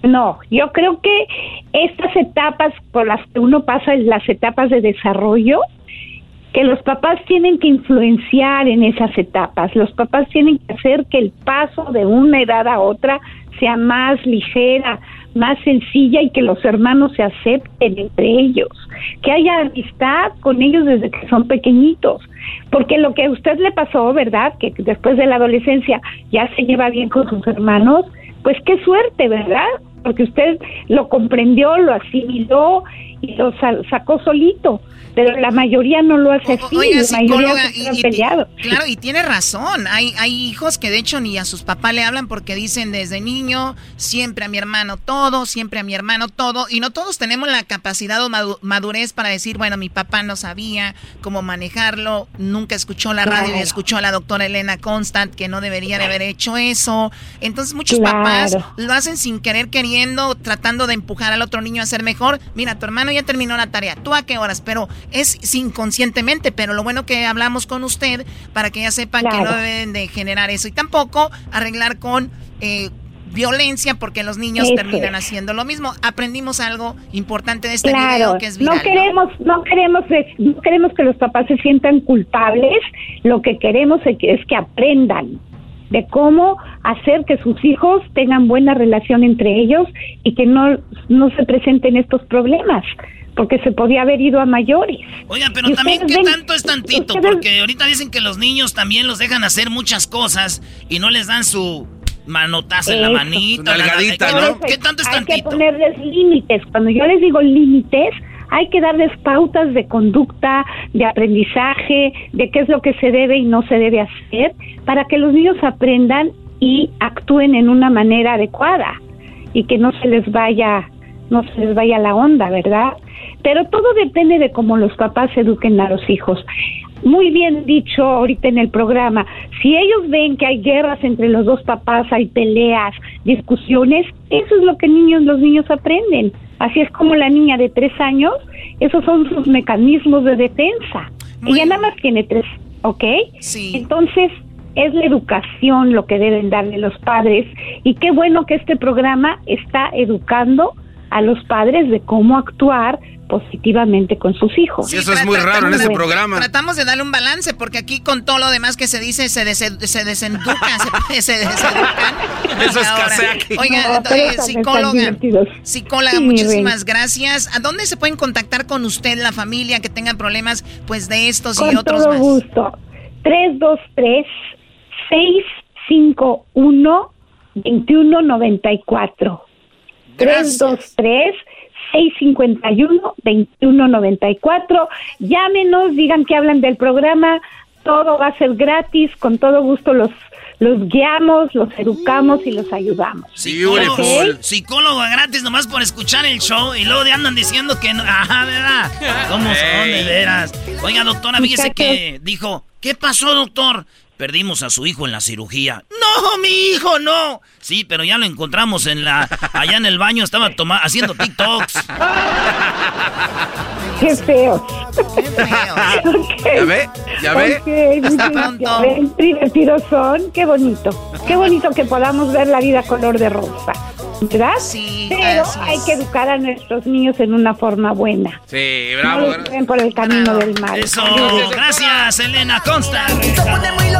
No, yo creo que estas etapas por las que uno pasa, las etapas de desarrollo, que los papás tienen que influenciar en esas etapas. Los papás tienen que hacer que el paso de una edad a otra sea más ligera, más sencilla y que los hermanos se acepten entre ellos, que haya amistad con ellos desde que son pequeñitos, porque lo que a usted le pasó, ¿verdad? Que después de la adolescencia ya se lleva bien con sus hermanos, pues qué suerte, ¿verdad? Porque usted lo comprendió, lo asimiló y lo sacó solito pero la mayoría no lo hace así, la mayoría se peleado. Claro, y tiene razón. Hay, hay hijos que de hecho ni a sus papás le hablan porque dicen desde niño, siempre a mi hermano todo, siempre a mi hermano todo, y no todos tenemos la capacidad o madurez para decir, bueno, mi papá no sabía cómo manejarlo, nunca escuchó la radio y escuchó a la doctora Elena Constant que no debería de haber hecho eso. Entonces muchos papás lo hacen sin querer queriendo, tratando de empujar al otro niño a ser mejor. Mira, tu hermano ya terminó la tarea, ¿tú a qué horas? Pero es inconscientemente, pero lo bueno que hablamos con usted para que ya sepan que no deben de generar eso y tampoco arreglar con eh, violencia porque los niños terminan haciendo lo mismo. Aprendimos algo importante de este video que es viral, no queremos no, queremos no queremos que los papás se sientan culpables, lo que queremos es que, es que aprendan de cómo hacer que sus hijos tengan buena relación entre ellos y que no, no se presenten estos problemas porque se podía haber ido a mayores. Oiga, pero también, ¿qué tanto es tantito? Porque ahorita dicen que los niños también los dejan hacer muchas cosas y no les dan su manotazo en la manita. ¿no? ¿Qué tanto es tantito? Hay que ponerles límites. Cuando yo les digo límites, hay que darles pautas de conducta, de aprendizaje, de qué es lo que se debe y no se debe hacer, para que los niños aprendan y actúen en una manera adecuada y que no se les vaya no se les vaya la onda, ¿verdad? Pero todo depende de cómo los papás eduquen a los hijos. Muy bien dicho ahorita en el programa, si ellos ven que hay guerras entre los dos papás, hay peleas, discusiones, eso es lo que niños, los niños aprenden. Así es como la niña de tres años, esos son sus mecanismos de defensa. Ella nada más tiene tres, ¿ok? Sí. Entonces, es la educación lo que deben darle los padres y qué bueno que este programa está educando a los padres de cómo actuar positivamente con sus hijos. Sí, eso es muy raro en este programa. Tratamos de darle un balance porque aquí con todo lo demás que se dice se, se desenducan, se. Eso es aquí. Oiga, psicóloga, psicóloga, muchísimas gracias. ¿A dónde se pueden contactar con usted, la familia, que tengan problemas pues de estos y otros todo gusto. 323 651 2194 323 651-2194. Llámenos, digan que hablan del programa. Todo va a ser gratis. Con todo gusto los, los guiamos, los educamos y los ayudamos. Psicólogo, psicólogo gratis nomás por escuchar el show y luego de andan diciendo que no. Ajá, ¿verdad? ¿Cómo son de veras? Oiga, doctora, fíjese que dijo, ¿qué pasó, doctor? Perdimos a su hijo en la cirugía. No, mi hijo, no. Sí, pero ya lo encontramos en la allá en el baño estaba haciendo TikToks. Qué feo. Qué feo. ¿Ya ve? ¿Ya ve? Okay, divertidos son. Qué bonito. Qué bonito que podamos ver la vida color de rosa. ¿Verdad? Sí, Pero hay que educar a nuestros niños en una forma buena. Sí, bravo. No por el camino del mal. Eso, gracias, Elena Consta.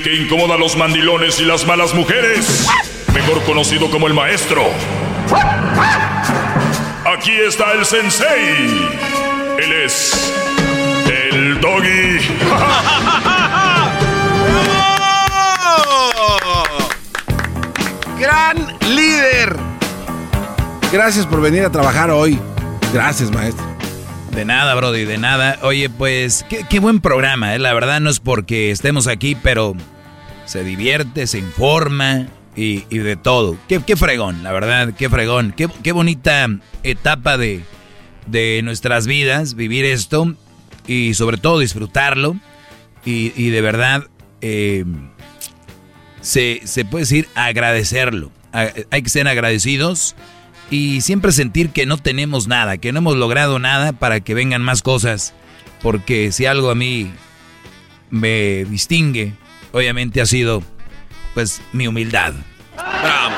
Que incomoda a los mandilones y las malas mujeres. Mejor conocido como el maestro. Aquí está el sensei. Él es el doggy. Gran líder. Gracias por venir a trabajar hoy. Gracias, maestro. De nada, Brody, de nada. Oye, pues, qué, buen programa, ¿eh? La verdad no es porque estemos aquí, pero se divierte, se informa, y, de todo. Qué, fregón, la verdad, qué fregón. Qué, bonita etapa de, de, nuestras vidas, vivir esto y sobre todo disfrutarlo. Y, de verdad, eh, se, se, puede decir agradecerlo. Hay que ser agradecidos y siempre sentir que no tenemos nada, que no hemos logrado nada para que vengan más cosas. Porque si algo a mí me distingue, obviamente ha sido pues mi humildad. Bravo.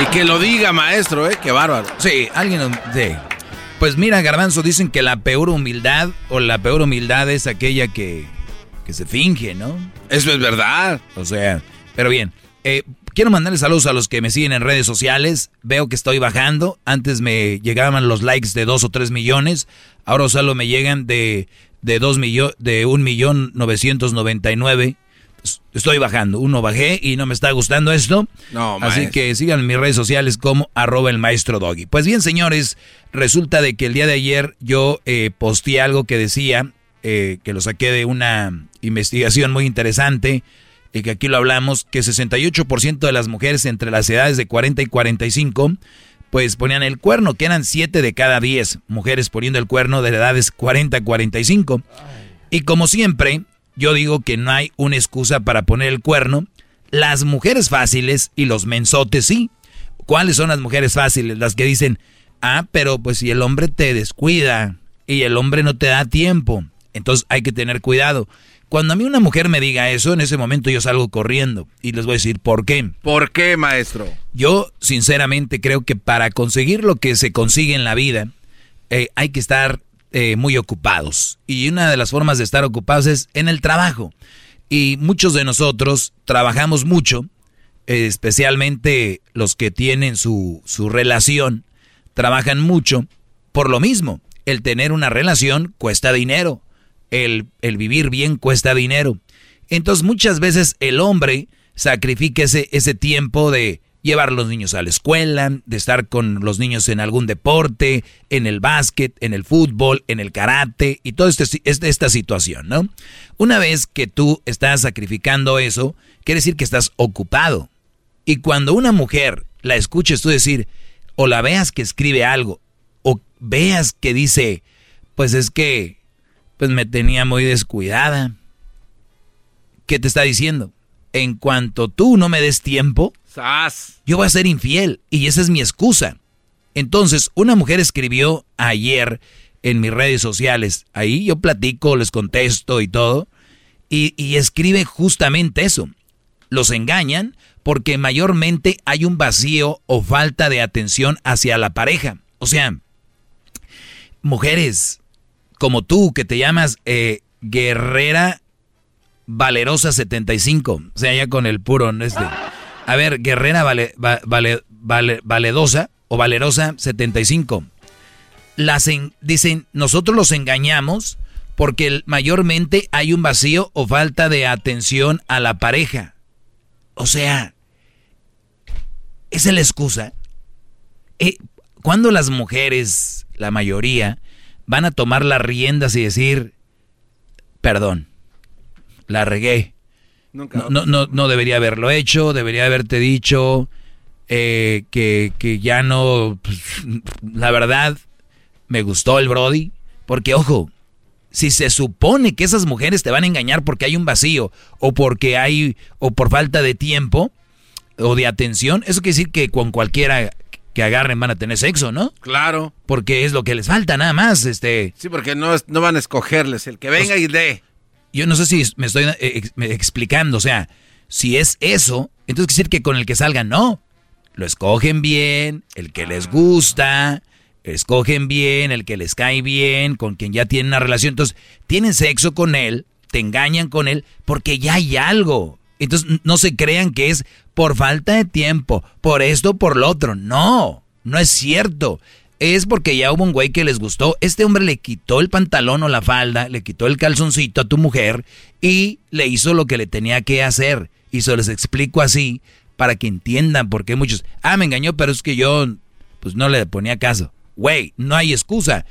Y que lo diga, maestro, ¿eh? Qué bárbaro. Sí, alguien... Sí. Pues mira, Garbanzo, dicen que la peor humildad o la peor humildad es aquella que, que se finge, ¿no? Eso es verdad. O sea, pero bien. Eh, quiero mandarles saludos a los que me siguen en redes sociales. Veo que estoy bajando. Antes me llegaban los likes de 2 o 3 millones. Ahora solo me llegan de, de, dos millo, de 1 millón 999. Estoy bajando. Uno bajé y no me está gustando esto. No, Así que sigan en mis redes sociales como arroba el maestro doggy. Pues bien, señores, resulta de que el día de ayer yo eh, posteé algo que decía, eh, que lo saqué de una investigación muy interesante, y que aquí lo hablamos, que 68% de las mujeres entre las edades de 40 y 45, pues ponían el cuerno, que eran 7 de cada 10 mujeres poniendo el cuerno de edades 40 a 45. Y como siempre, yo digo que no hay una excusa para poner el cuerno. Las mujeres fáciles y los mensotes sí. ¿Cuáles son las mujeres fáciles? Las que dicen, ah, pero pues si el hombre te descuida y el hombre no te da tiempo, entonces hay que tener cuidado. Cuando a mí una mujer me diga eso, en ese momento yo salgo corriendo y les voy a decir por qué. ¿Por qué, maestro? Yo sinceramente creo que para conseguir lo que se consigue en la vida eh, hay que estar eh, muy ocupados. Y una de las formas de estar ocupados es en el trabajo. Y muchos de nosotros trabajamos mucho, eh, especialmente los que tienen su, su relación, trabajan mucho por lo mismo. El tener una relación cuesta dinero. El, el vivir bien cuesta dinero. Entonces muchas veces el hombre sacrifica ese, ese tiempo de llevar a los niños a la escuela, de estar con los niños en algún deporte, en el básquet, en el fútbol, en el karate y toda este, este, esta situación, ¿no? Una vez que tú estás sacrificando eso, quiere decir que estás ocupado. Y cuando una mujer la escuches tú decir, o la veas que escribe algo, o veas que dice, pues es que, pues me tenía muy descuidada. ¿Qué te está diciendo? En cuanto tú no me des tiempo, ¡Sas! yo voy a ser infiel y esa es mi excusa. Entonces, una mujer escribió ayer en mis redes sociales, ahí yo platico, les contesto y todo, y, y escribe justamente eso. Los engañan porque mayormente hay un vacío o falta de atención hacia la pareja. O sea, mujeres como tú que te llamas eh, Guerrera Valerosa 75, o sea, ya con el puro, este. A ver, Guerrera vale, va- vale, vale- Valedosa o Valerosa 75. Las en- dicen, nosotros los engañamos porque mayormente hay un vacío o falta de atención a la pareja. O sea, esa es la excusa. Eh, cuando las mujeres, la mayoría, van a tomar las riendas y decir, perdón, la regué. Nunca. No, no, no, no debería haberlo hecho, debería haberte dicho eh, que, que ya no, pues, la verdad, me gustó el Brody, porque ojo, si se supone que esas mujeres te van a engañar porque hay un vacío o porque hay, o por falta de tiempo o de atención, eso quiere decir que con cualquiera que agarren van a tener sexo, ¿no? Claro. Porque es lo que les falta nada más, este... Sí, porque no, es- no van a escogerles el que venga y dé. Yo no sé si me estoy eh, ex- me explicando, o sea, si es eso, entonces quiere decir que con el que salgan, no. Lo escogen bien, el que les gusta, escogen bien, el que les cae bien, con quien ya tienen una relación. Entonces, tienen sexo con él, te engañan con él, porque ya hay algo. Entonces, no se crean que es por falta de tiempo, por esto, por lo otro. No, no es cierto. Es porque ya hubo un güey que les gustó. Este hombre le quitó el pantalón o la falda, le quitó el calzoncito a tu mujer y le hizo lo que le tenía que hacer. Y se les explico así para que entiendan por qué muchos, ah, me engañó, pero es que yo pues no le ponía caso. Güey, no hay excusa.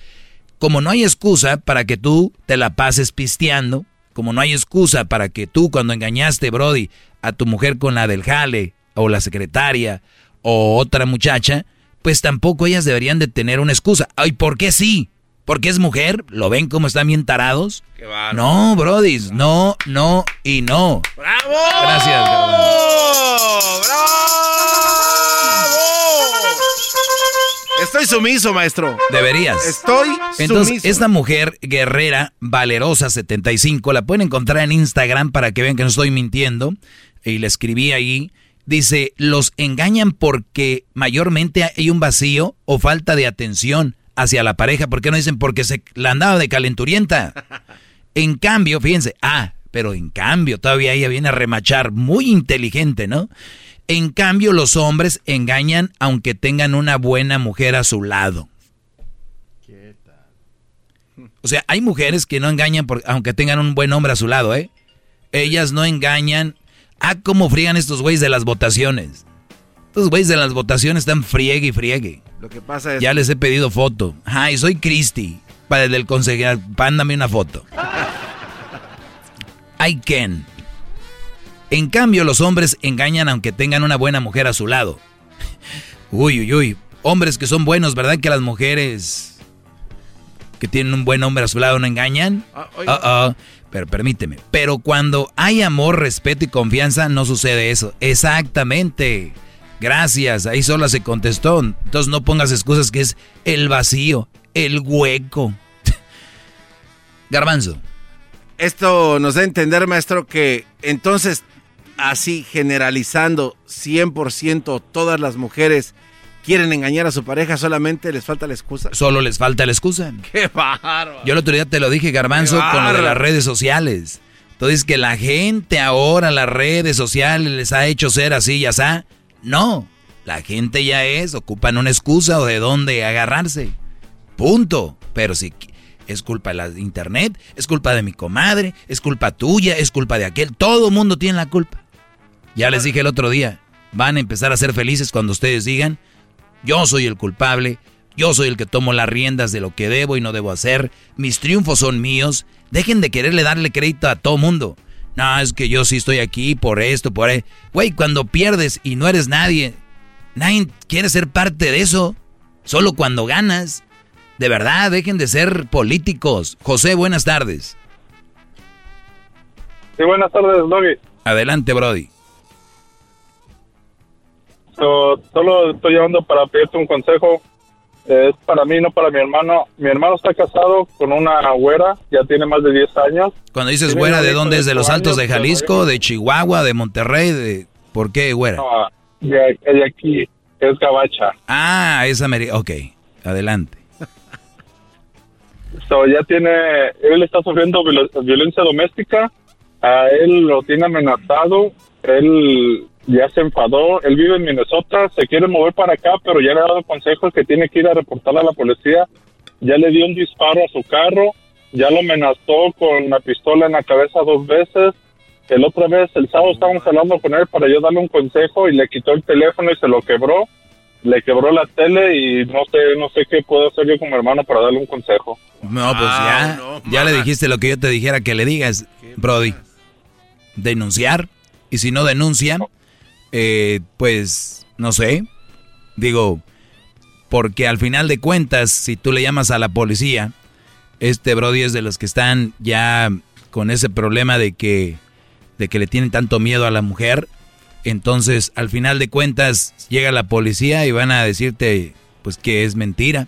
Como no hay excusa para que tú te la pases pisteando, como no hay excusa para que tú cuando engañaste, Brody, a tu mujer con la del jale, o la secretaria, o otra muchacha, pues tampoco ellas deberían de tener una excusa. Ay, ¿por qué sí? ¿Porque es mujer? ¿Lo ven como están bien tarados? Qué. No, Brody, no, no y no. ¡Bravo! Gracias, Estoy sumiso, maestro. Deberías. Estoy Entonces, sumiso. esta mujer guerrera, valerosa 75, la pueden encontrar en Instagram para que vean que no estoy mintiendo. Y le escribí ahí. Dice, los engañan porque mayormente hay un vacío o falta de atención hacia la pareja. ¿Por qué no dicen porque se la andaba de calenturienta? En cambio, fíjense, ah, pero en cambio, todavía ella viene a remachar, muy inteligente, ¿no? En cambio, los hombres engañan aunque tengan una buena mujer a su lado. O sea, hay mujeres que no engañan por, aunque tengan un buen hombre a su lado, ¿eh? Ellas no engañan. Ah, cómo frían estos güeyes de las votaciones. Estos güeyes de las votaciones están friegue y friegue. Lo que pasa es... Ya les he pedido foto. Ay, soy Cristi. Para el del consejero, pándame una foto. I can. En cambio, los hombres engañan aunque tengan una buena mujer a su lado. Uy, uy, uy. Hombres que son buenos, ¿verdad? Que las mujeres que tienen un buen hombre a su lado no engañan. Uh Pero permíteme. Pero cuando hay amor, respeto y confianza, no sucede eso. Exactamente. Gracias. Ahí sola se contestó. Entonces no pongas excusas que es el vacío, el hueco. Garbanzo. Esto nos da a entender, maestro, que entonces, así generalizando 100% todas las mujeres quieren engañar a su pareja, solamente les falta la excusa. Solo les falta la excusa. ¡Qué bárbaro! Yo el otro día te lo dije, Garbanzo, con lo de las redes sociales. Entonces, que la gente ahora, las redes sociales, les ha hecho ser así y así. No, la gente ya es, ocupan una excusa o de dónde agarrarse. Punto. Pero si es culpa de la internet, es culpa de mi comadre, es culpa tuya, es culpa de aquel. Todo mundo tiene la culpa. Ya les dije el otro día, van a empezar a ser felices cuando ustedes digan, yo soy el culpable, yo soy el que tomo las riendas de lo que debo y no debo hacer, mis triunfos son míos, dejen de quererle darle crédito a todo mundo. No, es que yo sí estoy aquí por esto, por ahí. Güey, cuando pierdes y no eres nadie, nadie quiere ser parte de eso. Solo cuando ganas. De verdad, dejen de ser políticos. José, buenas tardes. Sí, buenas tardes, Doggy. Adelante, Brody. Solo estoy llamando para pedirte un consejo. Es para mí, no para mi hermano. Mi hermano está casado con una güera, ya tiene más de 10 años. Cuando dices güera, ¿de dónde es? ¿De los Altos de Jalisco, de Chihuahua, de Monterrey? de ¿Por qué güera? No, de, aquí, es gabacha. Ah, es americana. Ok, adelante. So, ya tiene, él está sufriendo violencia doméstica, a él lo tiene amenazado, él ya se enfadó, él vive en Minnesota, se quiere mover para acá, pero ya le ha dado consejos que tiene que ir a reportarle a la policía, ya le dio un disparo a su carro, ya lo amenazó con la pistola en la cabeza dos veces, el otra vez, el sábado estábamos hablando con él para yo darle un consejo y le quitó el teléfono y se lo quebró, le quebró la tele y no sé, no sé qué puedo hacer yo como hermano para darle un consejo. No, pues ya, ya le dijiste lo que yo te dijera que le digas, Brody. Denunciar, y si no denuncian, eh, pues, no sé, digo, porque al final de cuentas, si tú le llamas a la policía, este Brody es de los que están ya con ese problema de que, de que le tienen tanto miedo a la mujer, entonces al final de cuentas llega la policía y van a decirte, pues que es mentira.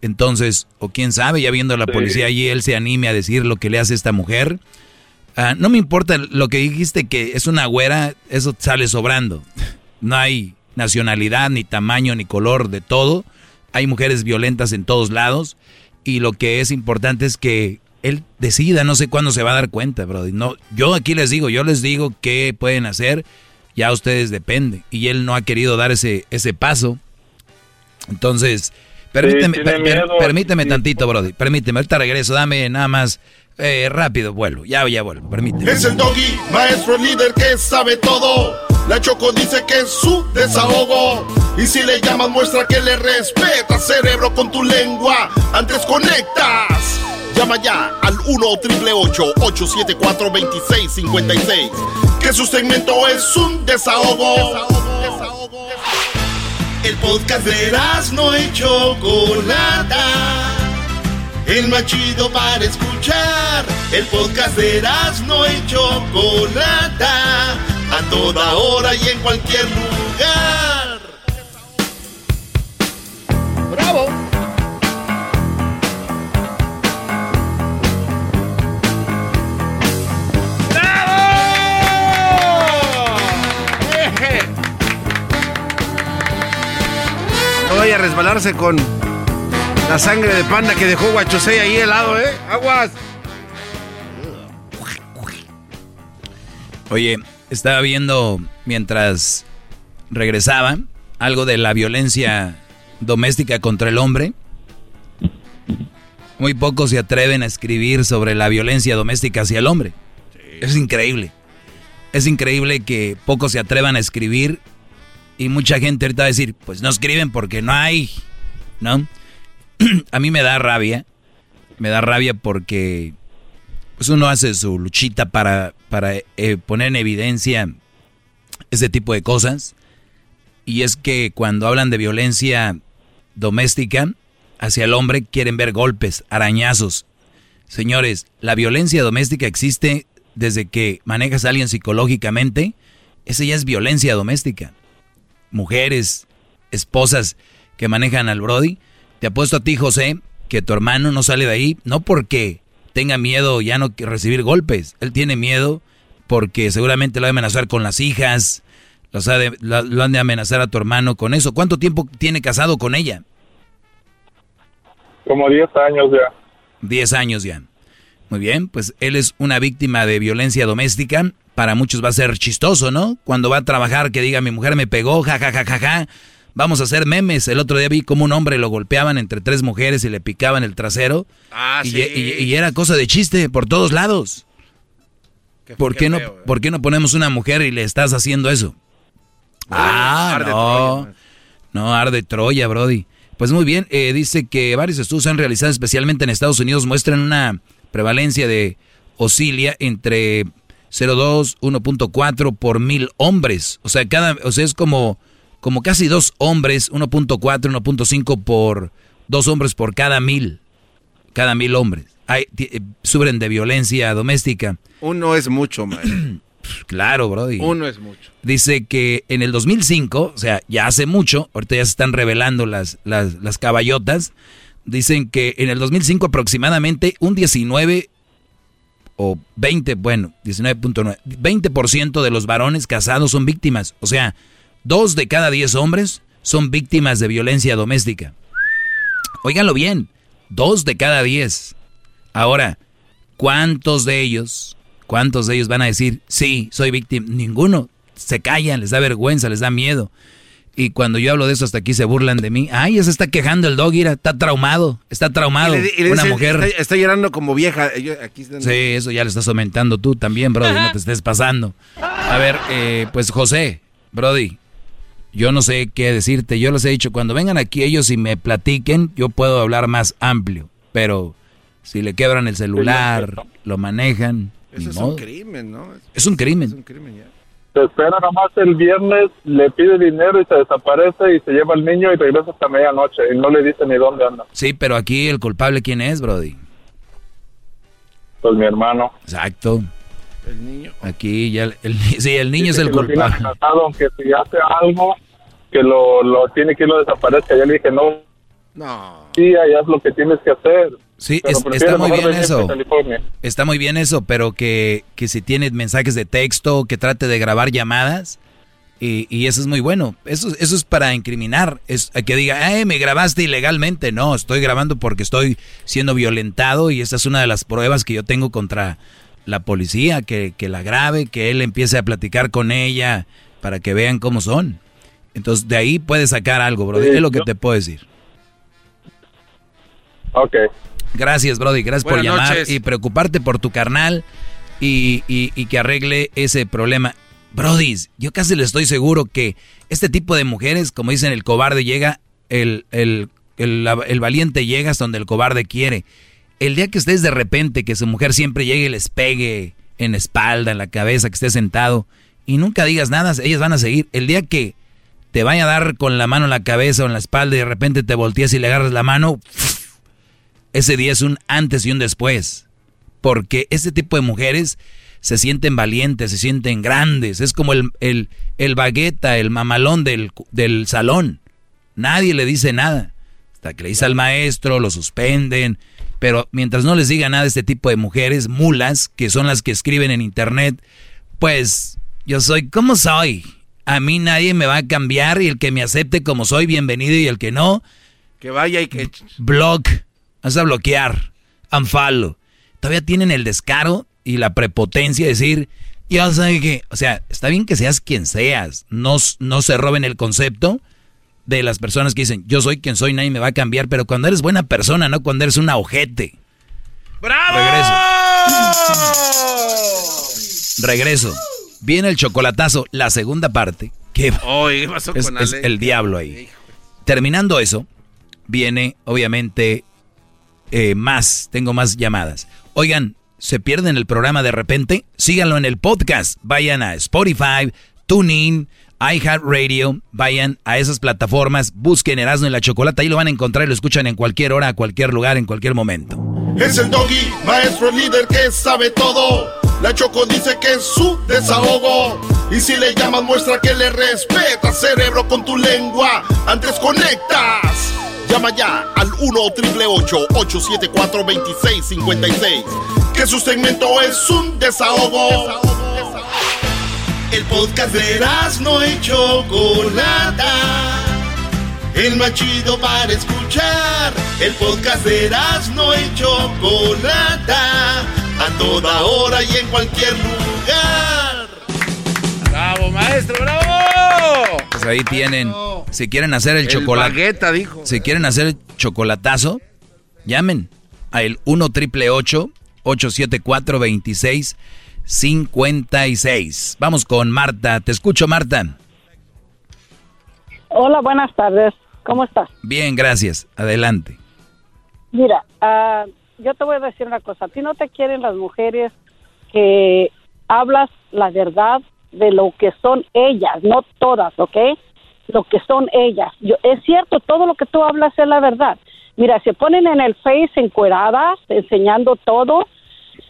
Entonces, o quién sabe, ya viendo a la policía allí, él se anime a decir lo que le hace esta mujer Ah, no me importa lo que dijiste que es una güera, eso sale sobrando. No hay nacionalidad, ni tamaño, ni color de todo. Hay mujeres violentas en todos lados. Y lo que es importante es que él decida, no sé cuándo se va a dar cuenta, bro. No, yo aquí les digo, yo les digo qué pueden hacer, ya ustedes depende. Y él no ha querido dar ese, ese paso. Entonces, permíteme, permíteme tantito, Brody. Permíteme, ahorita regreso, dame nada más eh, rápido, vuelvo. Ya, ya vuelvo, permíteme. Es el doggy, maestro líder que sabe todo. La Choco dice que es su desahogo. Y si le llamas, muestra que le respeta, cerebro, con tu lengua. Antes conectas. Llama ya al 1-888-874-2656. Que su segmento es un desahogo. desahogo, desahogo. El podcast de no hecho Chocolata el más chido para escuchar. El podcast de no y Chocolata, a toda hora y en cualquier lugar. ¡Bravo! No vaya a resbalarse con La sangre de panda que dejó Guachosei ahí helado, ¿eh? ¡Aguas! Oye, estaba viendo mientras regresaba algo de la violencia doméstica contra el hombre. Muy pocos se atreven a escribir sobre la violencia doméstica hacia el hombre. Es increíble. Es increíble que pocos se atrevan a escribir y mucha gente ahorita va a decir, pues no escriben porque no hay, ¿no? a mí me da rabia, me da rabia porque pues uno hace su luchita para, para eh, poner en evidencia ese tipo de cosas. Y es que cuando hablan de violencia doméstica hacia el hombre, quieren ver golpes, arañazos. Señores, la violencia doméstica existe desde que manejas a alguien psicológicamente. Esa ya es violencia doméstica. Mujeres, esposas que manejan al Brody. Te apuesto a ti, José, que tu hermano no sale de ahí, no porque tenga miedo ya no recibir golpes. Él tiene miedo porque seguramente lo va a amenazar con las hijas, lo han de amenazar a tu hermano con eso. ¿Cuánto tiempo tiene casado con ella? Como 10 años ya. 10 años ya. Muy bien, pues él es una víctima de violencia doméstica. Para muchos va a ser chistoso, ¿no? Cuando va a trabajar que diga mi mujer me pegó, ja, ja, ja, ja, ja. Vamos a hacer memes. El otro día vi como un hombre lo golpeaban entre tres mujeres y le picaban el trasero. Ah, y, sí. y- y era cosa de chiste por todos lados. ¿Por qué, no, ¿Por qué no ponemos una mujer y le estás haciendo eso? Ah, arde no. Troya, no, arde Troya, Brody. Pues muy bien, eh, dice que varios estudios han realizado especialmente en Estados Unidos muestran una prevalencia de oscilia entre 0.2, 1.4 por mil hombres. O sea, cada, o sea, es como, como casi dos hombres, 1.4, 1.5 por dos hombres por cada mil. Cada mil hombres. Hay, eh, sufren de violencia doméstica. Uno es mucho, maestro. Claro, Brody. Uno es mucho. Dice que en el 2005, o sea, ya hace mucho, ahorita ya se están revelando las, las, las caballotas, dicen que en el 2005 aproximadamente un 19 o 20, bueno, 19.9, 20% de los varones casados son víctimas. O sea, dos de cada 10 hombres son víctimas de violencia doméstica. Óiganlo bien, dos de cada 10. Ahora, ¿cuántos de ellos, cuántos de ellos van a decir, sí, soy víctima? Ninguno. Se callan, les da vergüenza, les da miedo. Y cuando yo hablo de eso hasta aquí se burlan de mí. Ay, ya se está quejando el dog, mira, está traumado, está traumado. Y le- y le Una mujer. Está, está llorando como vieja. Yo- aquí están- Sí, eso ya lo estás aumentando tú también, Brody, no te estés pasando. A ver, eh, pues José, Brody, yo no sé qué decirte, yo les he dicho, cuando vengan aquí ellos y me platiquen, yo puedo hablar más amplio, pero si le quebran el celular, lo manejan, Eso es modo. un crimen, ¿no? Es un crimen. Es un crimen ya. Se espera nomás el viernes, le pide dinero y se desaparece y se lleva al niño y regresa hasta medianoche y no le dice ni dónde anda. Sí, pero aquí el culpable, ¿quién es, Brody? Pues mi hermano. Exacto. El niño. Aquí ya, el, el- sí, el niño Dice es el que culpable. aunque si hace algo, que lo, lo tiene que ir lo desaparezca. Ya le dije, no, No. sí, ya es lo que tienes que hacer. Sí, es- está muy bien eso. Está muy bien eso, pero que, que si tiene mensajes de texto, que trate de grabar llamadas, y, y eso es muy bueno. Eso, eso es para incriminar, es que diga, eh, me grabaste ilegalmente. No, estoy grabando porque estoy siendo violentado y esa es una de las pruebas que yo tengo contra la policía, que, que la grabe, que él empiece a platicar con ella para que vean cómo son. Entonces, de ahí puedes sacar algo, bro. Sí, es lo que yo- te puedo decir. Ok. Gracias, Brody. Gracias por llamar noches. y preocuparte por tu carnal y, y- y que arregle ese problema. Brody, yo casi le estoy seguro que este tipo de mujeres, como dicen, el cobarde llega, el, el, el, el valiente llega hasta donde el cobarde quiere. El día que estés de repente, que su mujer siempre llegue y les pegue en la espalda, en la cabeza, que esté sentado y nunca digas nada, ellas van a seguir. El día que te vaya a dar con la mano en la cabeza o en la espalda y de repente te volteas y le agarras la mano, ese día es un antes y un después. Porque este tipo de mujeres se sienten valientes, se sienten grandes. Es como el, el, el bagueta, el mamalón del, del salón. Nadie le dice nada. Hasta que le dice al maestro, lo suspenden. Pero mientras no les diga nada a este tipo de mujeres, mulas, que son las que escriben en internet, pues yo soy como soy. A mí nadie me va a cambiar y el que me acepte como soy, bienvenido y el que no, Que vaya y que... Blog. Vas a bloquear. Unfollow. Todavía tienen el descaro y la prepotencia de decir, ya sabe que, o sea, está bien que seas quien seas, no, no se roben el concepto de las personas que dicen, yo soy quien soy, nadie me va a cambiar, pero cuando eres buena persona, no cuando eres una ojete. ¡Bravo! Regreso. Regreso. Viene el chocolatazo, la segunda parte, que es, es el diablo ahí. Terminando eso, viene obviamente eh, más, tengo más llamadas. Oigan, ¿se pierden el programa de repente? Síganlo en el podcast. Vayan a Spotify, TuneIn, iHeartRadio. Vayan a esas plataformas, busquen Erasmo y la Chocolata. Ahí lo van a encontrar y lo escuchan en cualquier hora, a cualquier lugar, en cualquier momento. Es el doggy, maestro líder que sabe todo. La Choco dice que es su desahogo. Y si le llamas, muestra que le respeta, cerebro, con tu lengua. Antes conectas. Llama ya al 1-888-874-2656. Que su segmento es un desahogo. El podcast de no y Chocolata. El más chido para escuchar. El podcast de no y Chocolata. A toda hora y en cualquier lugar. ¡Bravo, maestro! ¡Bravo! Pues ahí tienen. Si quieren hacer el, chocolate. dijo. Si quieren hacer el chocolatazo, llamen al 1 triple 874 2656. Vamos con Marta. Te escucho, Marta. Hola, buenas tardes. ¿Cómo estás? Bien, gracias. Adelante. Mira, ah, yo te voy a decir una cosa. A ti no te quieren las mujeres que hablas la verdad de lo que son ellas, no todas, ¿ok? Lo que son ellas. Yo, es cierto, todo lo que tú hablas es la verdad. Mira, se ponen en el Face encueradas, enseñando todo,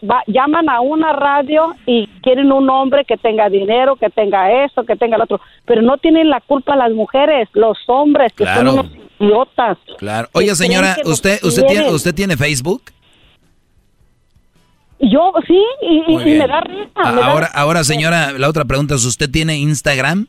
va, llaman a una radio y quieren un hombre que tenga dinero, que tenga eso, que tenga lo otro, pero no tienen la culpa las mujeres, los hombres que son unos idiotas. Claro. Oye, señora, ¿usted usted tiene, usted tiene Facebook? Yo sí, y, me da risa. ahora, ahora, señora, la otra pregunta es, ¿usted tiene Instagram?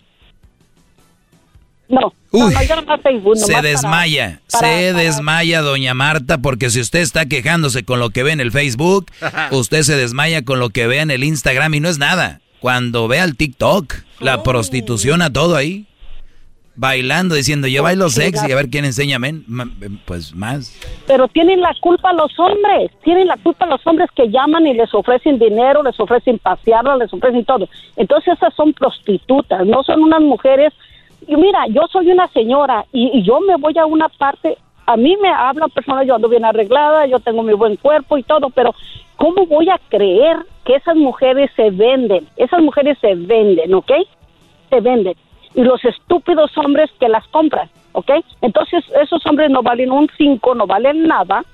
No, Uy, no, no Facebook, se desmaya, se desmaya doña Marta, porque si usted está quejándose con lo que ve en el Facebook, usted se desmaya con lo que ve en el Instagram y no es nada. Cuando vea el TikTok, la Oh. prostitución a todo ahí, bailando, diciendo yo bailo sexy, a ver quién enseña, men, Ma- pues más. Pero tienen la culpa los hombres, tienen la culpa los hombres que llaman y les ofrecen dinero, les ofrecen pasearlas, les ofrecen todo. Entonces esas son prostitutas, no son unas mujeres. Y mira, yo soy una señora y, y yo me voy a una parte, a mí me hablan personas, yo ando bien arreglada, yo tengo mi buen cuerpo y todo, pero ¿cómo voy a creer que esas mujeres se venden? Esas mujeres se venden, ¿ok? Se venden. Y los estúpidos hombres que las compran, ¿ok? Entonces esos hombres no valen un cinco, no valen nada.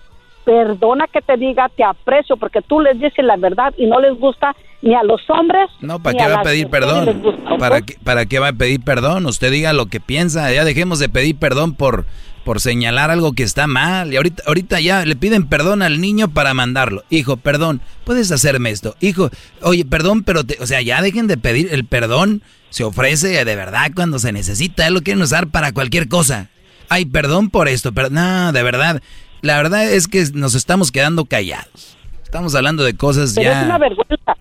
Perdona que te diga, te aprecio porque tú les dices la verdad y no les gusta ni a los hombres. No, ¿para ni qué a va a pedir perdón? ¿Para qué, ¿Para qué va a pedir perdón? Usted diga lo que piensa, ya dejemos de pedir perdón por, por señalar algo que está mal. Y ahorita, ahorita ya le piden perdón al niño para mandarlo. Hijo, perdón, puedes hacerme esto. Hijo, oye, perdón, pero, te- o sea, ya dejen de pedir el perdón. Se ofrece de verdad cuando se necesita. Él lo quieren usar para cualquier cosa. Ay, perdón por esto, pero no, de verdad. La verdad es que nos estamos quedando callados. Estamos hablando de cosas Pero ya. es una vergüenza.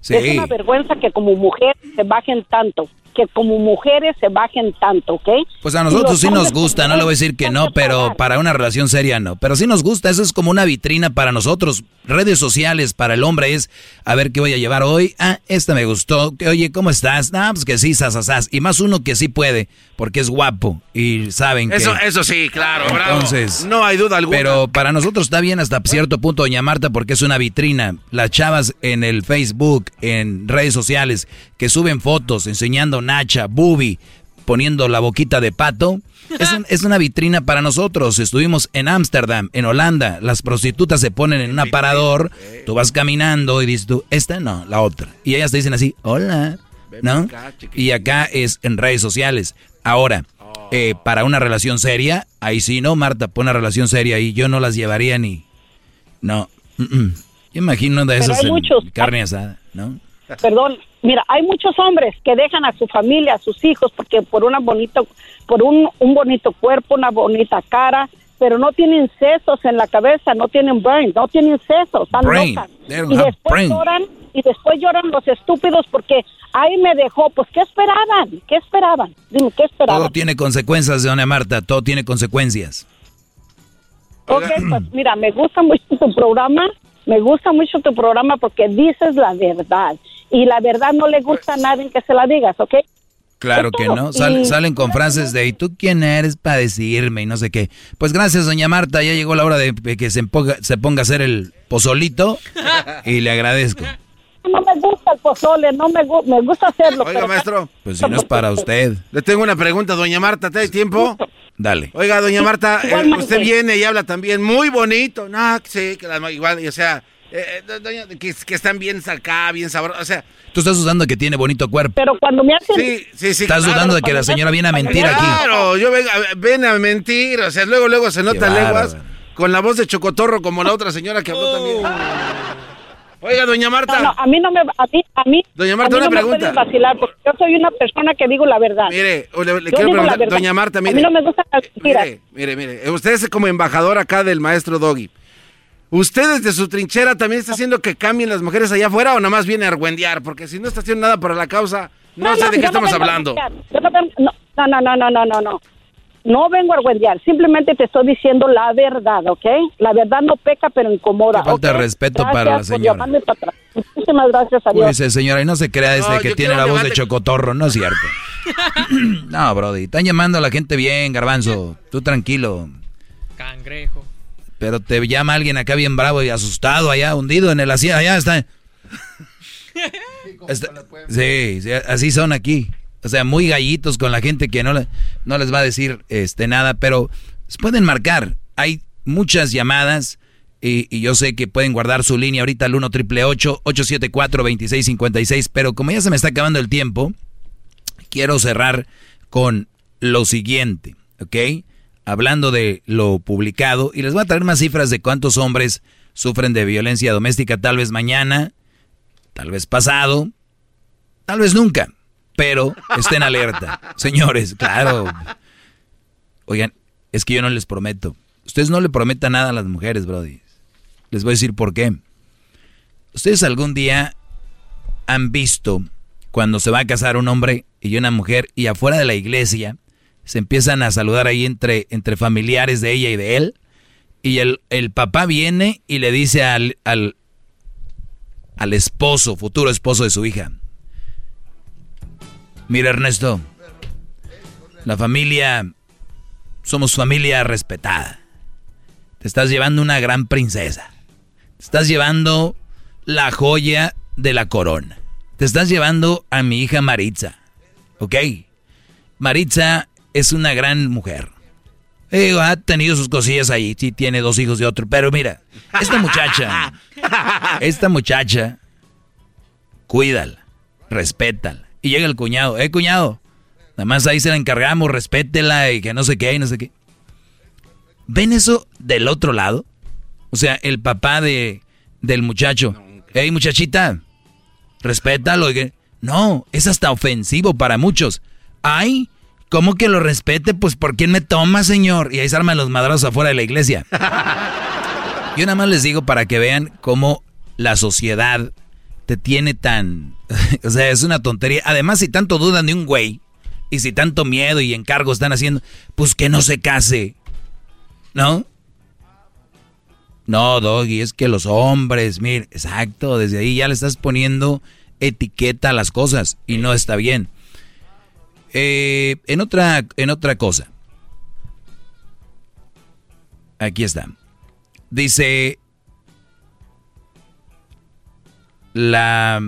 Sí. Es una vergüenza que como mujeres se bajen tanto, que como mujeres se bajen tanto, ¿ok? Pues a nosotros sí nos gusta, no le voy a decir que no, pero para una relación seria no. Pero sí nos gusta, eso es como una vitrina para nosotros. Redes sociales para el hombre es, a ver qué voy a llevar hoy. Ah, esta me gustó. Que, Oye, ¿cómo estás? Ah, pues que sí, sasasas. Y más uno que sí puede, porque es guapo. Y saben que... Eso, eso sí, claro, bravo. Entonces, no hay duda alguna. Pero para nosotros está bien hasta cierto punto, doña Marta, porque es una vitrina. Las chavas en el Facebook, en redes sociales, que suben fotos enseñando Nacha, Bubi, poniendo la boquita de pato. Es, un- es una vitrina para nosotros. Estuvimos en Ámsterdam, en Holanda. Las prostitutas se ponen en un aparador. Tú vas caminando y dices tú, esta no, la otra. Y ellas te dicen así, hola, ¿no? Y acá es en redes sociales. Ahora, eh, para una relación seria, ahí sí, ¿no, Marta? Para una relación seria y yo no las llevaría ni... No. mm, mm. Yo imagino de esas hay en muchos. carne asada, ¿no? Perdón, mira, hay muchos hombres que dejan a su familia, a sus hijos, porque por una bonito, por un, un bonito cuerpo, una bonita cara, pero no tienen sesos en la cabeza, no tienen brain, no tienen sesos, están Brain. locas. Y después brain. lloran, y después lloran los estúpidos porque ahí me dejó, pues ¿qué esperaban? ¿Qué esperaban? Dime, ¿qué esperaban? Todo tiene consecuencias, doña Marta, todo tiene consecuencias. Ok, pues mira, me gusta mucho tu programa, me gusta mucho tu programa porque dices la verdad y la verdad no le gusta a nadie que se la digas, ¿ok? Claro que no. Sal- Y- salen con frases de ¿y tú quién eres para decirme? y no sé qué. Pues gracias, doña Marta. Ya llegó la hora de que se ponga, se ponga a hacer el pozolito y le agradezco. No me gusta el pozole, no me, gu- me gusta hacerlo. Oiga, pero- maestro. Pues si no es para usted. Le tengo una pregunta, doña Marta, ¿te da tiempo? Dale. Oiga, doña Marta, eh, usted viene y habla también muy bonito. No, sí, que las- igual, y, o sea, eh, eh, doña, que, que están bien acá, bien sabrosas. O sea, Tú estás dudando que tiene bonito cuerpo. Pero cuando me hacen... sí, sí, sí. Estás claro. dudando de que la señora viene a mentir aquí. Claro, yo vengo, a- ven a mentir. O sea, luego, luego se nota leguas con la voz de chocotorro como la otra señora que habló también. Oiga, doña Marta. No, no, a mí no me... A mí, a mí, Doña Marta, a mí una no pregunta. me vacilar porque yo soy una persona que digo la verdad. Mire, le, quiero preguntar, doña Marta, A mire. mí no me gustan las mentiras. Mire, mire, mire. Usted es como embajador acá del maestro Doggy. ¿Usted desde su trinchera también está haciendo que cambien las mujeres allá afuera o nada más viene a argüendear? Porque si no está haciendo nada para la causa, no, sé de qué estamos hablando. no, vengo- no, no, no, no, no, no, no. No vengo a argüendear, simplemente te estoy diciendo la verdad, ¿ok? La verdad no peca, pero incomoda. Qué falta de respeto Gracias para la señora. llamarme para atrás. Muchísimas gracias a Dios. Cuídese, señora, y no se crea desde No, que tiene la voz de chocotorro, no es cierto. no, Brody, están llamando a la gente bien, garbanzo. Tú tranquilo. Cangrejo. Pero te llama alguien acá bien bravo y asustado allá, hundido en el asiento. Allá está. Está- sí, sí, así son aquí. O sea, muy gallitos con la gente que no, le- no les va a decir este, nada, pero pueden marcar. Hay muchas llamadas y, y yo sé que pueden guardar su línea ahorita al 1 triple 874 2656, pero como ya se me está acabando el tiempo, quiero cerrar con lo siguiente, ¿ok? Hablando de lo publicado, y les voy a traer más cifras de cuántos hombres sufren de violencia doméstica, tal vez mañana, tal vez pasado, tal vez nunca, pero estén alerta. Señores, claro. Oigan, es que yo no les prometo. Ustedes no le prometan nada a las mujeres, Brody. Les voy a decir por qué. Ustedes algún día han visto cuando se va a casar un hombre y una mujer y afuera de la iglesia se empiezan a saludar ahí entre, entre familiares de ella y de él y el, el papá viene y le dice al, al, al esposo, futuro esposo de su hija, mira Ernesto, la familia, somos familia respetada, te estás llevando una gran princesa, te estás llevando la joya de la corona. Te estás llevando a mi hija Maritza. ¿Ok? Maritza es una gran mujer. Eh, ha tenido sus cosillas ahí. Sí, tiene dos hijos de otro. Pero mira, esta muchacha, esta muchacha, cuídala, respétala. Y llega el cuñado. Eh, cuñado, nada más ahí se la encargamos, respétela y que no sé qué y no sé qué. ¿Ven eso del otro lado? O sea, el papá de, del muchacho. Hey, muchachita, respétalo. y que- No, es hasta ofensivo para muchos. Ay, ¿cómo que lo respete? Pues ¿por quién me toma, señor? Y ahí se arman los madrazos afuera de la iglesia. Yo nada más les digo para que vean cómo la sociedad te tiene tan... o sea, es una tontería. Además, si tanto dudan de un güey, y si tanto miedo y encargo están haciendo, pues que no se case. ¿No? No, Doggy, es que los hombres, mire, exacto, desde ahí ya le estás poniendo etiqueta a las cosas y no está bien. Eh, en, otra, en otra cosa. Aquí está. Dice la,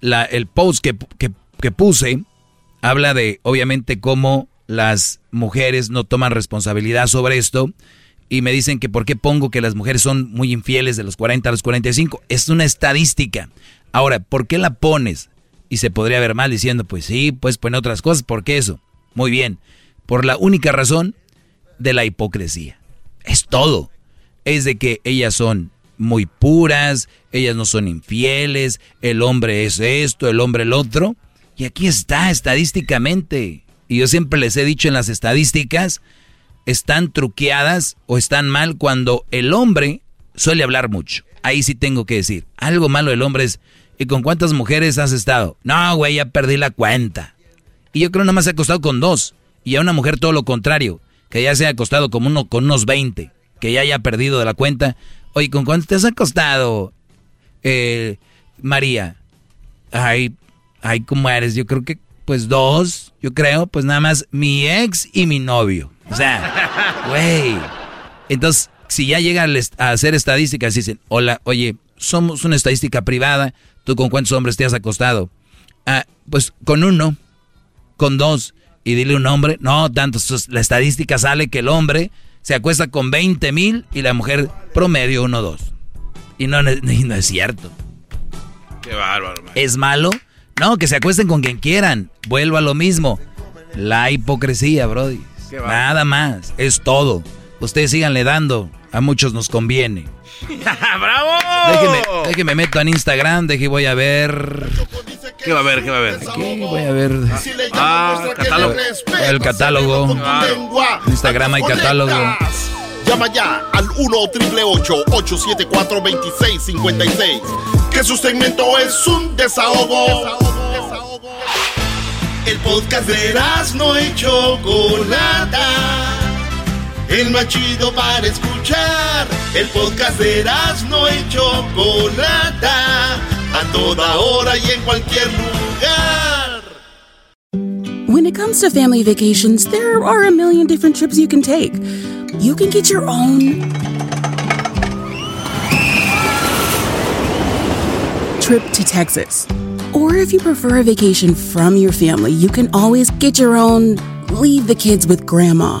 la- el post que, que- que puse habla de obviamente cómo las mujeres no toman responsabilidad sobre esto y me dicen que por qué pongo que las mujeres son muy infieles de los 40 a los 45. Es una estadística. Ahora, ¿por qué la pones? Y se podría ver mal diciendo, pues sí, pues poner otras cosas. ¿Por qué eso? Muy bien. Por la única razón de la hipocresía. Es todo. Es de que ellas son muy puras, ellas no son infieles, el hombre es esto, el hombre el otro. Y aquí está, estadísticamente. Y yo siempre les he dicho en las estadísticas, están truqueadas o están mal cuando el hombre suele hablar mucho. Ahí sí tengo que decir, algo malo del hombre es, ¿y con cuántas mujeres has estado? No, güey, ya perdí la cuenta. Y yo creo nada más se ha acostado con dos. Y a una mujer todo lo contrario, que ya se ha acostado como uno, con unos 20, que ya haya perdido de la cuenta. Oye, ¿con cuánto te has acostado, eh, María? Ay, ay, ¿cómo eres? Yo creo que, pues dos, yo creo, pues nada más mi ex y mi novio. O sea, güey. Entonces, si ya llega a hacer estadísticas, dicen, hola, oye, somos una estadística privada, ¿tú con cuántos hombres te has acostado? Ah, pues con uno, con dos, y dile un nombre. No, tanto, la estadística sale que el hombre se acuesta con 20 mil y la mujer promedio uno dos. Y no, no es cierto. Qué bárbaro. ¿Es malo? No, que se acuesten con quien quieran. Vuelvo a lo mismo. La hipocresía, Brody. Nada más. Es todo. Ustedes síganle dando. A muchos nos conviene. ¡Bravo! Déjeme, déjeme meto en Instagram, deje voy a ver. ¿Qué va a ver? ¿Qué va a ver? Aquí voy a ver. Ah, catálogo. El catálogo. Instagram hay catálogo. Llama ya al 1 874 2656 Que su segmento es un desahogo. El podcast de no hecho Chocolata el más chido para escuchar. El podcast de no y Chocolata, a toda hora y en cualquier lugar. When it comes to family vacations, there are a million different trips you can take. You can get your own trip to Texas. Or if you prefer a vacation from your family, you can always get your own leave the kids with grandma.